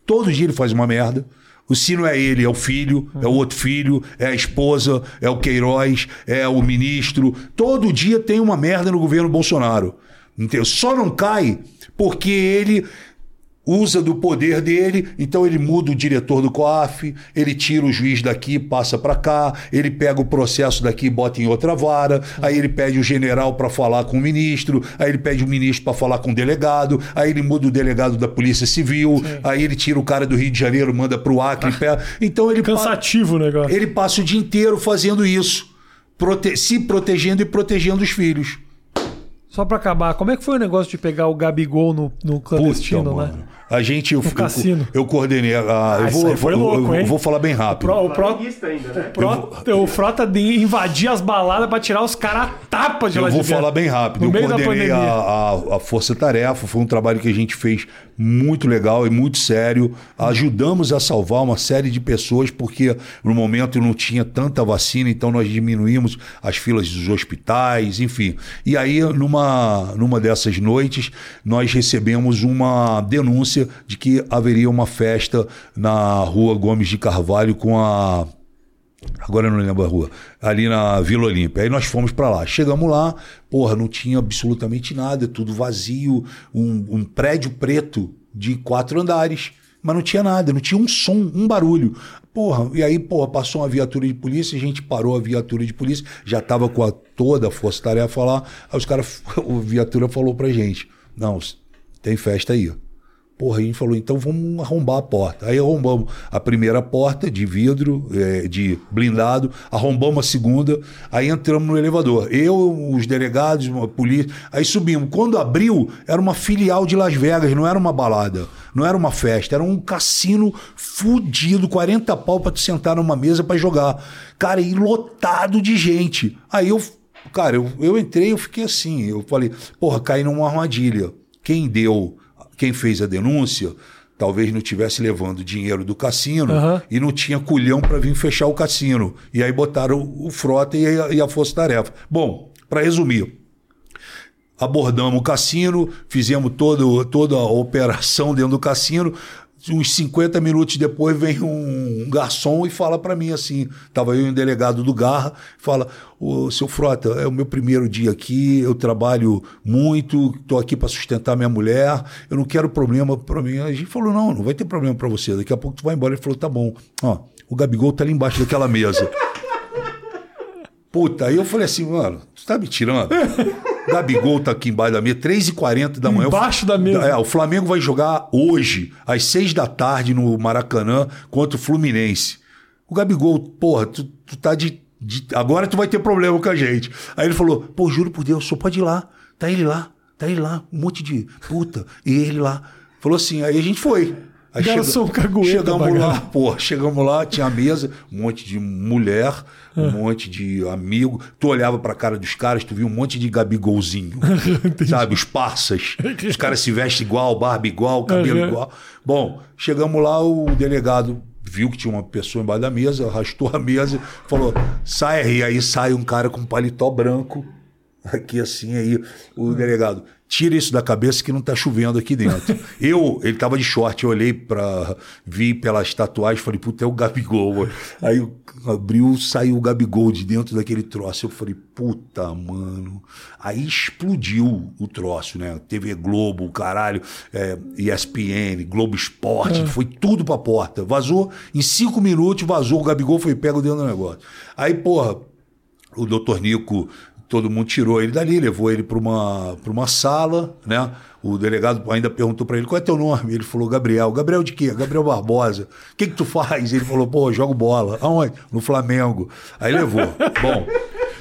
Todo dia ele faz uma merda. O se não é ele, é o filho, é o outro filho, é a esposa, é o Queiroz, é o ministro. Todo dia tem uma merda no governo Bolsonaro. Entendeu? Só não cai porque ele usa do poder dele, então ele muda o diretor do COAF, ele tira o juiz daqui, passa para cá, ele pega o processo daqui e bota em outra vara, aí ele pede o general para falar com o ministro, aí ele pede o ministro para falar com o delegado, aí ele muda o delegado da Polícia Civil, Sim. aí ele tira o cara do Rio de Janeiro, manda para o Acre, ah, então ele cansativo o negócio. Ele passa o dia inteiro fazendo isso, prote se protegendo e protegendo os filhos. Só para acabar, como é que foi o negócio de pegar o Gabigol no, no clandestino, Puta, né? Mano. A gente, eu, cassino. eu, eu coordenei. A, ah, eu, vou, foi louco, eu, eu, vou falar bem rápido. O, pro, o, pro, ainda, né? o, pro, o Frota de invadir as baladas para tirar os caras a tapa de Eu lá vou de falar bem rápido. No eu coordenei a, a, a Força Tarefa, foi um trabalho que a gente fez muito legal e muito sério. Ajudamos a salvar uma série de pessoas, porque no momento não tinha tanta vacina, então nós diminuímos as filas dos hospitais, enfim. E aí, numa, numa dessas noites, nós recebemos uma denúncia de que haveria uma festa na rua Gomes de Carvalho com a. Agora eu não lembro a rua. Ali na Vila Olímpia. Aí nós fomos para lá. Chegamos lá, porra, não tinha absolutamente nada, tudo vazio, um, um prédio preto de quatro andares mas não tinha nada, não tinha um som, um barulho. Porra, e aí, porra, passou uma viatura de polícia, a gente parou a viatura de polícia, já tava com a, toda a força-tarefa lá, aí os caras, a viatura falou pra gente, não, tem festa aí. Porra, a gente falou, então vamos arrombar a porta. Aí arrombamos a primeira porta de vidro, é, de blindado, arrombamos a segunda, aí entramos no elevador. Eu, os delegados, a polícia, aí subimos. Quando abriu, era uma filial de Las Vegas, não era uma balada, não era uma festa, era um cassino fudido, 40 pau pra tu sentar numa mesa para jogar. Cara, e lotado de gente. Aí eu, cara, eu, eu entrei, eu fiquei assim, eu falei, porra, caí numa armadilha. Quem deu quem fez a denúncia talvez não tivesse levando dinheiro do cassino uhum. e não tinha culhão para vir fechar o cassino. E aí botaram o, frota e a, e a força-tarefa. Bom, para resumir, abordamos o cassino, fizemos todo, toda a operação dentro do cassino uns 50 minutos depois vem um garçom e fala para mim assim, tava eu em delegado do Garra, fala: "O seu Frota, é o meu primeiro dia aqui, eu trabalho muito, tô aqui para sustentar minha mulher, eu não quero problema para mim". A gente falou: "Não, não vai ter problema para você, daqui a pouco tu vai embora". Ele falou: "Tá bom. Ó, o Gabigol tá ali embaixo daquela mesa". Puta, aí eu falei assim, mano, tu tá me tirando? Gabigol tá aqui embaixo da mesa, 3h40 da manhã. Embaixo da mesa. É, o Flamengo vai jogar hoje, às 6 da tarde, no Maracanã, contra o Fluminense. O Gabigol, porra, tu, tu tá de, de, Agora tu vai ter problema com a gente. Aí ele falou, pô, juro por Deus, só pode ir lá. Tá ele lá, tá ele lá, um monte de puta, e ele lá. Falou assim, aí a gente foi. Aí Garçom chega, chegamos lá, pô, chegamos lá, tinha a mesa, um monte de mulher, um é. monte de amigo. Tu olhava pra cara dos caras, tu via um monte de gabigolzinho. sabe? Os parças. Os caras se vestem igual, barba igual, cabelo uhum. igual. Bom, chegamos lá, o delegado viu que tinha uma pessoa embaixo da mesa, arrastou a mesa, falou: sai aí. Aí sai um cara com um paletó branco, aqui assim, aí o delegado tira isso da cabeça que não está chovendo aqui dentro. eu, ele estava de short, eu olhei para vi pelas tatuagens, falei, puta, é o Gabigol. Aí abriu, saiu o Gabigol de dentro daquele troço. Eu falei, puta, mano. Aí explodiu o troço, né? TV Globo, caralho, é, ESPN, Globo Esporte, é. foi tudo pra porta. Vazou, em cinco minutos vazou, o Gabigol foi pego dentro do negócio. Aí, porra, o doutor Nico todo mundo tirou ele dali, levou ele para uma, uma sala, né? O delegado ainda perguntou para ele qual é teu nome. Ele falou Gabriel. Gabriel de quê? Gabriel Barbosa. O que que tu faz? Ele falou, pô, jogo bola. Aonde? No Flamengo. Aí levou. Bom.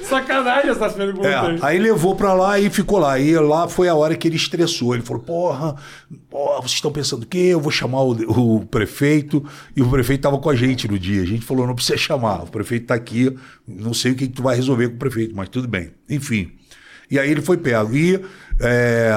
Sacanagem essas perguntas. É, aí levou pra lá e ficou lá. E lá foi a hora que ele estressou. Ele falou: porra, porra vocês estão pensando o quê? Eu vou chamar o, o, prefeito. E o prefeito tava com a gente no dia. A gente falou: não precisa chamar. O prefeito tá aqui. Não sei o que, que tu vai resolver com o prefeito, mas tudo bem. Enfim. E aí ele foi pego. E é,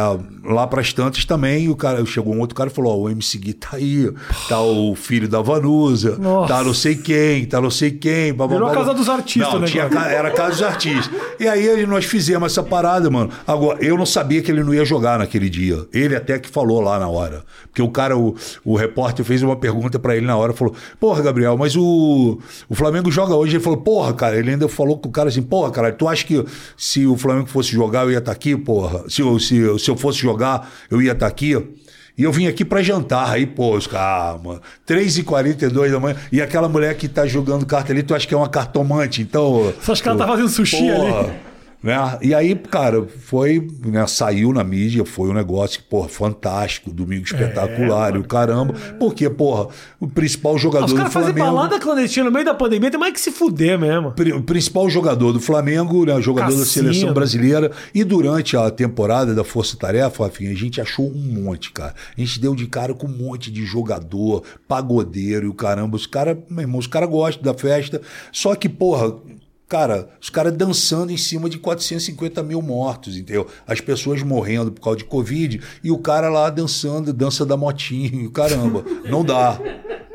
lá para as tantas também, o cara chegou um outro cara e falou: Ó, o MC Gui tá aí, tá o filho da Vanusa, Nossa. tá não sei quem, tá não sei quem. Blá, Virou a casa dos artistas, não, né? Tinha, era a casa dos artistas. E aí nós fizemos essa parada, mano. Agora, eu não sabia que ele não ia jogar naquele dia. Ele até que falou lá na hora. Porque o cara, o, o repórter fez uma pergunta para ele na hora, falou: Porra, Gabriel, mas o, o Flamengo joga hoje. Ele falou: Porra, cara, ele ainda falou com o cara assim: Porra, cara, tu acha que se o Flamengo fosse jogar eu ia estar tá aqui, porra? Se, se, se eu fosse jogar, eu ia estar tá aqui. E eu vim aqui para jantar. Aí, pô, os caras, mano, 3h42 da manhã. E aquela mulher que tá jogando carta ali, tu acha que é uma cartomante, então. Só acho que ela tá fazendo sushi porra, ali. Né? E aí, cara, foi, né, saiu na mídia, foi um negócio, porra, fantástico, domingo espetacular, é, e o caramba. Porque, porra, o principal jogador os do Flamengo. Os caras balada clandestina no meio da pandemia, tem mais que se fuder mesmo. O principal jogador do Flamengo, né, jogador Cassino. da seleção brasileira. E durante a temporada da Força Tarefa, afim, a gente achou um monte, cara. A gente deu de cara com um monte de jogador, pagodeiro e o caramba. Os caras, meu irmão, os caras gostam da festa. Só que, porra Cara, os caras dançando em cima de 450 mil mortos, entendeu? As pessoas morrendo por causa de Covid e o cara lá dançando, dança da motinha, caramba. Não dá.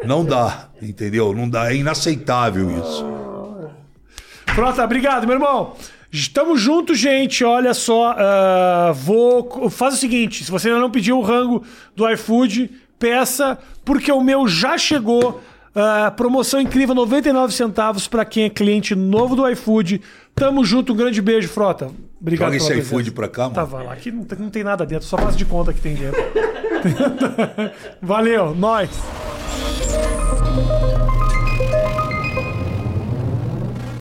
Não dá, entendeu? Não dá. É inaceitável isso. Frota, obrigado, meu irmão. Estamos juntos, gente. Olha só. Uh, vou. Faz o seguinte: se você ainda não pediu o rango do iFood, peça, porque o meu já chegou. Uh, promoção incrível, 99 centavos para quem é cliente novo do iFood. Tamo junto, um grande beijo, Frota. Obrigado Joga esse iFood pra cá, mano. Tá, vai lá. Aqui não tem, não tem nada dentro, só faz de conta que tem dentro. Valeu, nós.